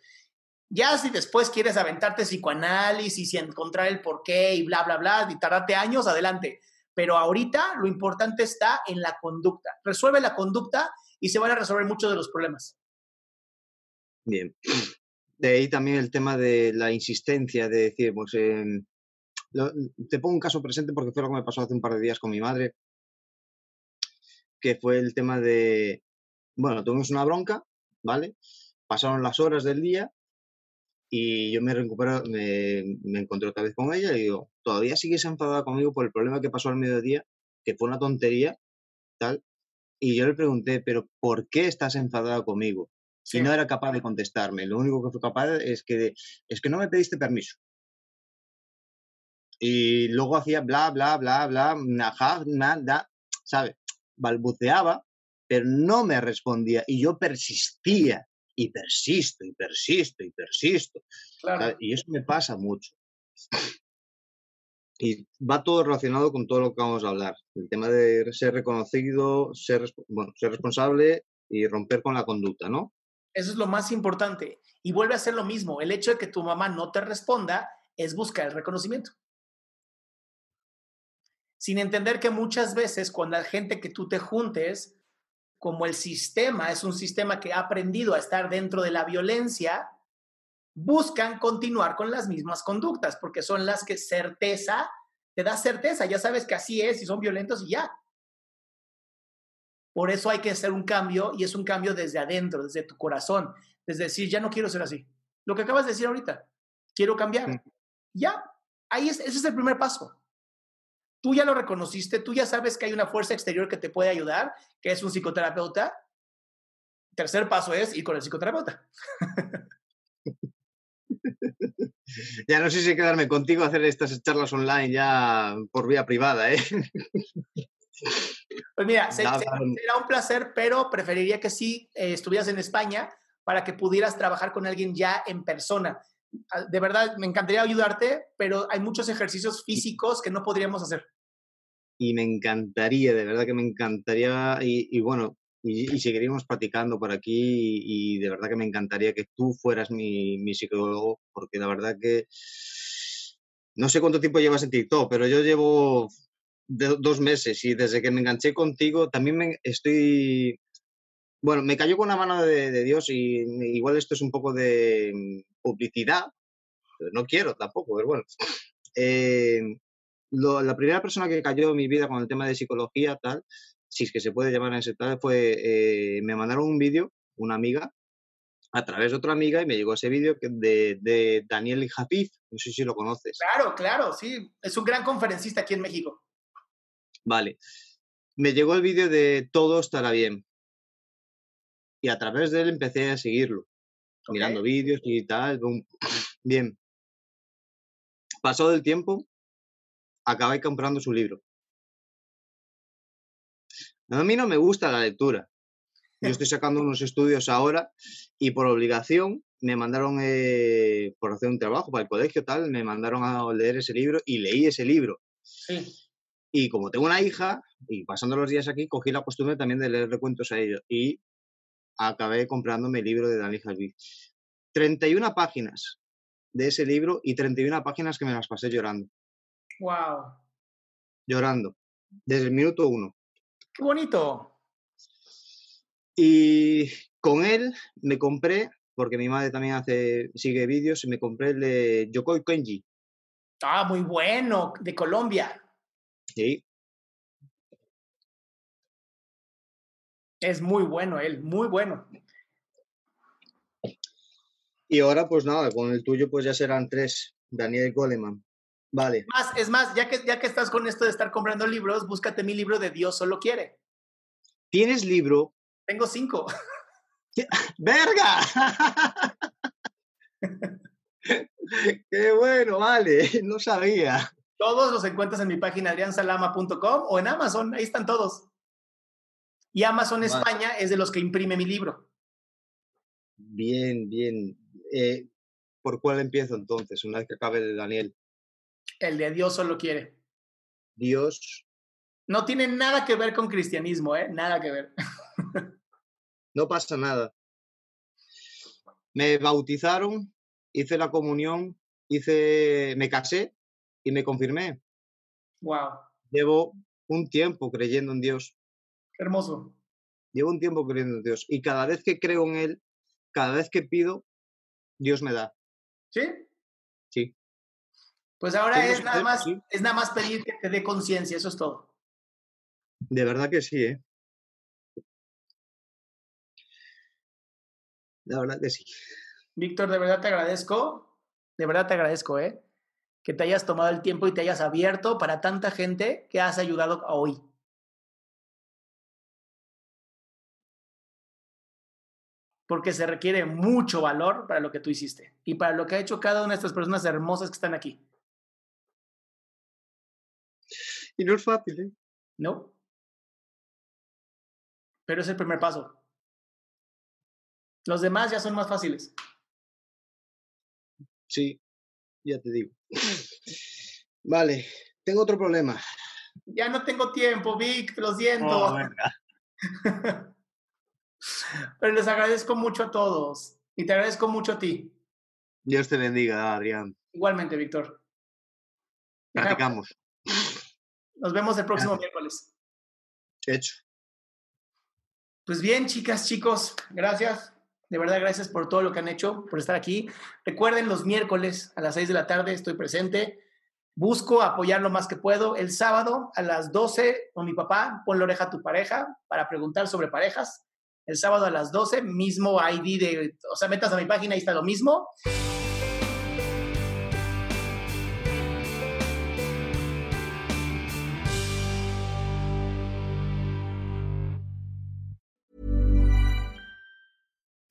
Speaker 2: Ya si después quieres aventarte psicoanálisis y encontrar el porqué y bla, bla, bla, y tardarte años, adelante. Pero ahorita lo importante está en la conducta. Resuelve la conducta y se van a resolver muchos de los problemas.
Speaker 19: Bien. [CLEARS THROAT] De ahí también el tema de la insistencia de decir, pues, te pongo un caso presente porque fue lo que me pasó hace un par de días con mi madre, que fue el tema de, bueno, tuvimos una bronca, ¿vale? Pasaron las horas del día y yo me recupero, me, me encontré otra vez con ella y digo, todavía sigues enfadada conmigo por el problema que pasó al mediodía, que fue una tontería, tal. Y yo le pregunté, pero ¿por qué estás enfadada conmigo? Si no era capaz de contestarme, lo único que fue capaz es que, es que no me pediste permiso. Y luego hacía bla, bla, bla, bla, nada, nada, ¿sabes? Balbuceaba, pero no me respondía y yo persistía y persisto y persisto y persisto. Y eso me pasa mucho. Y va todo relacionado con todo lo que vamos a hablar. El tema de ser reconocido, ser, bueno, ser responsable y romper con la conducta, ¿no?
Speaker 2: Eso es lo más importante. Y vuelve a ser lo mismo. El hecho de que tu mamá no te responda es buscar el reconocimiento sin entender que muchas veces cuando la gente que tú te juntes, como el sistema es un sistema que ha aprendido a estar dentro de la violencia, buscan continuar con las mismas conductas, porque son las que certeza, te da certeza, ya sabes que así es y son violentos y ya. Por eso hay que hacer un cambio y es un cambio desde adentro, desde tu corazón, desde decir, ya no quiero ser así. Lo que acabas de decir ahorita, quiero cambiar. Ya, ahí es, ese es el primer paso tú ya lo reconociste, tú ya sabes que hay una fuerza exterior que te puede ayudar, que es un psicoterapeuta. Tercer paso es ir con el psicoterapeuta. [LAUGHS]
Speaker 19: Ya no sé si quedarme contigo a hacer estas charlas online ya por vía privada, ¿eh? [LAUGHS]
Speaker 2: Pues mira, será un placer, pero preferiría que sí eh, estuvieras en España para que pudieras trabajar con alguien ya en persona. Ah, de verdad, me encantaría ayudarte, pero hay muchos ejercicios físicos que no podríamos hacer
Speaker 19: y me encantaría, de verdad que me encantaría, y, bueno, y, seguiríamos platicando por aquí y, de verdad que me encantaría que tú fueras mi, mi psicólogo, porque la verdad que no sé cuánto tiempo llevas en TikTok, pero yo llevo dos meses y desde que me enganché contigo también me estoy... Bueno, me cayó con la mano de, Dios y igual esto es un poco de publicidad, pero no quiero tampoco, pero bueno. Eh, la primera persona que cayó en mi vida con el tema de psicología, tal, si es que se puede llamar en ese tal, fue, eh, me mandaron un vídeo, una amiga, a través de otra amiga, y me llegó ese vídeo de, de Daniel Jafiz, no sé si lo conoces.
Speaker 2: Claro, claro, sí, es un gran conferencista aquí en México.
Speaker 19: Vale, me llegó el vídeo de Todo estará bien. Y a través de él empecé a seguirlo, mirando vídeos y tal. [CLEARS THROAT] Bien. Pasó del tiempo, acabé comprando su libro. A mí no me gusta la lectura. Yo estoy sacando unos estudios ahora y por obligación me mandaron, eh, por hacer un trabajo para el colegio, tal, me mandaron a leer ese libro y leí ese libro. Y como tengo una hija, y pasando los días aquí, cogí la costumbre también de leer recuentos a ellos. Y acabé comprándome el libro de Daniel Jalví. 31 páginas de ese libro y 31 páginas que me las pasé llorando.
Speaker 2: ¡Wow!
Speaker 19: Llorando. Desde el minuto uno.
Speaker 2: ¡Qué bonito!
Speaker 19: Y con él me compré porque mi madre también hace, sigue vídeos y me compré el de Yokoi Kenji.
Speaker 2: Ah, muy bueno, de Colombia.
Speaker 19: Sí.
Speaker 2: Es muy bueno él, muy bueno.
Speaker 19: Y ahora, pues nada, con el tuyo, pues ya serán tres. Daniel Goleman. Vale.
Speaker 2: Es más, es más, ya que, ya que estás con esto de estar comprando libros, búscate mi libro de Dios solo quiere.
Speaker 19: ¿Tienes libro?
Speaker 2: Tengo cinco.
Speaker 19: ¡Verga! [LAUGHS] ¡Qué bueno! Vale, [LAUGHS] no sabía.
Speaker 2: Todos los encuentras en mi página adriansalama.com o en Amazon, ahí están todos. Y Amazon España es de los que imprime mi libro.
Speaker 19: Bien, bien. Eh, ¿Por cuál empiezo entonces, una vez que acabe de Daniel?
Speaker 2: El de Dios solo quiere.
Speaker 19: Dios.
Speaker 2: No tiene nada que ver con cristianismo, ¿eh? Nada que ver. [LAUGHS]
Speaker 19: no pasa nada. Me bautizaron, hice la comunión, hice, me casé y me confirmé.
Speaker 2: Wow.
Speaker 19: Llevo un tiempo creyendo en Dios.
Speaker 2: Hermoso.
Speaker 19: Llevo un tiempo creyendo en Dios y cada vez que creo en Él, cada vez que pido, Dios me da.
Speaker 2: ¿Sí?
Speaker 19: Sí.
Speaker 2: Pues ahora es nada, más, es nada más pedir que te dé conciencia, eso es todo.
Speaker 19: De verdad que sí, ¿eh? La verdad que sí.
Speaker 2: Víctor, de verdad te agradezco, de verdad te agradezco, ¿eh? Que te hayas tomado el tiempo y te hayas abierto para tanta gente que has ayudado hoy. Porque se requiere mucho valor para lo que tú hiciste y para lo que ha hecho cada una de estas personas hermosas que están aquí. [LAUGHS]
Speaker 19: Y no es fácil, ¿eh?
Speaker 2: No. Pero es el primer paso. Los demás ya son más fáciles.
Speaker 19: Sí, ya te digo. [LAUGHS] Vale, tengo otro problema.
Speaker 2: Ya no tengo tiempo, Vic, lo siento. Oh, [LAUGHS] Pero les agradezco mucho a todos y te agradezco mucho a ti.
Speaker 19: Dios te bendiga, Adrián.
Speaker 2: Igualmente, Víctor.
Speaker 19: Platicamos.
Speaker 2: Nos vemos el próximo miércoles.
Speaker 19: Hecho.
Speaker 2: Pues bien, chicas, chicos, gracias. De verdad, gracias por todo lo que han hecho, por estar aquí. Recuerden, los miércoles a las 6 de la tarde estoy presente. Busco apoyar lo más que puedo. El sábado a las 12 con mi papá, pon la oreja a tu pareja para preguntar sobre parejas. El sábado a las 12, mismo ID de, o sea, metas a mi página, ahí está lo mismo.